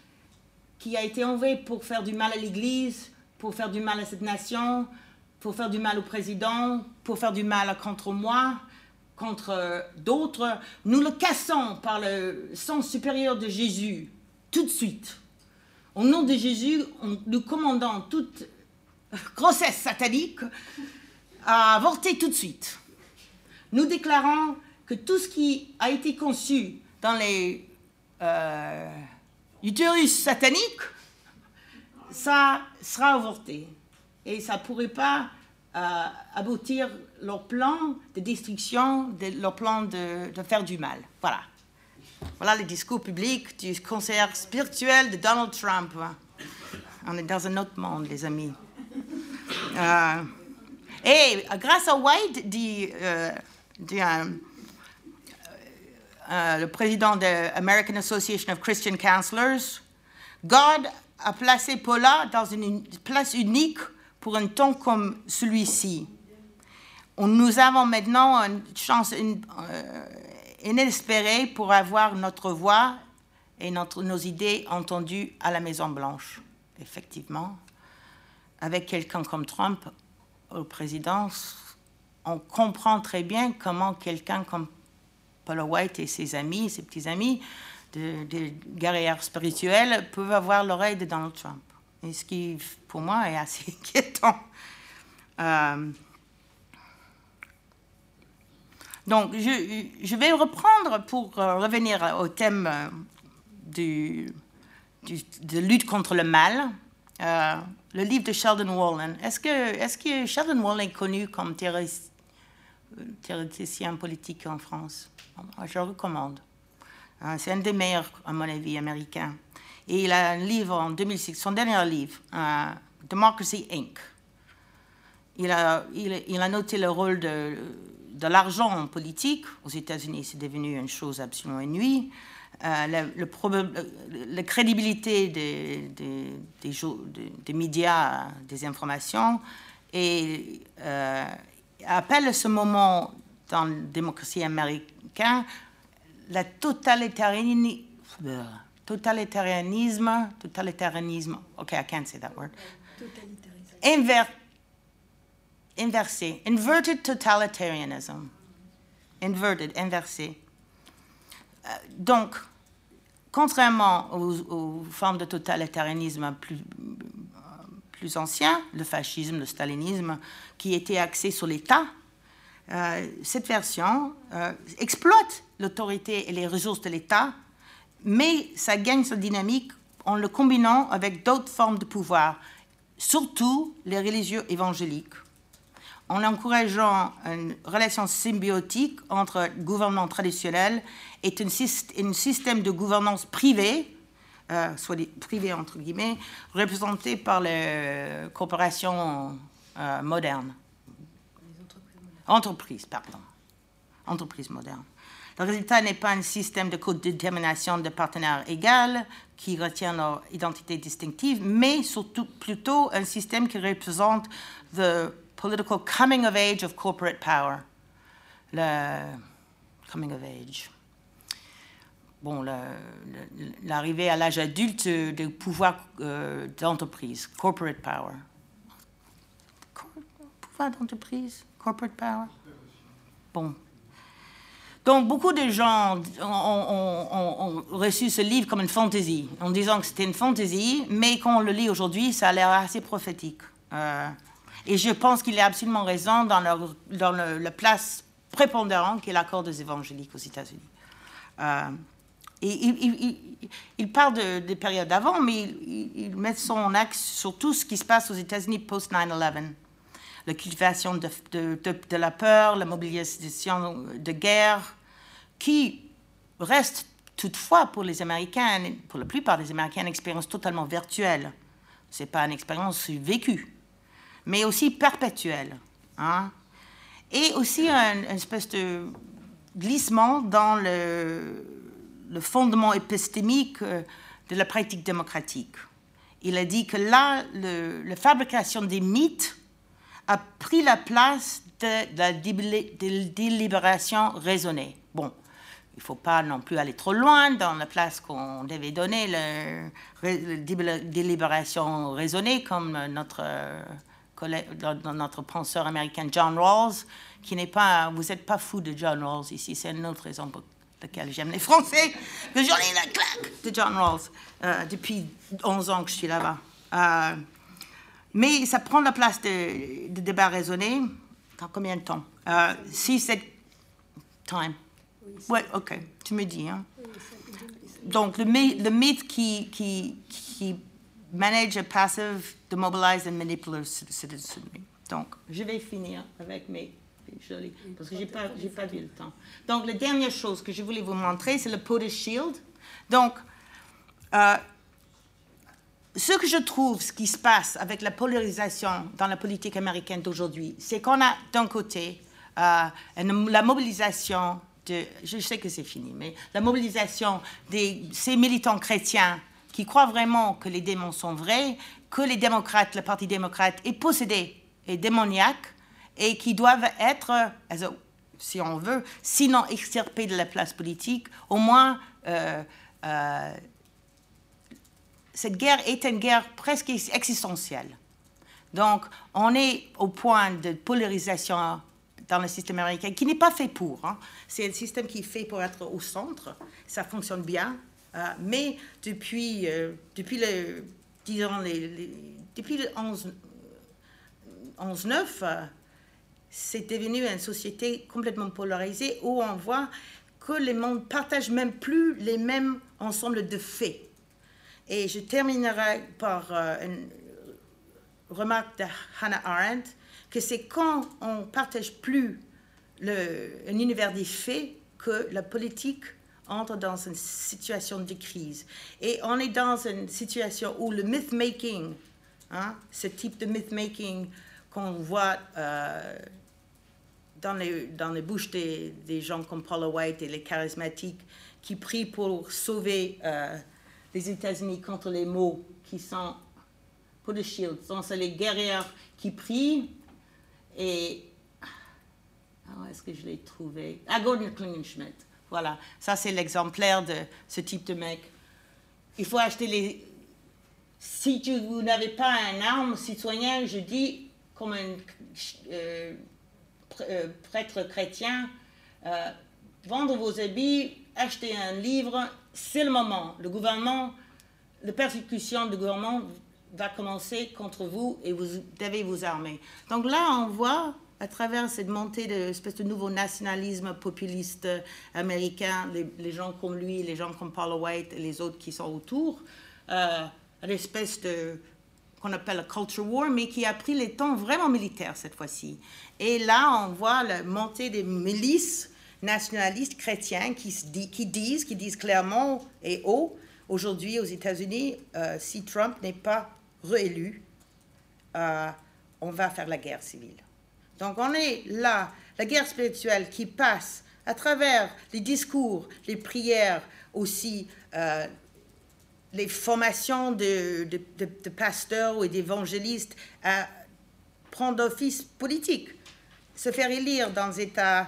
qui a été envoyé pour faire du mal à l'Église, pour faire du mal à cette nation, pour faire du mal au président, pour faire du mal contre moi, contre d'autres, nous le cassons par le sens supérieur de Jésus, tout de suite. Au nom de Jésus, nous commandons toute grossesse satanique à avorter tout de suite. Nous déclarons que tout ce qui a été conçu dans les euh, utérus sataniques, ça sera avorté. Et ça ne pourrait pas euh, aboutir leur plan de destruction, de, leur plan de, faire du mal. Voilà. Voilà le discours public du conseiller spirituel de Donald Trump. On est dans un autre monde, les amis. Euh, et grâce à White, dit, euh, le président de l'American Association of Christian Counselors, God a placé Paula dans une place unique pour un temps comme celui-ci. Nous avons maintenant une chance euh, inespérée pour avoir notre voix et nos idées entendues à la Maison-Blanche. Effectivement, avec quelqu'un comme Trump au présidence, on comprend très bien comment quelqu'un comme Paula White et ses amis, ses petits amis, de, de guerrières spirituelles, peuvent avoir l'oreille de Donald Trump. Et ce qui, pour moi, est assez inquiétant. Euh, donc, je, vais reprendre pour euh, revenir au thème euh, de lutte contre le mal. le livre de Sheldon Wallen. Est-ce que, que Sheldon Wallen est connu comme théoricien politique en France? Je recommande. C'est un des meilleurs, à mon avis, américains. Et il a un livre en 2006, son dernier livre, euh, Democracy Inc. Il a, noté le rôle de, l'argent en politique. Aux États-Unis, c'est devenu une chose absolument inouïe. Euh, la crédibilité des, médias, des informations, et euh, appelle ce moment dans la démocratie américaine la totalitarianisme totalitarianisme, totalitarianisme, ok, I can't say that word. Inver, inversé, inverted totalitarianism. Inverted, inversé. Euh, donc, contrairement aux, formes de totalitarisme plus, plus anciens, le fascisme, le stalinisme, qui étaient axés sur l'État, euh, cette version euh, exploite l'autorité et les ressources de l'État mais ça gagne sa dynamique en le combinant avec d'autres formes de pouvoir, surtout les religieux évangéliques, en encourageant une relation symbiotique entre gouvernement traditionnel et un, système de gouvernance privé, euh, soit privé entre guillemets, représenté par les corporations euh, modernes. Entreprises, pardon. Entreprises modernes. Le résultat n'est pas un système de co-détermination de partenaires égaux qui retient leur identité distinctive, mais surtout plutôt un système qui représente the political coming of age of corporate power. Le coming of age. Bon, l'arrivée à l'âge adulte du pouvoir euh, d'entreprise, corporate power. pouvoir d'entreprise, Bon, donc, beaucoup de gens ont, reçu ce livre comme une fantaisie, en disant que c'était une fantaisie, mais quand on le lit aujourd'hui, ça a l'air assez prophétique. Euh, et je pense qu'il a absolument raison dans, la place prépondérante qu'est l'accord des évangéliques aux États-Unis. Euh, et il, parle de, des périodes d'avant, mais il, met son axe sur tout ce qui se passe aux États-Unis post-9-11 la cultivation de, la peur, la mobilisation de guerre, qui reste toutefois pour les Américains, pour la plupart des Américains, une expérience totalement virtuelle. Ce n'est pas une expérience vécue, mais aussi perpétuelle. Hein. et aussi une espèce de glissement dans le, le fondement épistémique euh, de la pratique démocratique. Il a dit que là, la fabrication des mythes a pris la place de, la délibération raisonnée. Bon, il ne faut pas non plus aller trop loin dans la place qu'on devait donner la délibération raisonnée, comme notre, collègue, notre penseur américain John Rawls, qui n'est pas, vous n'êtes pas fou de John Rawls ici, c'est une autre raison pour laquelle j'aime les Français, que j'en ai la claque de John Rawls euh, depuis 11 ans que je suis là-bas. Euh, mais ça prend la place de, de débat raisonné. Dans combien de temps? Euh, Si c'est time. Oui, ok, tu me dis. Hein? Donc, le, le mythe qui, qui, qui manage a passive, demobilize and manipulate citizenry. Donc, je vais finir avec mes parce que je n'ai pas, pas vu le temps. Donc, la dernière chose que je voulais vous montrer, c'est le POTUS Shield. Donc, euh, ce que je trouve, ce qui se passe avec la polarisation dans la politique américaine d'aujourd'hui, c'est qu'on a d'un côté euh, la mobilisation de, je sais que c'est fini, mais la mobilisation de ces militants chrétiens qui croient vraiment que les démons sont vrais, que les démocrates, le Parti démocrate est possédé et démoniaque, et qui doivent être, si on veut, sinon extirpés de la place politique, au moins euh, euh, cette guerre est une guerre presque existentielle. Donc, on est au point de polarisation dans le système américain qui n'est pas fait pour. Hein. C'est un système qui est fait pour être au centre. Ça fonctionne bien. Euh, mais depuis, euh, depuis le, disons, les, depuis le 11, 9 euh, c'est devenu une société complètement polarisée où on voit que les mondes partagent même plus les mêmes ensembles de faits. Et je terminerai par euh, une remarque de Hannah Arendt, que c'est quand on partage plus le, un univers des faits que la politique entre dans une situation de crise. Et on est dans une situation où le myth-making, hein, ce type de myth-making qu'on voit euh, dans, les, dans les bouches des, des, gens comme Paula White et les charismatiques qui prient pour sauver euh, les États-Unis contre les maux qui sont pour le shield. Donc, c'est les guerrières qui prient. Et. Ah, est-ce que je l'ai trouvé? Ah, Gordon Klingenschmidt. Voilà. Ça, c'est l'exemplaire de ce type de mec. Il faut acheter les. Si tu, vous n'avez pas un arme citoyen, je dis, comme un euh, euh, prêtre chrétien, euh, vendre vos habits, acheter un livre, c'est le moment. Le gouvernement, la persécution du gouvernement va commencer contre vous et vous devez vous armer. Donc là, on voit à travers cette montée de espèce de nouveau nationalisme populiste américain, les, gens comme lui, les gens comme Paula White et les autres qui sont autour, euh, une espèce de qu'on appelle la culture war, mais qui a pris les temps vraiment militaires cette fois-ci. Et là, on voit la montée des milices nationalistes chrétiens qui, disent, qui disent clairement et haut, aujourd'hui aux États-Unis, euh, si Trump n'est pas réélu, euh, on va faire la guerre civile. Donc on est là, la guerre spirituelle qui passe à travers les discours, les prières aussi, euh, les formations de, pasteurs ou d'évangélistes à prendre office politique, se faire élire dans États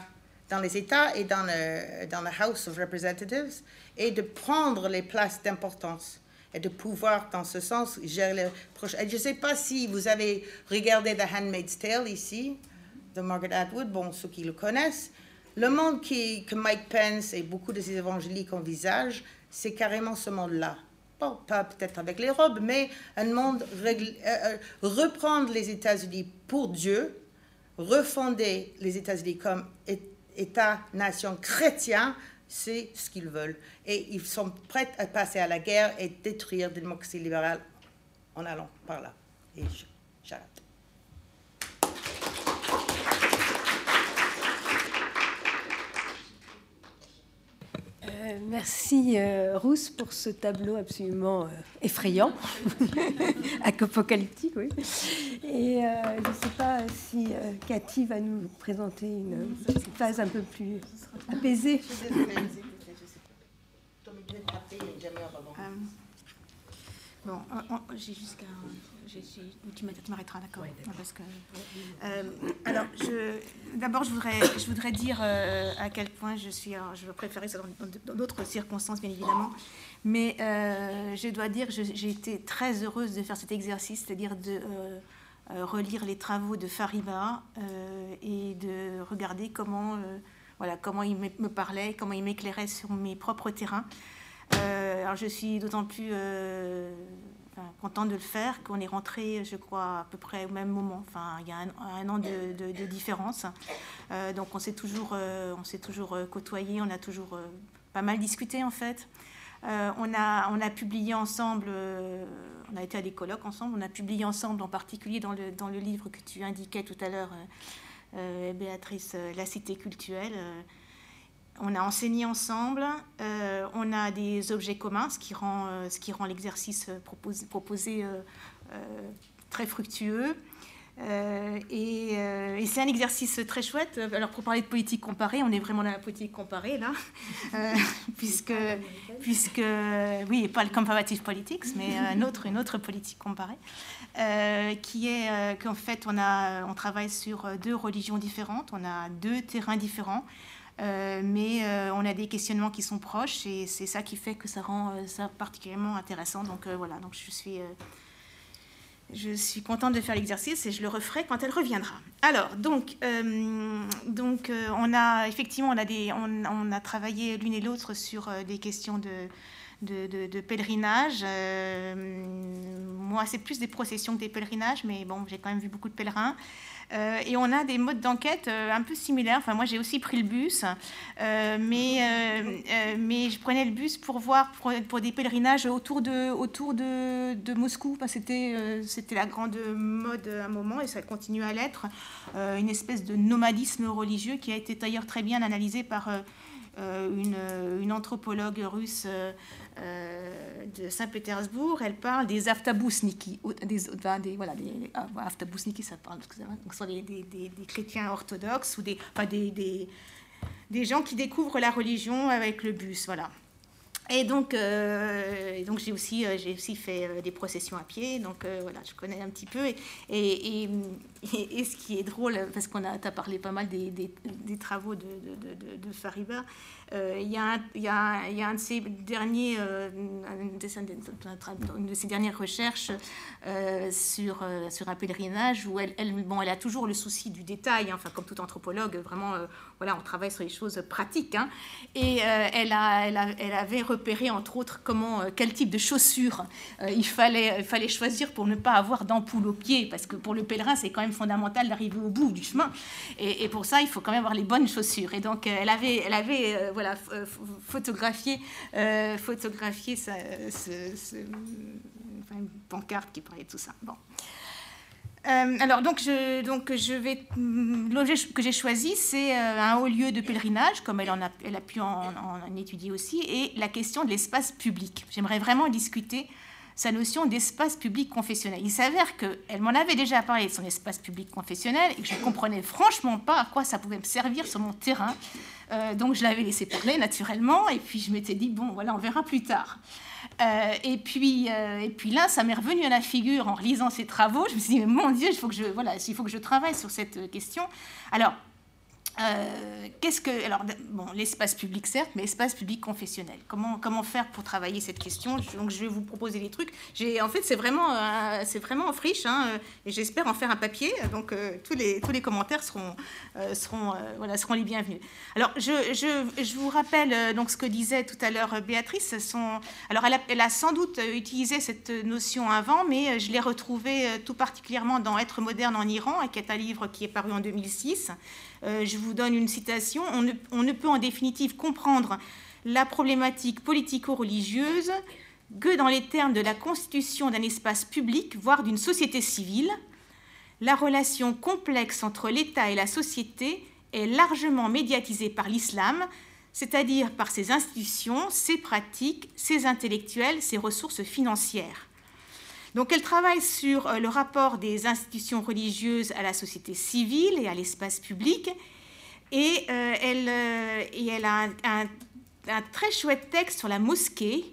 dans les États et dans le, dans le House of Representatives et de prendre les places d'importance et de pouvoir, dans ce sens, gérer les prochains. Je ne sais pas si vous avez regardé The Handmaid's Tale ici, de Margaret Atwood, bon, ceux qui le connaissent. Le monde qui, que Mike Pence et beaucoup de ses évangéliques envisagent, c'est carrément ce monde-là. Bon, pas peut-être avec les robes, mais un monde, euh, euh, reprendre les États-Unis pour Dieu, refonder les États-Unis comme État-nation chrétien, c'est ce qu'ils veulent. Et ils sont prêts à passer à la guerre et détruire la démocratie libérale en allant par là. Et j'arrête. Euh, merci euh, Rousse pour ce tableau absolument euh, effrayant, apocalyptique, oui. Et je ne sais pas si Cathy va nous présenter une, phase un peu plus apaisée. Bon, j'ai jusqu'à. Tu m'arrêteras, d'accord. parce que, euh, alors, d'abord, je voudrais, je voudrais dire euh, à quel point je suis. je préférer ça dans d'autres circonstances, bien évidemment. Mais euh, je dois dire que j'ai été très heureuse de faire cet exercice, c'est-à-dire de relire les travaux de Fariba et de regarder comment, voilà, comment il me parlait, comment il m'éclairait sur mes propres terrains. Alors je suis d'autant plus euh, contente de le faire qu'on est rentré, je crois, à peu près au même moment. Enfin, il y a un, an de, différence. Euh, donc on s'est toujours, on s'est toujours côtoyé, on a toujours pas mal discuté en fait. on, a, on a publié ensemble, on a été à des colloques ensemble, on a publié ensemble en particulier dans le, dans le livre que tu indiquais tout à l'heure, Béatrice, La Cité culturelle on a enseigné ensemble, euh, on a des objets communs, ce qui rend, euh, ce qui rend l'exercice proposé, proposé euh, très fructueux. et, c'est un exercice très chouette. Alors pour parler de politique comparée, on est vraiment dans la politique comparée là, puisque, puisque, oui, pas le comparative politics, mais un autre, une autre politique comparée, qui est qu'en fait on, a, on travaille sur deux religions différentes, on a deux terrains différents. Euh, mais euh, on a des questionnements qui sont proches et c'est ça qui fait que ça rend euh, ça particulièrement intéressant. Donc voilà, donc je suis, je suis contente de faire l'exercice et je le referai quand elle reviendra. Alors donc, donc on a effectivement on a des, on, a travaillé l'une et l'autre sur des questions de, de, pèlerinage. moi, c'est plus des processions que des pèlerinages, mais bon, j'ai quand même vu beaucoup de pèlerins. Euh, et on a des modes d'enquête euh, un peu similaires. Enfin, moi, j'ai aussi pris le bus, euh, mais, mais je prenais le bus pour voir pour, des pèlerinages autour de, autour de, Moscou. C'était c'était la grande mode à un moment et ça continue à l'être. une espèce de nomadisme religieux qui a été d'ailleurs très bien analysé par une, une, anthropologue russe euh, de Saint-Pétersbourg, elle parle des aftabusniki, des, voilà, des ah, aftabusniki, ça parle, donc sont des, des, chrétiens orthodoxes ou des, enfin des, des, gens qui découvrent la religion avec le bus, voilà. Et donc, euh, donc j'ai aussi, euh, aussi fait des processions à pied, donc voilà, je connais un petit peu. Et, et, et, ce qui est drôle, parce qu'on a, as parlé pas mal des, des, travaux de, de, de, de Fariba, euh, il y, a un de ces derniers, euh, une de ces dernières recherches euh, sur, un pèlerinage où elle, a toujours le souci du détail, hein, enfin, comme tout anthropologue, vraiment, voilà, on travaille sur les choses pratiques. Hein. et elle, avait repéré, entre autres, quel type de chaussures il, fallait, choisir pour ne pas avoir d'ampoule aux pieds, parce que pour le pèlerin, c'est quand même fondamental d'arriver au bout du chemin. Et, pour ça, il faut quand même avoir les bonnes chaussures. Et donc, elle avait voilà, euh, photographier, euh, photographier ce, une pancarte qui parlait de tout ça. Bon. Euh, alors donc je, donc je vais l'objet que j'ai choisi c'est un haut lieu de pèlerinage comme elle en a, elle a pu en étudier aussi et la question de l'espace public. J'aimerais vraiment discuter sa notion d'espace public confessionnel. Il s'avère qu'elle m'en avait déjà parlé son espace public confessionnel et que je ne comprenais franchement pas à quoi ça pouvait me servir sur mon terrain. Euh, donc je l'avais laissé parler naturellement et puis je m'étais dit, bon voilà, on verra plus tard. Euh, et, puis, euh, et puis là, ça m'est revenu à la figure en relisant ses travaux. Je me suis dit, mon Dieu, il faut que je, voilà, il faut que je travaille sur cette question. Alors, euh, qu'est-ce que alors bon l'espace public certes mais espace public confessionnel. Comment comment faire pour travailler cette question? Donc je vais vous proposer des trucs. J'ai en fait c'est vraiment euh, c'est vraiment en friche hein, euh, et j'espère en faire un papier. Donc tous les tous les commentaires seront seront voilà seront les bienvenus. Alors je, je, je vous rappelle donc ce que disait tout à l'heure Béatrice. Alors elle a, elle a, sans doute utilisé cette notion avant mais je l'ai retrouvée tout particulièrement dans Être moderne en Iran qui est un livre qui est paru en 2006 euh, je vous donne une citation. On ne, peut en définitive comprendre la problématique politico-religieuse que dans les termes de la constitution d'un espace public, voire d'une société civile. La relation complexe entre l'État et la société est largement médiatisée par l'islam, c'est-à-dire par ses institutions, ses pratiques, ses intellectuels, ses ressources financières. Donc elle travaille sur euh, le rapport des institutions religieuses à la société civile et à l'espace public, et, euh, elle, euh, elle, a un, un, très chouette texte sur la mosquée,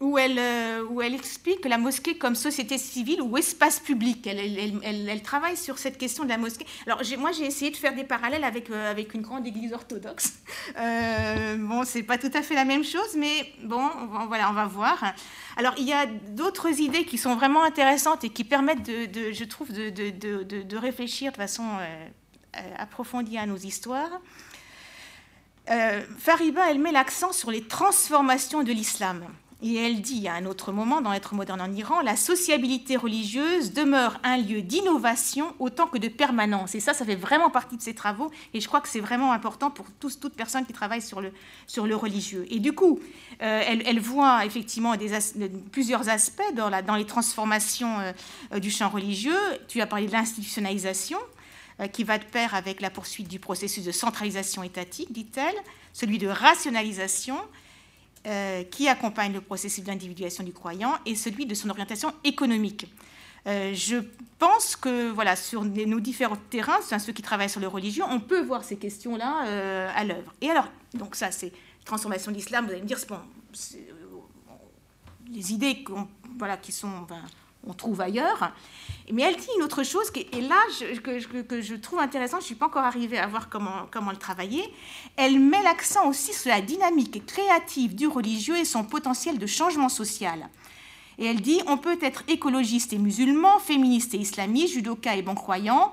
où elle, euh, où elle explique la mosquée comme société civile ou espace public. Elle, travaille sur cette question de la mosquée. Alors moi j'ai essayé de faire des parallèles avec, euh, avec une grande église orthodoxe. Euh, bon, c'est pas tout à fait la même chose, mais bon, voilà, on va voir. Alors il y a d'autres idées qui sont vraiment intéressantes et qui permettent, de, je trouve, de, réfléchir de façon approfondie à nos histoires. Fariba, elle met l'accent sur les transformations de l'islam. Et elle dit à un autre moment dans Être moderne en Iran, la sociabilité religieuse demeure un lieu d'innovation autant que de permanence. Et ça, ça fait vraiment partie de ses travaux. Et je crois que c'est vraiment important pour tous, toute personne qui travaille sur le, sur le religieux. Et du coup, euh, elle, voit effectivement plusieurs aspects dans les transformations euh, euh, du champ religieux. Tu as parlé de l'institutionnalisation qui va de pair avec la poursuite du processus de centralisation étatique, dit-elle, celui de rationalisation euh, qui accompagne le processus d'individuation du croyant et celui de son orientation économique. Euh, je pense que voilà, sur nos différents terrains, ceux qui travaillent sur le religieux, on peut voir ces questions-là euh, à l'œuvre. Et alors, donc ça, c'est transformation de l'islam. Vous allez me dire, bon, les idées voilà, qui sont, on trouve ailleurs. Mais elle dit une autre chose, et là, que, je trouve intéressant, je ne suis pas encore arrivée à voir comment, comment le travailler. Elle met l'accent aussi sur la dynamique créative du religieux et son potentiel de changement social. Et elle dit on peut être écologiste et musulman, féministe et islamiste, judoka et bon croyant.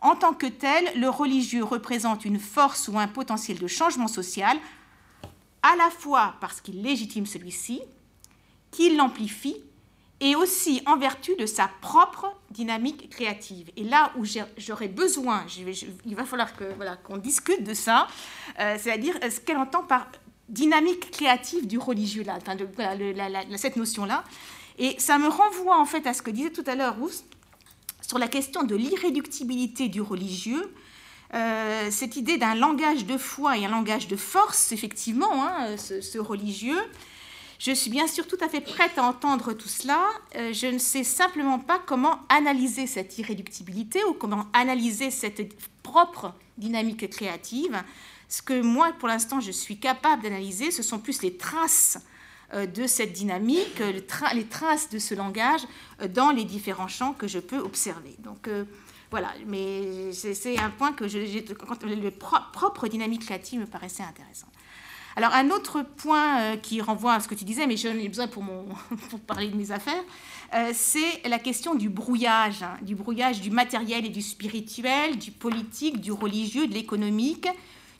En tant que tel, le religieux représente une force ou un potentiel de changement social, à la fois parce qu'il légitime celui-ci, qu'il l'amplifie et aussi en vertu de sa propre dynamique créative. Et là où j'aurais besoin, il va falloir qu'on discute de ça, euh, c'est-à-dire ce qu'elle entend par dynamique créative du religieux là, enfin cette notion-là. Et ça me renvoie en fait à ce que disait tout à l'heure Roust sur la question de l'irréductibilité du religieux. Euh, cette idée d'un langage de foi et un langage de force, effectivement, hein, ce, religieux, je suis bien sûr tout à fait prête à entendre tout cela. Euh, je ne sais simplement pas comment analyser cette irréductibilité ou comment analyser cette propre dynamique créative. Ce que moi, pour l'instant, je suis capable d'analyser, ce sont plus les traces euh, de cette dynamique, les, traces de ce langage euh, dans les différents champs que je peux observer. Donc voilà, mais c'est un point que je, le propre dynamique créative me paraissait intéressant. Alors un autre point euh, qui renvoie à ce que tu disais, mais j'en ai besoin pour, parler de mes affaires, euh, c'est la question du brouillage, hein, du brouillage du matériel et du spirituel, du politique, du religieux, de l'économique,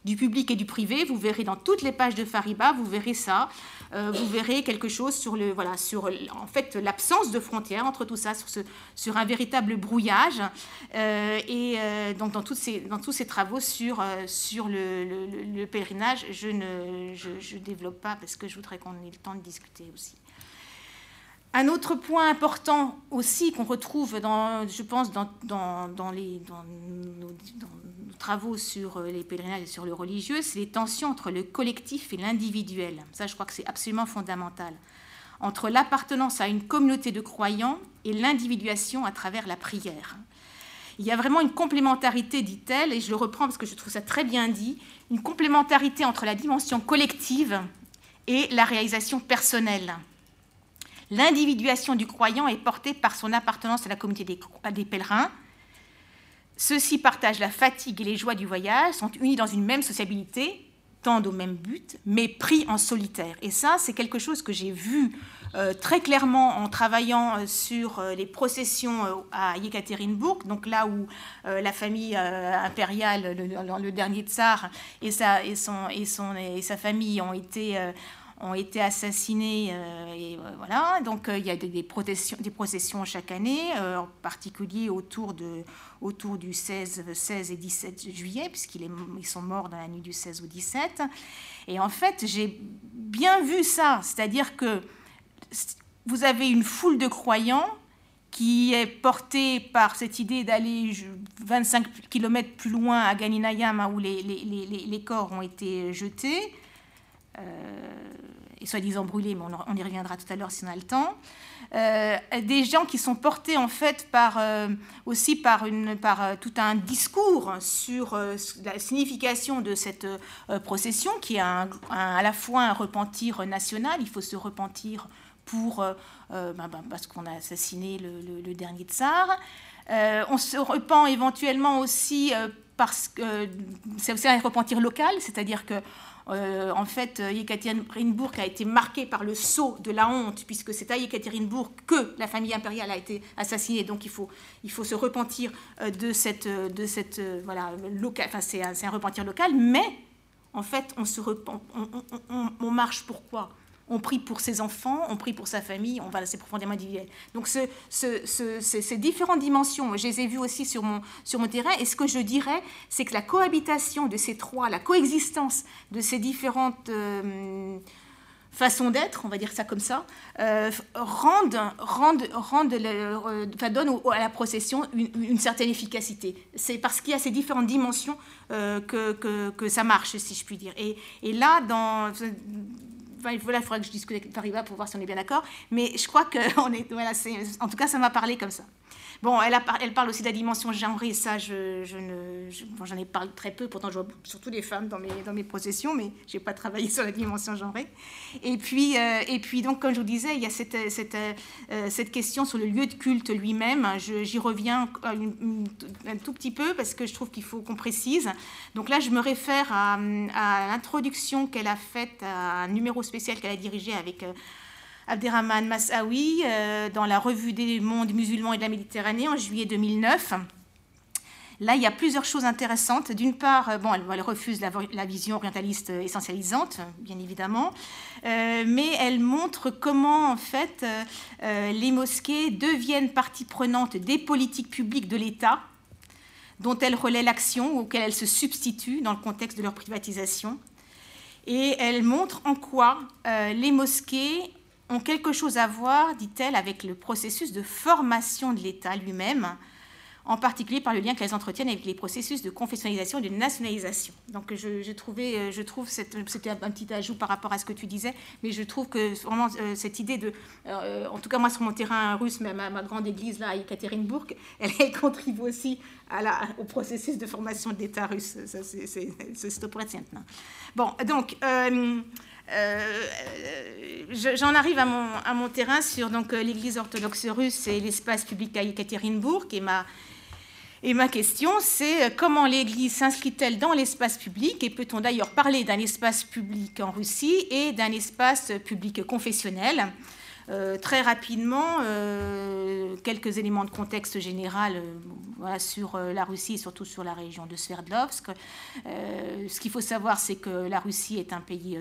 du public et du privé. Vous verrez dans toutes les pages de Fariba, vous verrez ça. Euh, vous verrez quelque chose sur le voilà sur en fait l'absence de frontières entre tout ça, sur un véritable brouillage. Euh, et euh, donc dans ces dans tous ces travaux sur sur le, le, pèlerinage, je ne je, je développe pas parce que je voudrais qu'on ait le temps de discuter aussi. Un autre point important aussi qu'on retrouve, je pense, dans, nos, nos, travaux sur euh, les pèlerinages et sur le religieux, c'est les tensions entre le collectif et l'individuel. Ça, je crois que c'est absolument fondamental. Entre l'appartenance à une communauté de croyants et l'individuation à travers la prière. Il y a vraiment une complémentarité, dit-elle, et je le reprends parce que je trouve ça très bien dit, une complémentarité entre la dimension collective et la réalisation personnelle. L'individuation du croyant est portée par son appartenance à la communauté des, pèlerins. Ceux-ci partagent la fatigue et les joies du voyage, sont unis dans une même sociabilité, tendent au même but, mais pris en solitaire. Et ça, c'est quelque chose que j'ai vu euh, très clairement en travaillant euh, sur euh, les processions à Yekaterinbourg, donc là où la famille impériale, le, dernier tsar et sa, et, son, et, son, et sa famille ont été ont été assassinés. Euh, et euh, voilà, donc euh, il y a des, processions chaque année, en particulier autour, de, autour du 16, 16 et 17 juillet, puisqu'ils sont morts dans la nuit du 16 au 17. Et en fait, j'ai bien vu ça, c'est-à-dire que vous avez une foule de croyants qui est portée par cette idée d'aller 25 km plus loin à Ganinayam, où les, les, les, les corps ont été jetés et soi-disant brûlés, mais on, y reviendra tout à l'heure si on a le temps. des gens qui sont portés en fait par, aussi par, par tout un discours sur la signification de cette procession qui est à la fois un repentir national, il faut se repentir pour, ben, ben, parce qu'on a assassiné le dernier tsar. on se repent éventuellement aussi parce que c'est aussi un repentir local, c'est-à-dire que euh, en fait, Yekaterinbourg a été marqué par le sceau de la honte, puisque c'est à Yekaterinbourg que la famille impériale a été assassinée. Donc il faut, il faut se repentir euh, de cette, de cette euh, voilà, local. Enfin, c'est un, un, repentir local, mais en fait, on se repent, on, on marche pourquoi? On prie pour ses enfants, on prie pour sa famille, on va assez profondément individuel. Donc ce, ces différentes dimensions, je les ai vues aussi sur mon, terrain, et ce que je dirais, c'est que la cohabitation de ces trois, la coexistence de ces différentes euh, façons d'être, on va dire ça comme ça, euh, euh, donne à la procession une, certaine efficacité. C'est parce qu'il y a ces différentes dimensions que, que, ça marche, si je puis dire. Et, et là, dans il faudra que je discute avec Fariba pour voir si on est bien d'accord. Mais je crois que on est, voilà, en tout cas, ça m'a parlé comme ça. Bon, elle, a, elle, parle aussi de la dimension genrée, ça, je, je ne, j'en ai parlé très peu, pourtant je vois surtout des femmes dans mes, dans mes processions, mais je n'ai pas travaillé sur la dimension genrée. Et puis, euh, et puis donc, comme je vous disais, il y a cette, cette, euh, cette question sur le lieu de culte lui-même. J'y reviens un tout petit peu parce que je trouve qu'il faut qu'on précise. Donc là, je me réfère à, à l'introduction qu'elle a faite à un numéro spécial qu'elle a dirigé avec... Euh, Abderrahman Massaoui euh, dans la revue des mondes musulmans et de la Méditerranée en juillet 2009. Là, il y a plusieurs choses intéressantes. D'une part, euh, bon, elle, refuse la, vision orientaliste essentialisante, bien évidemment, euh, mais elle montre comment, en fait, les mosquées deviennent partie prenante des politiques publiques de l'État, dont elles relaient l'action ou auxquelles elles se substituent dans le contexte de leur privatisation. Et elle montre en quoi les mosquées ont quelque chose à voir, dit-elle, avec le processus de formation de l'État lui-même, en particulier par le lien qu'elles entretiennent avec les processus de confessionnalisation et de nationalisation. Donc je, trouvais, euh, je trouve, c'était un petit ajout par rapport à ce que tu disais, mais je trouve que vraiment euh, cette idée de, euh, en tout cas moi sur mon terrain russe, même à ma grande église là à Ekaterinbourg, elle, contribue aussi au processus de formation de l'État russe. C'est Bon, donc... j'en arrive à mon, terrain sur euh, l'Église orthodoxe russe et l'espace public à Ekaterinbourg. Et ma, et ma question, c'est euh, comment l'Église s'inscrit-elle dans l'espace public? Et peut-on d'ailleurs parler d'un espace public en Russie et d'un espace public confessionnel? Très rapidement, quelques éléments de contexte général sur la Russie et surtout sur la région de Sverdlovsk. ce qu'il faut savoir, c'est que la Russie est un pays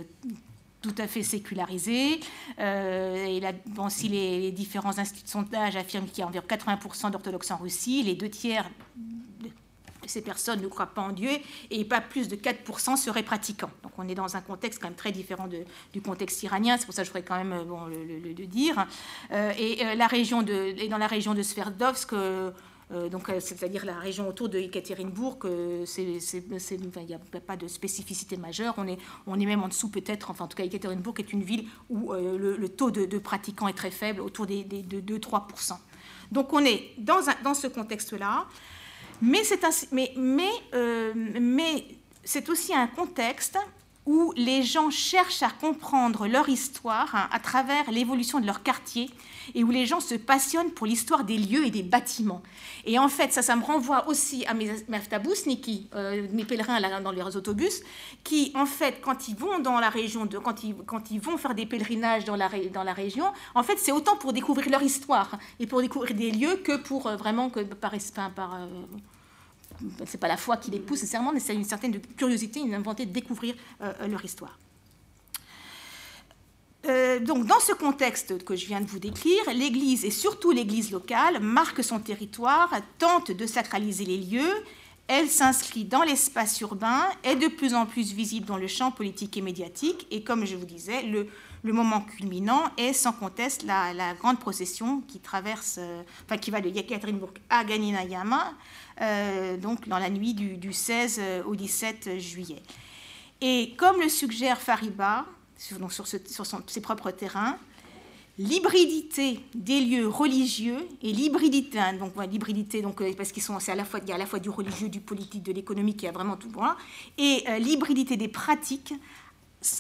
tout à fait sécularisé. Euh, et là, bon, si les, différents instituts de sondage affirment qu'il y a environ 80% d'orthodoxes en Russie, les deux tiers de ces personnes ne croient pas en Dieu et pas plus de 4% seraient pratiquants. Donc on est dans un contexte quand même très différent du contexte iranien, c'est pour ça que je voudrais quand même euh, bon, le, dire. Euh, et, la région de, et dans la région de Sverdlovsk, donc, euh, c'est-à-dire la région autour de Ekaterinbourg, il n'y a pas de spécificité majeure. On est, on est même en dessous peut-être, enfin en tout cas Ekaterinbourg est une ville où euh, le, taux de, pratiquants est très faible, autour des, de 2-3%. Donc on est dans, ce contexte-là, mais c'est aussi un contexte où les gens cherchent à comprendre leur histoire hein, à travers l'évolution de leur quartier et où les gens se passionnent pour l'histoire des lieux et des bâtiments. Et en fait, ça, ça me renvoie aussi à mes Niki, euh, mes pèlerins dans les autobus, qui, en fait, quand ils vont dans la région, quand, ils, vont faire des pèlerinages dans la, région, en fait, c'est autant pour découvrir leur histoire et pour découvrir des lieux que pour euh, vraiment que par, par euh, c'est pas la foi qui les pousse nécessairement, mais c'est une certaine curiosité, une volonté de découvrir leur histoire. Euh, donc, dans ce contexte que je viens de vous décrire, l'Église et surtout l'Église locale marque son territoire, tente de sacraliser les lieux. Elle s'inscrit dans l'espace urbain, est de plus en plus visible dans le champ politique et médiatique. Et comme je vous disais, le, moment culminant est sans conteste la, grande procession qui traverse, euh, enfin qui va de Yekaterinbourg à Ganinayama, euh, donc dans la nuit du, du 16 au 17 juillet. Et comme le suggère Fariba, sur, sur, ses propres terrains, l'hybridité des lieux religieux et l'hybridité, hein, donc l'hybridité, donc euh, parce qu'ils sont, à la fois, il y a à la fois du religieux, du politique, de l'économique, il y a vraiment tout droit, et euh, l'hybridité des pratiques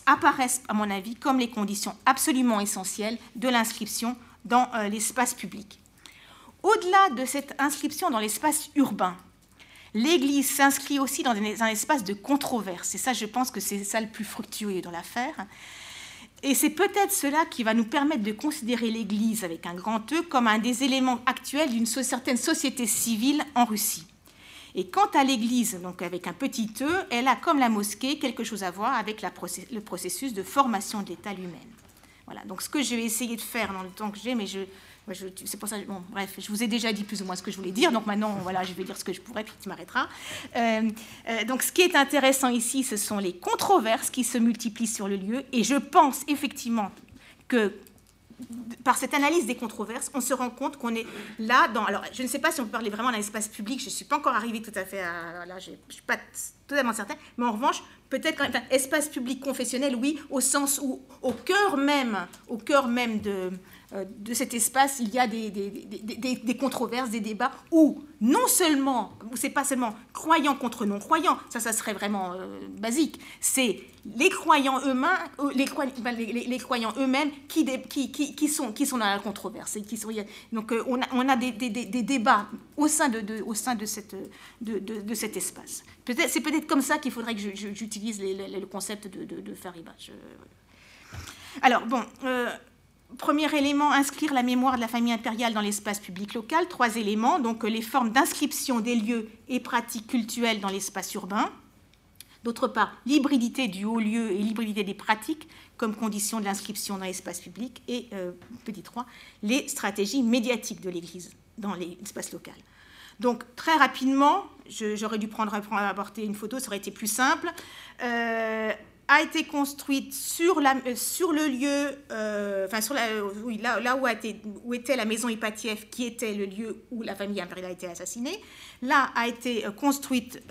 apparaissent, à mon avis, comme les conditions absolument essentielles de l'inscription dans euh, l'espace public. Au-delà de cette inscription dans l'espace urbain, l'Église s'inscrit aussi dans un espace de controverse. Et ça, je pense que c'est ça le plus fructueux dans l'affaire. Et c'est peut-être cela qui va nous permettre de considérer l'Église avec un grand E comme un des éléments actuels d'une certaine société civile en Russie. Et quant à l'Église, donc avec un petit e, elle a, comme la mosquée, quelque chose à voir avec le processus de formation de l'État lui-même. Voilà, donc ce que je vais essayer de faire dans le temps que j'ai, mais je, c'est pour ça, bon, bref, je vous ai déjà dit plus ou moins ce que je voulais dire, donc maintenant, voilà, je vais dire ce que je pourrais, puis tu m'arrêteras. Euh, euh, donc, ce qui est intéressant ici, ce sont les controverses qui se multiplient sur le lieu, et je pense effectivement que par cette analyse des controverses, on se rend compte qu'on est là dans. Alors, je ne sais pas si on peut parler vraiment d'un espace public, je ne suis pas encore arrivée tout à fait à. Là, je ne suis pas totalement certaine, mais en revanche, peut-être quand même. un espace public confessionnel, oui, au sens où, au cœur même, au cœur même de, de cet espace, il y a des, des, controverses, des débats où non seulement, c'est pas seulement croyants contre non-croyants, ça, ça serait vraiment euh, basique, c'est les croyants eux-mêmes, euh, ben, les, les, croyants eux-mêmes qui, qui, qui, sont, qui sont dans la controverse. Et qui sont, donc on a, on a des, débats au sein de, au sein de, cette, de, de, cet espace. Peut-être, c'est peut-être comme ça qu'il faudrait que j'utilise le concept de, de, Fariba. Alors, bon, Premier élément, inscrire la mémoire de la famille impériale dans l'espace public local. Trois éléments, donc les formes d'inscription des lieux et pratiques culturelles dans l'espace urbain. D'autre part, l'hybridité du haut lieu et l'hybridité des pratiques comme condition de l'inscription dans l'espace public. Et, euh, petit 3, les stratégies médiatiques de l'Église dans l'espace local. Donc, très rapidement, j'aurais dû apporter une photo, ça aurait été plus simple. Euh, a été construite sur, euh, le lieu, euh, enfin sur oui, là, où, était la maison Ipatiev, qui était le lieu où la famille impériale a été assassinée. Là a été euh, construite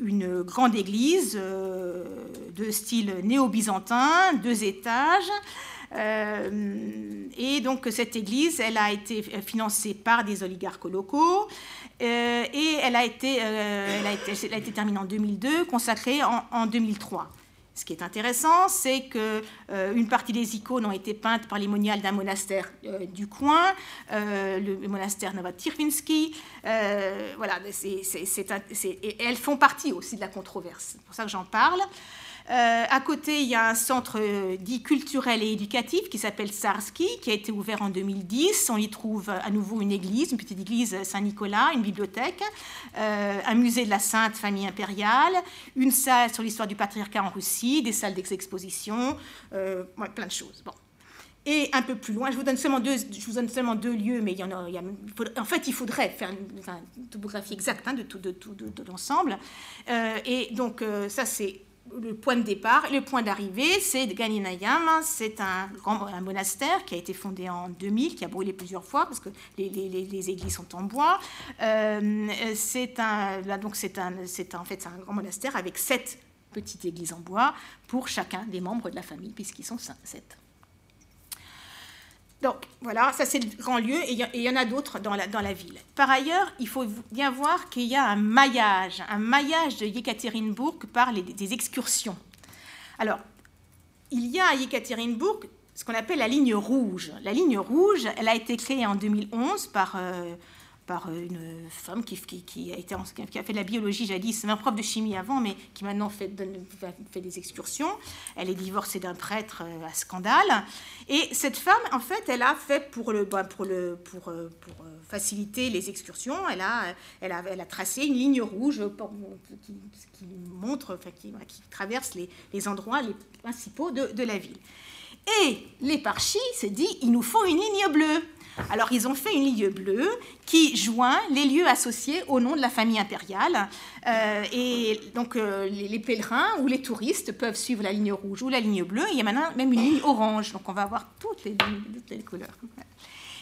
une grande église de style néo-byzantin, deux étages. Et donc cette église, elle a été financée par des oligarques locaux. Euh, et elle a, été, euh, elle, a été, terminée en 2002, consacrée en, 2003. Ce qui est intéressant, c'est que euh, une partie des icônes ont été peintes par les moniales d'un monastère du coin, le, monastère Novotirvinsky. voilà, et elles font partie aussi de la controverse. C'est pour ça que j'en parle. Euh, à côté, il y a un centre euh, dit culturel et éducatif qui s'appelle Sarski, qui a été ouvert en 2010. On y trouve à nouveau une église, une petite église Saint-Nicolas, une bibliothèque, euh, un musée de la Sainte Famille impériale, une salle sur l'histoire du patriarcat en Russie, des salles d'exposition, plein de choses. Bon. Et un peu plus loin, je vous donne seulement deux, je vous donne seulement deux lieux, mais il y en a, en fait, il faudrait faire une, topographie exacte hein, de tout, de, l'ensemble. et donc, ça, c'est le point de départ. Le point d'arrivée, c'est Ganinayam. C'est un, un monastère qui a été fondé en 2000, qui a brûlé plusieurs fois parce que les, les, églises sont en bois. Euh, c'est un, donc c'est un, c'est en fait un grand monastère avec sept petites églises en bois pour chacun des membres de la famille, puisqu'ils sont sept. Donc voilà, ça c'est le grand lieu et il y, en a d'autres dans la, ville. Par ailleurs, il faut bien voir qu'il y a un maillage, un maillage de Yekaterinbourg par les, des excursions. Alors, il y a à Yekaterinbourg ce qu'on appelle la ligne rouge. La ligne rouge, elle a été créée en 2011 par euh, par une femme qui, a fait de la biologie jadis, un prof de chimie avant, mais qui maintenant fait, des excursions. Elle est divorcée d'un prêtre euh, à scandale. Et cette femme, en fait, elle a fait pour, bah, euh, euh, faciliter les excursions, elle a, tracé une ligne rouge qui, montre, enfin, qui, traverse les, les, endroits les principaux de, de la ville. Et l'éparchie s'est dit, il nous faut une ligne bleue. Alors ils ont fait une ligne bleue qui joint les lieux associés au nom de la famille impériale. Euh, et donc euh, les, pèlerins ou les touristes peuvent suivre la ligne rouge ou la ligne bleue. Il y a maintenant même une ligne orange, donc on va avoir toutes les, toutes les couleurs.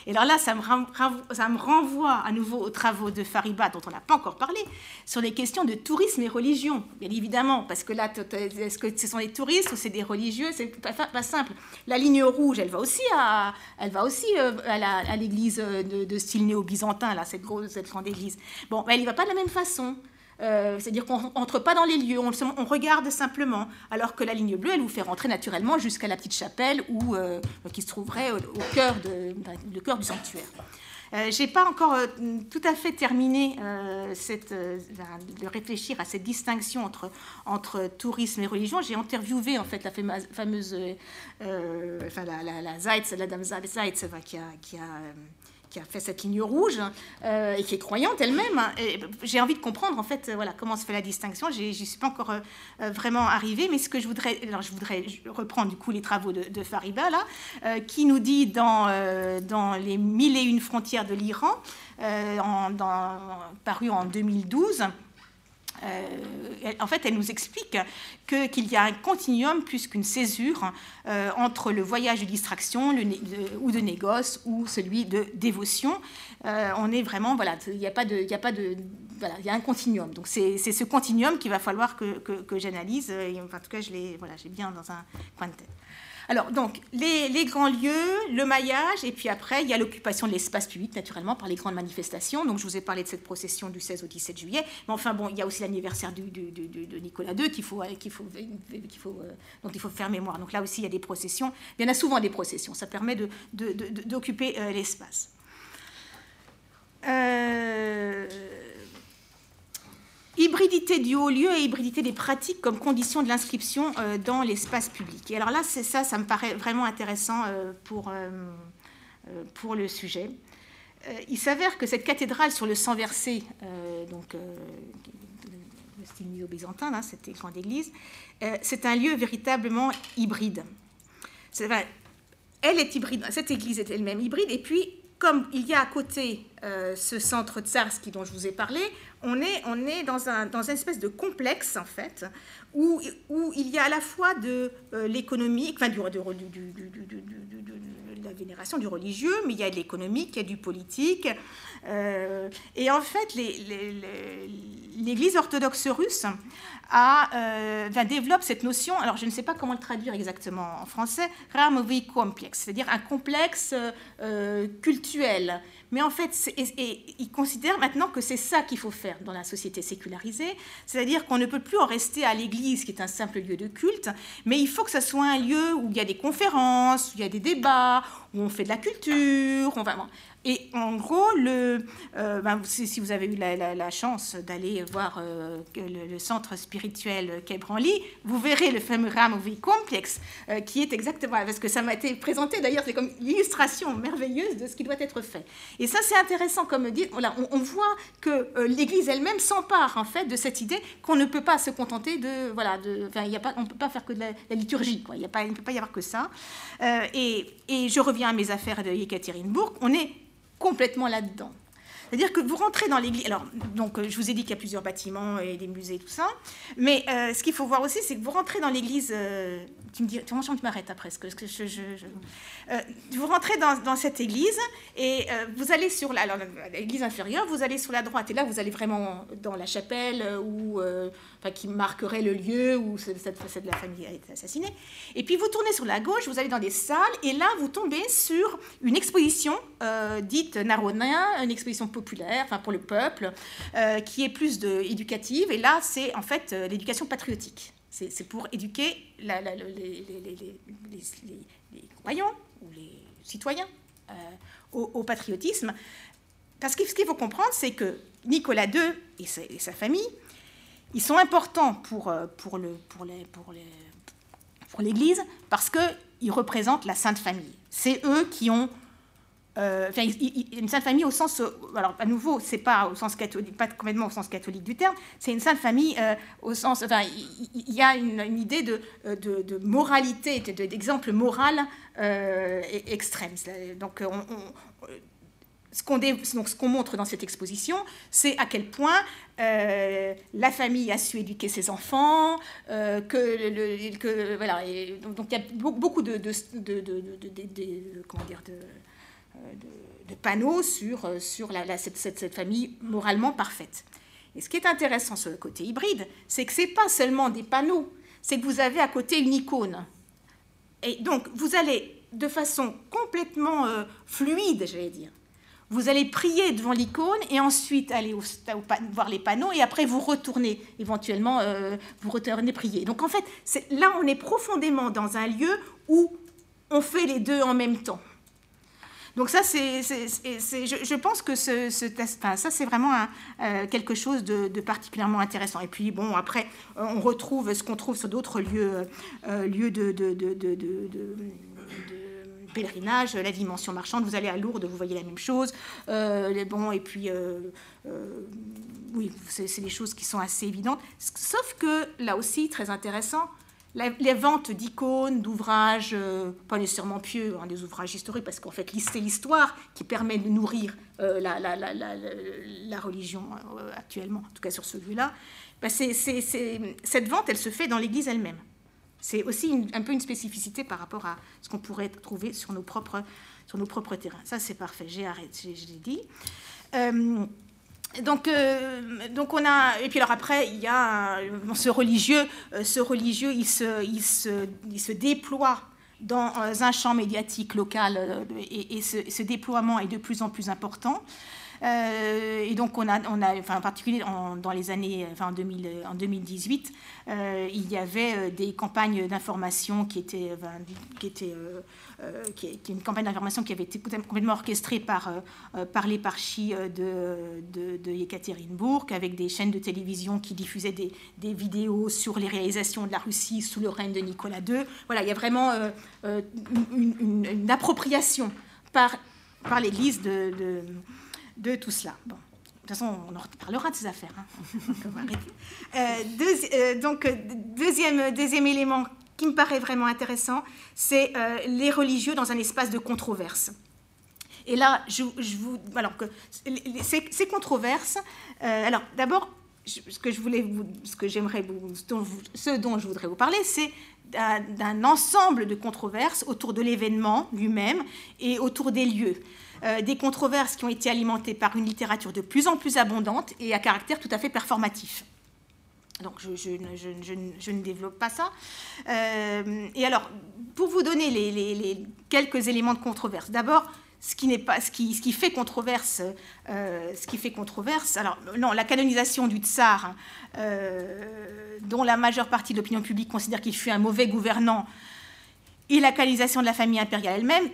Et alors là, ça me, renvoie à nouveau aux travaux de Fariba, dont on n'a pas encore parlé, sur les questions de tourisme et religion, bien évidemment, parce que là, est-ce que ce sont des touristes ou c'est des religieux? C'est pas, pas, simple. La ligne rouge, elle va aussi à, elle va aussi euh, à l'église de, de, style néo-byzantin, là, cette, cette grande église. Bon, elle n'y va pas de la même façon. Euh, c'est-à-dire qu'on n'entre pas dans les lieux, on, regarde simplement, alors que la ligne bleue, elle vous fait rentrer naturellement jusqu'à la petite chapelle euh, qui se trouverait au, cœur, cœur du sanctuaire. Euh, je n'ai pas encore tout à fait terminé cette, de réfléchir à cette distinction entre, entre tourisme et religion. J'ai interviewé en fait la fameuse, enfin la, la, la dame Zeitz, qui a, qui a qui a fait cette ligne rouge euh, et qui est croyante elle-même. Hein. J'ai envie de comprendre en fait voilà comment se fait la distinction. J'y suis pas encore euh, euh, vraiment arrivée, mais ce que je voudrais, alors je voudrais reprendre du coup les travaux de, Fariba là, qui nous dit dans dans les mille et une frontières de l'Iran, paru en 2012. Euh, en fait, elle nous explique qu'il y a un continuum plus qu'une césure euh, entre le voyage de distraction ou de négoce ou celui de dévotion. Euh, on est vraiment, voilà, il n'y a pas de, il a pas de, voilà, il y a un continuum. Donc c'est ce continuum qu'il va falloir que, que, j'analyse. en tout cas, je l'ai, voilà, j'ai bien dans un coin de tête. Alors, donc, les, grands lieux, le maillage, et puis après, il y a l'occupation de l'espace public, naturellement, par les grandes manifestations. Donc, je vous ai parlé de cette procession du 16 au 17 juillet. Mais enfin, bon, il y a aussi l'anniversaire de Nicolas II qu'il faut, faut, euh, dont il faut faire mémoire. Donc, là aussi, il y a des processions. Il y en a souvent des processions. Ça permet d'occuper euh, l'espace. Euh Hybridité du haut lieu et hybridité des pratiques comme condition de l'inscription euh, dans l'espace public. Et alors là, c'est ça, ça me paraît vraiment intéressant euh, pour, euh, pour le sujet. Il s'avère que cette cathédrale sur le sang versé, donc le style néo-byzantin, là, cette grande église, c'est un lieu véritablement hybride. elle est hybride, cette église est elle-même hybride, et puis comme il y a à côté ce centre tsarski dont je vous ai parlé, on est, dans, un, dans espèce de complexe, en fait, où, il y a à la fois de euh, l'économique, enfin, du, du, de la vénération du religieux, mais il y a de l'économique, il y a du politique. Euh, et en fait, l'Église orthodoxe russe euh, développe cette notion, alors je ne sais pas comment le traduire exactement en français, Ramovi complexe, c'est-à-dire un complexe euh, cultuel mais en fait, et, il considère maintenant que c'est ça qu'il faut faire dans la société sécularisée, c'est-à-dire qu'on ne peut plus en rester à l'église, qui est un simple lieu de culte, mais il faut que ça soit un lieu où il y a des conférences, où il y a des débats, où on fait de la culture. On va... Et en gros, euh, ben, si vous avez eu la, chance d'aller voir euh, le, centre spirituel Quai vous verrez le fameux Ramovi Complex, euh, qui est exactement, parce que ça m'a été présenté d'ailleurs, c'est comme l'illustration merveilleuse de ce qui doit être fait. Et ça, c'est intéressant, comme dit, on, voit que l'Église elle-même s'empare en fait de cette idée qu'on ne peut pas se contenter de, voilà, on ne peut pas faire que de la, liturgie, quoi. Il, ne peut pas y avoir que ça. et, et je reviens à mes affaires de Yekaterinbourg, on est complètement là-dedans. C'est-à-dire que vous rentrez dans l'église. Alors, donc, euh, je vous ai dit qu'il y a plusieurs bâtiments et des musées, tout ça. Mais euh, ce qu'il faut voir aussi, c'est que vous rentrez dans l'église. Euh, tu me dis, tu m'arrêtes après, parce que, je, vous rentrez dans, cette église et vous allez sur la, l'église inférieure, vous allez sur la droite et là vous allez vraiment dans la chapelle qui marquerait le lieu où cette facette de la famille a été assassinée. Et puis vous tournez sur la gauche, vous allez dans des salles et là vous tombez sur une exposition dite Narodna, une exposition populaire, enfin pour le peuple, euh, qui est plus de, éducative. Et là, c'est en fait euh, l'éducation patriotique. C'est pour éduquer les, croyants ou les citoyens euh, au, patriotisme. Parce que ce qu'il faut comprendre, c'est que Nicolas II et sa, famille, ils sont importants pour, pour, le, pour, pour, pour l'Église parce qu'ils représentent la Sainte Famille. C'est eux qui ont euh, une sainte famille au sens, euh, alors à nouveau, c'est pas au sens catholique, pas complètement au sens catholique du terme, c'est une sainte famille euh, au sens, enfin, il y, a une, idée de, de, moralité, d'exemple moral extrême. Donc, ce qu'on montre dans cette exposition, c'est à quel point la famille a su éduquer ses enfants, que, le, que voilà, donc il y a beaucoup de, de, de comment dire de de, panneaux sur, sur la, cette, cette, famille moralement parfaite. Et ce qui est intéressant sur le côté hybride, c'est que ce n'est pas seulement des panneaux, c'est que vous avez à côté une icône. Et donc, vous allez de façon complètement fluide, j'allais dire, vous allez prier devant l'icône et ensuite aller voir les panneaux et après vous retournez éventuellement, euh, vous retournez prier. Donc en fait, là on est profondément dans un lieu où on fait les deux en même temps. Donc ça, c'est, je, pense que ce, ça, c'est vraiment euh, quelque chose de, particulièrement intéressant. Et puis, bon, après, on retrouve ce qu'on trouve sur d'autres lieux, euh, lieux de, pèlerinage, la dimension marchande. Vous allez à Lourdes, vous voyez la même chose. Euh, bon, et puis, euh, euh, oui, c'est des choses qui sont assez évidentes. Sauf que, là aussi, très intéressant, les ventes d'icônes, d'ouvrages, pas nécessairement pieux, hein, des ouvrages historiques, parce qu'en fait, c'est l'histoire qui permet de nourrir la, la, religion actuellement, en tout cas sur celui-là. Ben, cette vente, elle se fait dans l'Église elle-même. C'est aussi un peu une spécificité par rapport à ce qu'on pourrait trouver sur nos propres, sur nos propres terrains. Ça, c'est parfait, j'ai arrêté, je l'ai dit. Euh, donc, euh, donc on a et puis alors après il y a ce religieux, euh, ce religieux il se, il se, il se déploie dans un champ médiatique local et, ce, déploiement est de plus en plus important. Euh, et donc, on a, enfin, en particulier dans les années, enfin, en, 2000, en 2018, euh, il y avait euh, des campagnes d'information qui étaient, qui étaient qui, est, une campagne d'information qui avait été complètement orchestrée par, par l'éparchie de, de, de Yekaterinbourg, avec des chaînes de télévision qui diffusaient des, vidéos sur les réalisations de la Russie sous le règne de Nicolas II. Voilà, il y a vraiment une, appropriation par, par l'Église de tout cela. Bon. De toute façon, on en reparlera de ces affaires. Hein. Euh, euh, donc, deuxième, deuxième élément qui me paraît vraiment intéressant, c'est euh, les religieux dans un espace de controverse. Et là, je, vous, alors que ces, controverses, alors d'abord, ce que je voulais vous, ce que j'aimerais ce dont je voudrais vous parler, c'est d'un ensemble de controverses autour de l'événement lui-même et autour des lieux. Euh, des controverses qui ont été alimentées par une littérature de plus en plus abondante et à caractère tout à fait performatif. Donc je, ne développe pas ça. Euh, et alors, pour vous donner les, quelques éléments de controverse, d'abord, ce qui, pas, ce qui, fait controverse, euh, ce qui fait controverse, alors non, la canonisation du tsar, dont la majeure partie de l'opinion publique considère qu'il fut un mauvais gouvernant, et la canonisation de la famille impériale elle-même,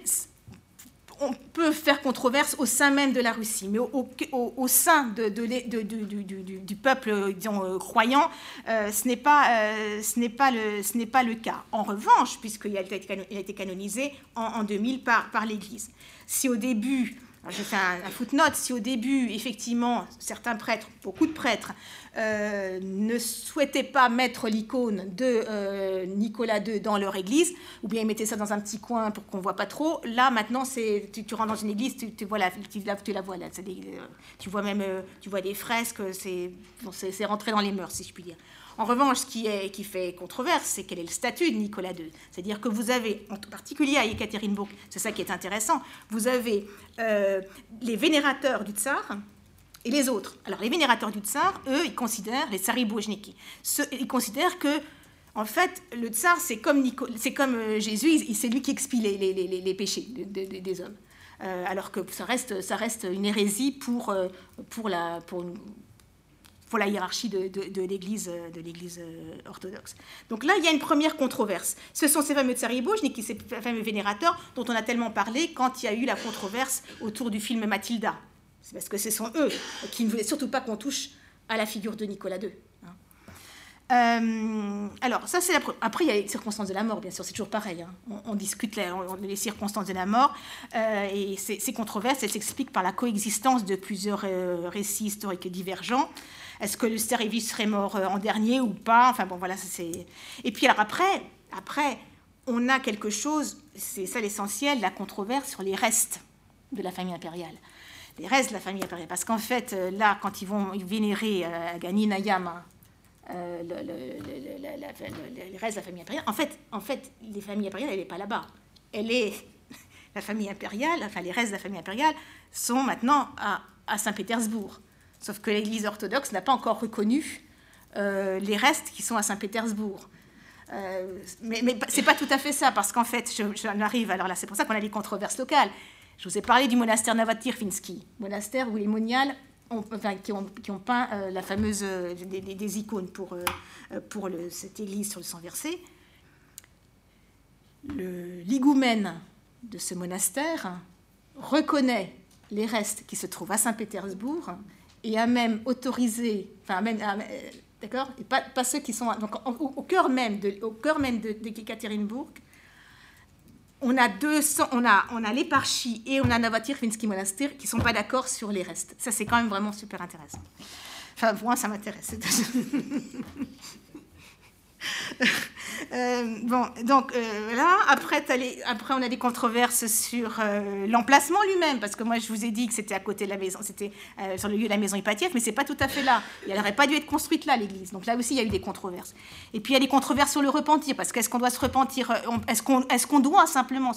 on peut faire controverse au sein même de la Russie, mais au, sein du, peuple disons, croyant, ce n'est pas, le, cas. En revanche, puisqu'il a, été canonisé en, 2000 par, par l'Église. Si au début, je fais un, footnote, si au début, effectivement, certains prêtres, beaucoup de prêtres, euh, ne souhaitaient pas mettre l'icône de euh, Nicolas II dans leur église, ou bien ils mettaient ça dans un petit coin pour qu'on ne voit pas trop. Là, maintenant, c'est, tu, rentres dans une église, tu, vois la, tu, la vois là. tu vois même tu vois des fresques, c'est, c'est, rentré dans les mœurs, si je puis dire. En revanche, ce qui, fait controverse, c'est quel est le statut de Nicolas II. C'est-à-dire que vous avez, en particulier à Yekaterinbourg, c'est ça qui est intéressant, vous avez euh, les vénérateurs du tsar, et les autres. Alors les vénérateurs du tsar, eux, ils considèrent, les tsaribojniki, ils considèrent que, en fait, le tsar, c'est comme, euh, Jésus, c'est lui qui expie les, péchés des hommes. Euh, alors que ça reste, ça reste une hérésie pour, pour, la, pour la hiérarchie de, de, l'Église, l'Église euh, orthodoxe. Donc là, il y a une première controverse. Ce sont ces fameux tsaribouchnik, ces fameux vénérateurs dont on a tellement parlé quand il y a eu la controverse autour du film Mathilda. C'est parce que ce sont eux qui ne voulaient surtout pas qu'on touche à la figure de Nicolas II. Hein. Euh, alors, ça, c'est Après, il y a les circonstances de la mort, bien sûr, c'est toujours pareil. Hein. On, discute les, circonstances de la mort, euh, et ces, controverses, elles s'expliquent par la coexistence de plusieurs récits historiques divergents. Est-ce que le Stérivis serait mort euh, en dernier ou pas? Enfin bon, voilà, c'est. Et puis alors après, après, on a quelque chose, c'est ça l'essentiel, la controverse sur les restes de la famille impériale. Les restes de la famille impériale. Parce qu'en fait, euh, là, quand ils vont vénérer Ganinayama euh, les restes de la famille impériale, en fait, en fait les familles impériales, elle n'est pas là-bas. Elle est la famille impériale, enfin les restes de la famille impériale, sont maintenant à, Saint-Pétersbourg. Sauf que l'Église orthodoxe n'a pas encore reconnu euh, les restes qui sont à Saint-Pétersbourg. Euh, mais, mais c'est pas tout à fait ça, parce qu'en fait, j'en arrive, alors là, c'est pour ça qu'on a des controverses locales. Je vous ai parlé du monastère Navatirfinsky, monastère où les moniales ont, qui, ont, qui, ont, peint euh, la fameuse, des, icônes pour, pour cette église sur le sang versé. L'higoumène de ce monastère reconnaît les restes qui se trouvent à Saint-Pétersbourg et a même autorisé, enfin même, d'accord, et pas, ceux qui sont donc au, cœur même de, au cœur même de, On a deux, on a, on a l'éparchie et on a Navatir Finsky Monastère qui sont pas d'accord sur les restes. Ça c'est quand même vraiment super intéressant. Enfin moi ça m'intéresse. Euh, bon, donc euh, là, après, après, on a des controverses sur euh, l'emplacement lui-même, parce que moi, je vous ai dit que c'était à côté de la maison, c'était sur le lieu de la maison Hypatiev, mais c'est pas tout à fait là. Elle n'aurait pas dû être construite là, l'église. Donc là aussi, il y a eu des controverses. Et puis, il y a des controverses sur le repentir, parce qu'est-ce qu'on doit se repentir Est-ce qu'on est qu'on doit simplement.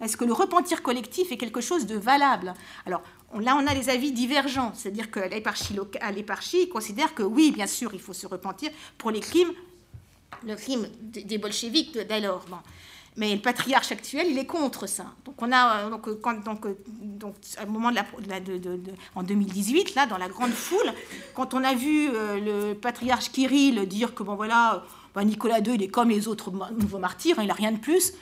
Est-ce que le repentir collectif est quelque chose de valable? Alors, là, on a des avis divergents. C'est-à-dire que l'éparchie considère que oui, bien sûr, il faut se repentir pour les crimes le crime des bolcheviks d'alors. Mais le patriarche actuel, il est contre ça. Donc, on a, euh, donc, euh, quand, donc, euh, donc, à moment de la, de, de, en 2018, là, dans la grande foule, quand on a vu le patriarche Kirill dire que, bon, voilà, bah, Nicolas II, il est comme les autres nouveaux martyrs, hein, il n'a rien de plus.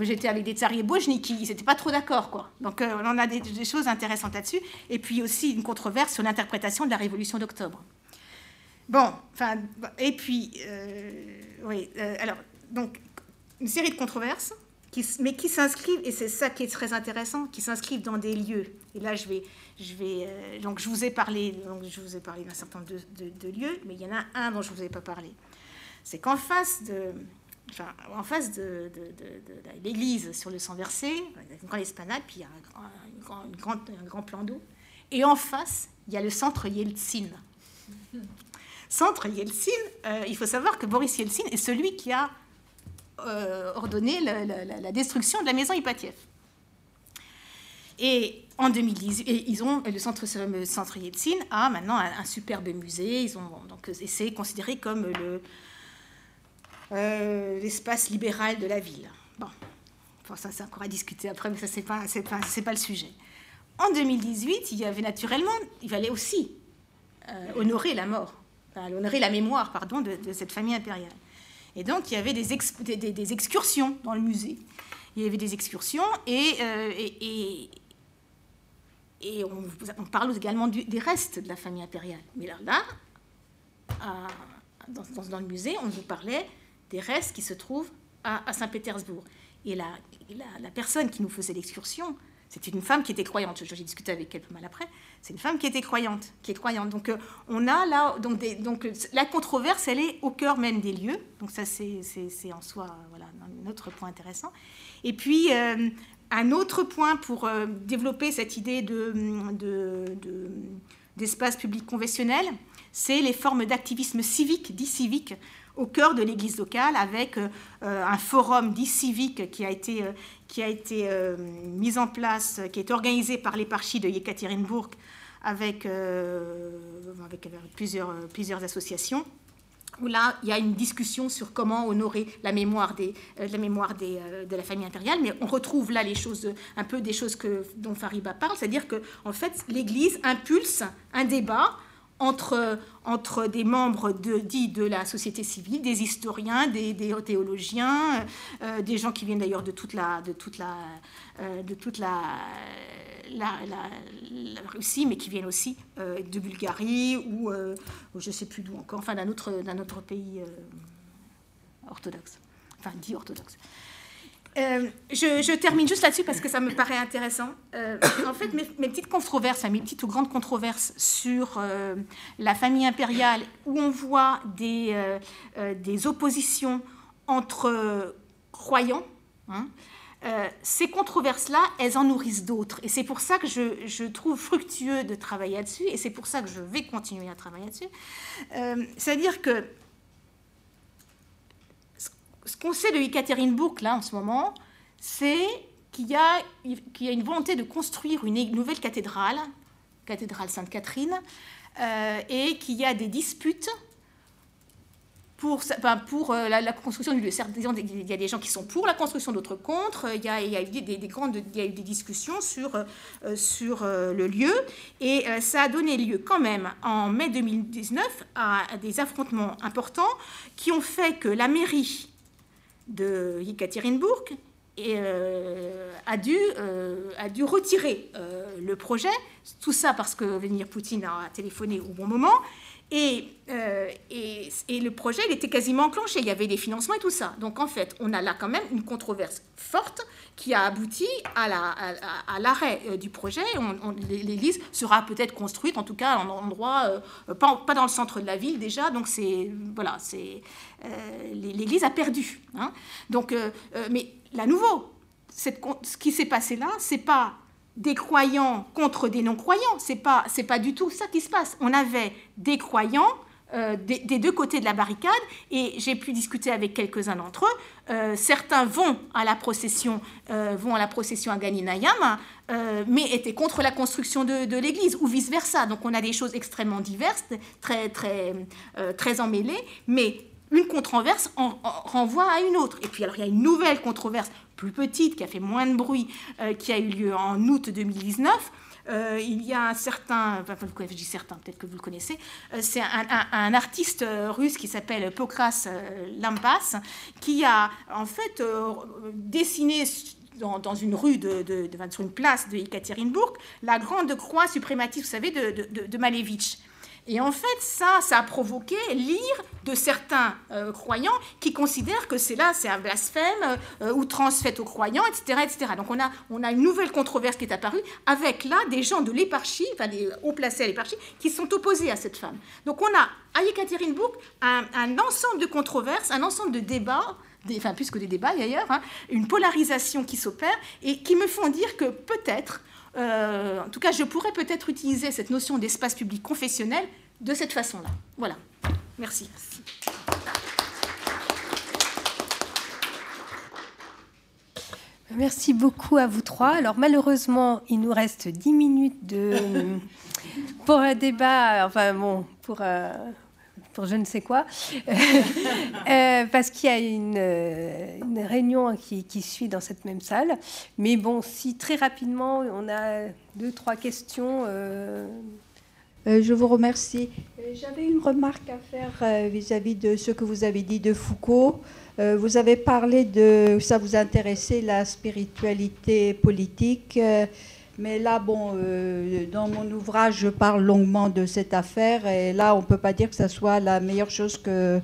J'étais avec des tsariers ils n'étaient pas trop d'accord. Quoi. Donc, on en a des choses intéressantes là-dessus. Et puis aussi une controverse sur l'interprétation de la Révolution d'octobre. Bon, enfin, et puis, euh, oui, euh, alors, donc, une série de controverses, mais qui s'inscrivent, et c'est ça qui est très intéressant, qui s'inscrivent dans des lieux. Et là, je vais, je vais, euh, donc, je vous ai parlé, donc, je vous ai parlé d'un certain nombre de, lieux, mais il y en a un dont je ne vous ai pas parlé. C'est qu'en face de, enfin, en face de, l'église sur le sang versé, il y a une grande esplanade, puis il y a un grand, un grand plan d'eau, et en face, il y a le centre Yeltsin centre Yeltsin, euh, il faut savoir que Boris Yeltsin est celui qui a euh, ordonné la, destruction de la maison Ipatiev. Et en 2010, ils ont le centre, centre Yeltsin a maintenant un, superbe musée. Ils ont donc c'est considéré comme le euh, l'espace libéral de la ville. Bon, ça c'est encore à discuter après, mais ça c'est pas c'est pas le sujet. En 2018, il y avait naturellement, il fallait aussi honorer la mort à honorer la mémoire pardon, de, cette famille impériale. Et donc, il y avait des, excursions dans le musée. Il y avait des excursions et, euh, et, et, on, parle également des restes de la famille impériale. Mais là, là dans, le musée, on nous parlait des restes qui se trouvent à, Saint-Pétersbourg. Et la, la, personne qui nous faisait l'excursion c'était une femme qui était croyante. J'ai discuté avec elle pas mal après. C'est une femme qui était croyante, qui est croyante. Donc euh, on a là, donc, donc la controverse, elle est au cœur même des lieux. Donc ça, c'est en soi, voilà, un autre point intéressant. Et puis euh, un autre point pour euh, développer cette idée de, d'espace public conventionnel, c'est les formes d'activisme civique, dit civique, au cœur de l'église locale avec euh, un forum dit civique qui a été, euh, qui a été euh, mis en place, qui est organisé par l'éparchie de Yekaterinbourg avec, avec plusieurs, plusieurs associations. Où là, il y a une discussion sur comment honorer la mémoire, des, la mémoire des, de la famille impériale, mais on retrouve là les choses, un peu des choses que, dont Fariba parle, c'est-à-dire que en fait, l'Église impulse un débat entre, entre des membres de, dits de la société civile, des historiens, des, théologiens, euh, des gens qui viennent d'ailleurs de toute la, de toute la, euh, de toute la, Russie, mais qui viennent aussi euh, de Bulgarie ou, je ne sais plus d'où encore, enfin d'un autre, d'un autre pays orthodoxe, enfin dit orthodoxe. Euh, je, termine juste là-dessus parce que ça me paraît intéressant. Euh, en fait, mes, petites controverses, mes petites ou grandes controverses sur euh, la famille impériale, où on voit des, oppositions entre croyants, hein, ces controverses-là, elles en nourrissent d'autres. Et c'est pour ça que je, je, trouve fructueux de travailler là-dessus, et c'est pour ça que je vais continuer à travailler là-dessus. C'est-à-dire que ce qu'on sait de Yekaterinbourg, là, en ce moment, c'est qu'il y, a, une volonté de construire une nouvelle cathédrale, cathédrale Sainte-Catherine, euh, et qu'il y a des disputes pour, euh, la, construction du lieu. il y a des gens qui sont pour la construction, d'autres contre. Il y a, eu des, grandes, il y a eu des discussions sur, euh, sur le lieu. Et ça a donné lieu quand même en mai 2019 à, des affrontements importants qui ont fait que la mairie de Yekaterinbourg a, dû, a dû retirer le projet. Tout ça parce que Vladimir Poutine a téléphoné au bon moment. Euh, et, le projet, il était quasiment enclenché. Il y avait des financements et tout ça. Donc, en fait, on a là quand même une controverse forte qui a abouti à, la, à, l'arrêt euh, du projet. l'église sera peut-être construite, en tout cas, en endroit, euh, pas, dans le centre de la ville déjà. Donc, c'est. Voilà, c'est. l'église a perdu. Hein. Donc, mais là, nouveau, ce qui s'est passé là, c'est pas des croyants contre des non-croyants. C'est pas c'est pas du tout ça qui se passe. On avait des croyants euh, des, deux côtés de la barricade et j'ai pu discuter avec quelques-uns d'entre eux. Euh, certains vont à la procession euh, vont à la procession à Ganinayam, mais étaient contre la construction de, l'église ou vice versa. Donc on a des choses extrêmement diverses, très très très emmêlées, mais une controverse en, renvoie à une autre. Et puis alors il y a une nouvelle controverse plus petite, qui a fait moins de bruit, euh, qui a eu lieu en août 2019. Euh, il y a un certain, enfin, je dis certain, peut-être que vous le connaissez, euh, c'est un, artiste russe qui s'appelle Pokras Lampas, qui a en fait dessiné dans, une rue, de, sur une place de Ekaterinbourg, la grande croix suprématiste, vous savez, de, de Malevitch. Et en fait, ça, ça a provoqué l'ire de certains euh, croyants qui considèrent que c'est là, c'est un blasphème, euh, outrance aux croyants, etc., etc. Donc on a, on a une nouvelle controverse qui est apparue avec là des gens de l'éparchie, enfin des hauts placés à l'éparchie, qui sont opposés à cette femme. Donc on a à Yekaterinbourg un, un ensemble de controverses, un ensemble de débats enfin plus que des débats d'ailleurs, hein, une polarisation qui s'opère et qui me font dire que peut-être euh, en tout cas, je pourrais peut-être utiliser cette notion d'espace public confessionnel de cette façon-là. Voilà. Merci. Merci beaucoup à vous trois. Alors malheureusement, il nous reste dix minutes de, pour un débat, enfin bon, pour, euh, pour je ne sais quoi, euh, parce qu'il y a une, euh, réunion qui, suit dans cette même salle. Mais bon, si très rapidement on a deux, trois questions. Euh, je vous remercie. J'avais une remarque à faire vis-à-vis -vis de ce que vous avez dit de Foucault. vous avez parlé de, ça vous intéressait, la spiritualité politique. Mais là, bon, euh, dans mon ouvrage, je parle longuement de cette affaire. Et là, on ne peut pas dire que ce soit la meilleure chose que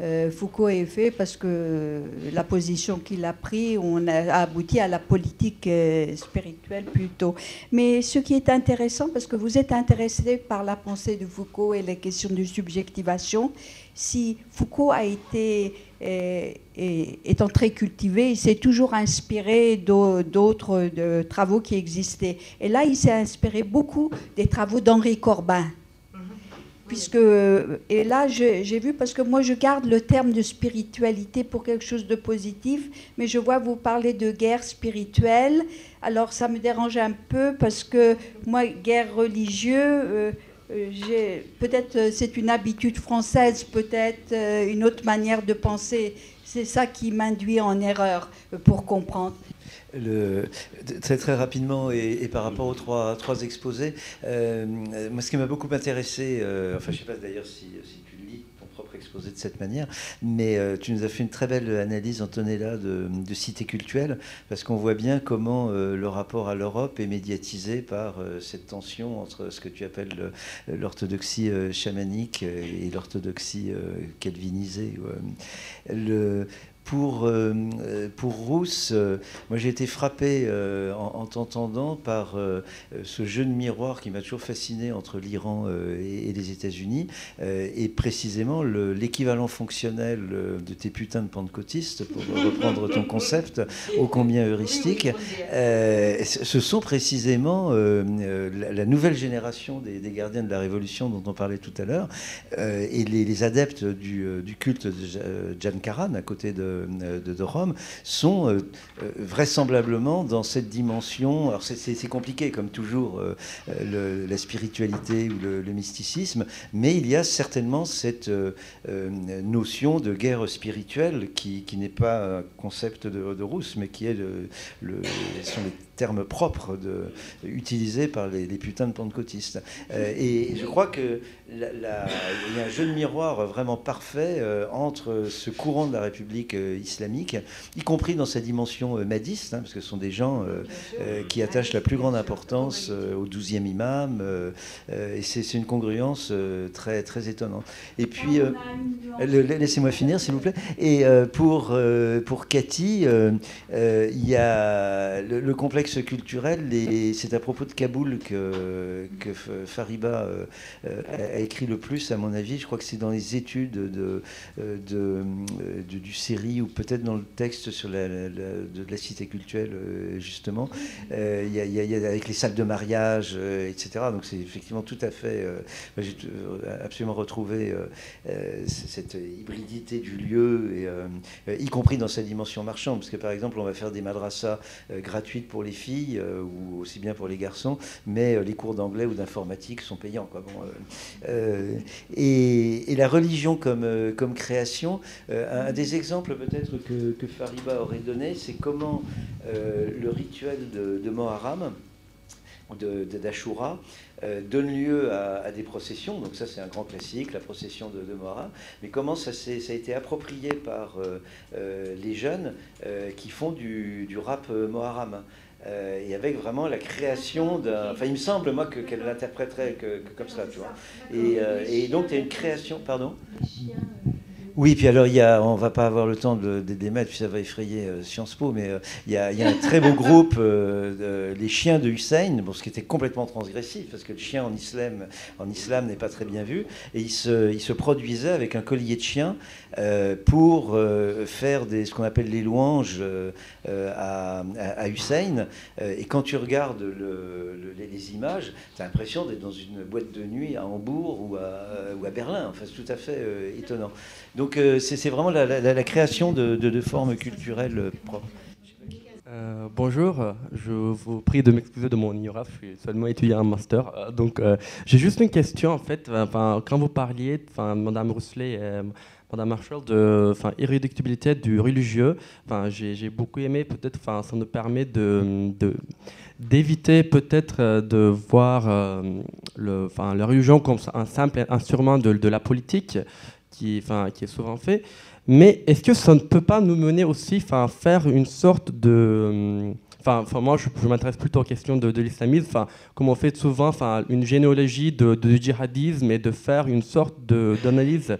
euh, Foucault ait fait, parce que la position qu'il a prise, on a abouti à la politique euh, spirituelle plutôt. Mais ce qui est intéressant, parce que vous êtes intéressé par la pensée de Foucault et les questions de subjectivation, si Foucault a été étant très cultivé, il s'est toujours inspiré d'autres travaux qui existaient. Et là, il s'est inspiré beaucoup des travaux d'Henri Corbin. Puisque, et là, j'ai vu, parce que moi, je garde le terme de spiritualité pour quelque chose de positif, mais je vois vous parler de guerre spirituelle. Alors, ça me dérange un peu parce que moi, guerre religieuse, euh, peut-être euh, c'est une habitude française, peut-être euh, une autre manière de penser. C'est ça qui m'induit en erreur pour comprendre. Très très rapidement et, par rapport aux trois, exposés, moi ce qui m'a beaucoup intéressé, enfin je ne sais pas d'ailleurs si exposé de cette manière. Mais euh, tu nous as fait une très belle analyse, Antonella, de, de cité culturelle, parce qu'on voit bien comment euh, le rapport à l'Europe est médiatisé par euh, cette tension entre ce que tu appelles l'orthodoxie chamanique et l'orthodoxie calvinisée. Le, pour, euh, pour Rousse, euh, moi j'ai été frappé euh, en, t'entendant par ce jeu de miroir qui m'a toujours fasciné entre l'Iran et, les États-Unis, et précisément l'équivalent fonctionnel de tes putains de pentecôtistes, pour reprendre ton concept, ô combien heuristique, ce sont précisément la, nouvelle génération des, gardiens de la Révolution dont on parlait tout à l'heure, et les, adeptes du, du, culte de Jan Karan à côté de de, de, Rome, sont vraisemblablement dans cette dimension. Alors c'est compliqué, comme toujours, la spiritualité ou le, mysticisme, mais il y a certainement cette notion de guerre spirituelle qui, qui n'est pas un concept de, Rousse, mais qui est le, termes propres de, utilisés par les, putains de pentecôtistes. Euh, et je crois qu'il y a un jeu de miroir vraiment parfait euh, entre ce courant de la République euh, islamique, y compris dans sa dimension madiste, hein, parce que ce sont des gens qui attachent la plus grande importance au douzième imam, et c'est une congruence très, très étonnante. Et puis, laissez-moi finir, s'il vous plaît. Et pour, pour Cathy, il y a le complexe culturel, et c'est à propos de Kaboul que, Fariba euh, a écrit le plus, à mon avis. Je crois que c'est dans les études de, de, du série ou peut-être dans le texte sur la, de la cité culturelle, euh, justement. Euh, il y, a, avec les salles de mariage, etc. Donc c'est effectivement tout à fait. J'ai absolument retrouvé cette hybridité du lieu, y compris dans sa dimension marchande. Parce que par exemple, on va faire des madrasas gratuites pour les filles, euh, ou aussi bien pour les garçons, mais euh, les cours d'anglais ou d'informatique sont payants. Euh, et, la religion comme, création, un, des exemples peut-être que, Fariba aurait donné, c'est comment le rituel de, de Moharam, d'Ashura, donne lieu à, des processions. Donc ça, c'est un grand classique, la procession de, de Mais comment ça, ça, a été approprié par les jeunes qui font du, du rap Moharam? Euh, et avec vraiment la création d'un. Enfin, il me semble, moi, qu'elle l'interpréterait que, comme ça, tu vois. Et, euh, et donc, tu as une création. Pardon? Oui, puis alors, il y a, on va pas avoir le temps de, de démettre, puis ça va effrayer euh, Sciences Po, mais euh, il, y a, un très beau groupe, euh, les chiens de Hussein, bon, ce qui était complètement transgressif, parce que le chien en islam, n'est pas très bien vu, et il se, il produisait avec un collier de chien pour faire ce qu'on appelle les louanges à, Hussein. et quand tu regardes le, les, images, tu as l'impression d'être dans une boîte de nuit à Hambourg ou à, Berlin. Enfin, c'est tout à fait étonnant. Euh, c'est vraiment la, création de, formes culturelles propres. Euh, bonjour, je vous prie de m'excuser de mon ignorance, je suis seulement étudiant en master. Euh, donc j'ai juste une question en fait. quand vous parliez, Madame Rousselet et Madame Marshall, de irréductibilité du religieux, j'ai beaucoup aimé. Peut-être, ça nous permet d'éviter peut-être de voir le, la religion comme un simple instrument de la politique qui, est souvent fait. Mais est-ce que ça ne peut pas nous mener aussi à faire une sorte de... Enfin, enfin moi, je, m'intéresse plutôt aux questions de, l'islamisme, enfin, comme on fait souvent enfin, une généalogie de, de djihadisme et de faire une sorte d'analyse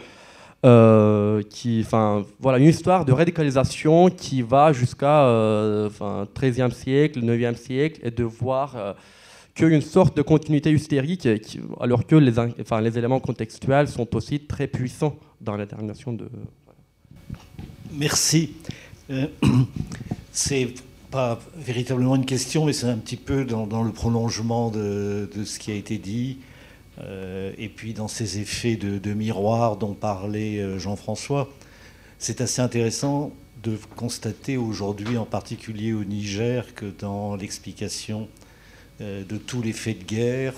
euh, enfin, voilà, une histoire de radicalisation qui va jusqu'à euh, enfin, 13e siècle, 9e siècle, et de voir euh, qu'une sorte de continuité hystérique, alors que les, les éléments contextuels sont aussi très puissants dans la détermination de. Merci. Euh, c'est pas véritablement une question, mais c'est un petit peu dans, le prolongement de, ce qui a été dit, euh, et puis dans ces effets de, miroir dont parlait euh, Jean-François. C'est assez intéressant de constater aujourd'hui, en particulier au Niger, que dans l'explication euh, de tous les faits de guerre.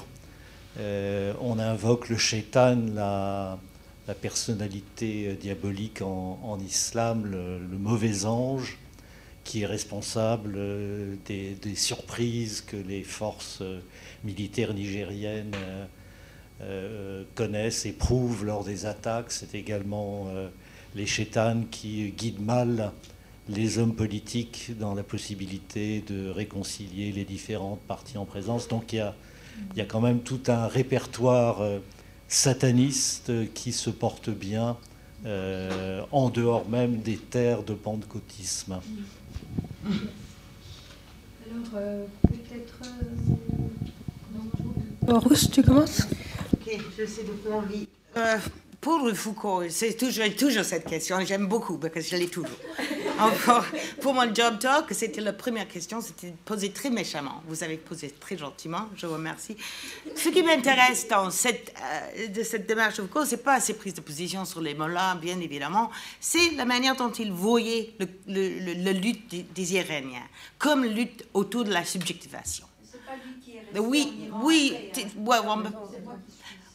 On invoque le shaitan, la, personnalité euh, diabolique en, islam, le, mauvais ange, qui est responsable des, surprises que les forces militaires nigériennes connaissent, éprouvent lors des attaques. C'est également les chétanes qui guident mal les hommes politiques dans la possibilité de réconcilier les différentes parties en présence. Donc il y a, il y a quand même tout un répertoire euh, sataniste qui se porte bien euh, en dehors même des terres de pentecôtisme. Alors, euh, peut-être. Euh, tu commences? Ok, je sais de quoi on vit. Pour Foucault, c'est toujours, toujours cette question, j'aime beaucoup parce que je l'ai toujours. encore pour mon job talk, c'était la première question, c'était posée très méchamment. Vous avez posé très gentiment, je vous remercie. Ce qui m'intéresse dans cette, euh, de cette démarche de Foucault, c'est pas ses prises de position sur les mots-là, bien évidemment, c'est la manière dont il voyait le, le, le, lutte des, des, Iréniens comme lutte autour de la subjectivation. Pas lui qui est oui, oui, ouais,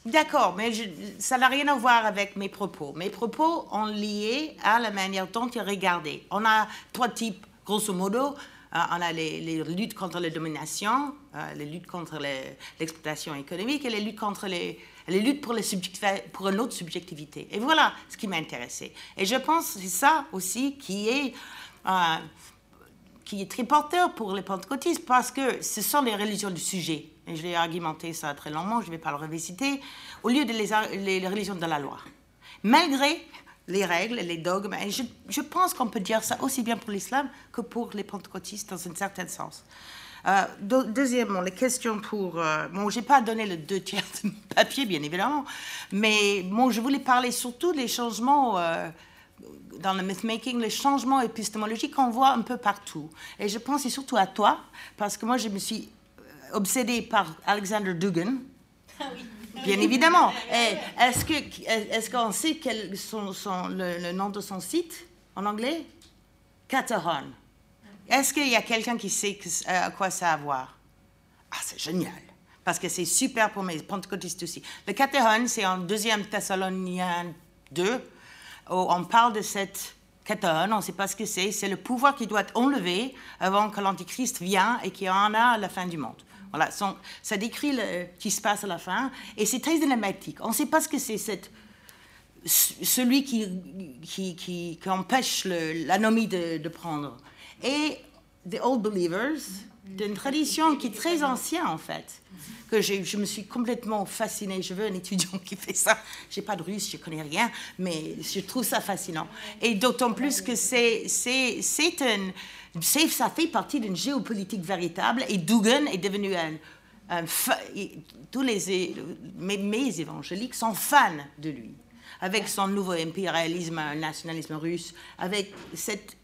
D'accord, mais ça n'a rien à voir avec mes propos. Mes propos ont lié à la manière dont il regardait. On a trois types, grosso modo. Euh, on a les, luttes contre la domination, euh, les luttes contre l'exploitation économique et les luttes contre les, luttes pour, les pour une autre subjectivité. Et voilà ce qui m'a intéressé. Et je pense que c'est ça aussi qui est, euh, qui est très porteur pour les pentecôtistes parce que ce sont les religions du sujet et je l'ai argumenté ça très longuement, je ne vais pas le revisiter, au lieu de les, religions de la loi. Malgré les règles, les dogmes, et je, je pense qu'on peut dire ça aussi bien pour l'islam que pour les pentecôtistes dans un certain sens. Euh, deuxièmement, les questions pour... Euh, bon, je n'ai pas donné le deux tiers de papier, bien évidemment, mais bon, je voulais parler surtout des changements... Euh, dans le myth-making, les changements épistémologiques qu'on voit un peu partout. Et je pense surtout à toi, parce que moi, je me suis obsédé par Alexander Dugan. Ah Bien évidemment. Est-ce qu'on est qu'on sait quel son, son, le, nom de son site en anglais? Cateron. Est-ce qu'il y a quelqu'un qui sait euh, à quoi ça a à voir? Ah, c'est génial. Parce que c'est super pour mes pentecôtistes aussi. Le Cateron, c'est en deuxième Thessalonien 2, où on parle de cette Cateron, on ne sait pas ce que c'est. C'est le pouvoir qui doit être enlevé avant que l'Antichrist vienne et qu'il y en a à la fin du monde. Voilà, ça décrit ce qui se passe à la fin, et c'est très dramatique. On ne sait pas ce que c'est celui qui, qui, qui, empêche l'anomie de, de, prendre. Et The Old Believers, d'une tradition qui est très ancienne en fait, que je me suis complètement fascinée. Je veux un étudiant qui fait ça. Je n'ai pas de russe, je ne connais rien, mais je trouve ça fascinant. Et d'autant plus que c'est un ça fait partie d'une géopolitique véritable et Dugan est devenu un, tous les mes, évangéliques sont fans de lui, avec son nouveau impérialisme, nationalisme russe, avec cette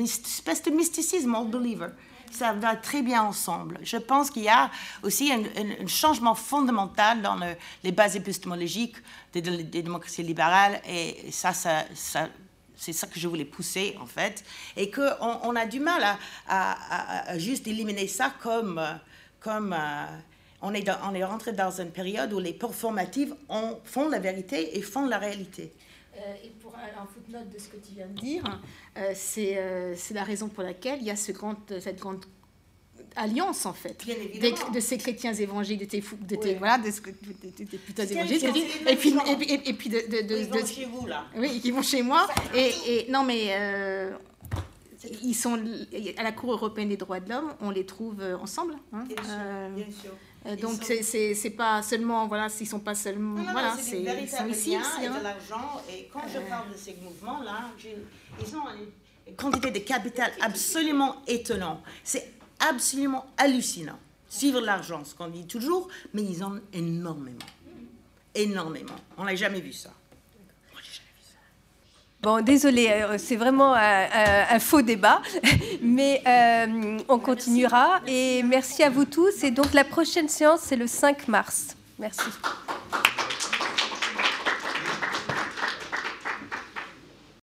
espèce de mysticisme all believer. Ça va très bien ensemble. Je pense qu'il y a aussi un, changement fondamental dans les bases épistémologiques des, démocraties libérales et ça, c'est ça que je voulais pousser, en fait. Et qu'on on a du mal à, juste éliminer ça comme. comme euh, on, est on est rentré dans une période où les performatives font la vérité et font la réalité. Euh, et pour un footnote de ce que tu viens de dire, euh, c'est la raison pour laquelle il y a ce grand, cette grande alliance en fait de ces chrétiens évangéliques de tes de tes, voilà de, de, de, putains évangéliques et puis et, puis de, de, ils vont chez vous là. Oui ils vont chez moi. Et, et non mais euh, ils sont à la Cour européenne des droits de l'homme on les trouve euh, ensemble hein, bien sûr, euh, bien sûr. Euh, donc c'est c'est pas seulement voilà s'ils sont pas seulement non, non, voilà c'est sont ici aussi, et hein. de l'argent et quand je parle de ces mouvements là ils ont une quantité de capital absolument étonnant c'est absolument hallucinant. Suivre l'argent, ce qu'on dit toujours, mais ils en ont énormément. Énormément. On n'a jamais vu ça. Bon, désolé, euh, c'est vraiment un, faux débat, mais euh, on continuera. Et merci à vous tous. Et donc la prochaine séance, c'est le 5 mars. Merci.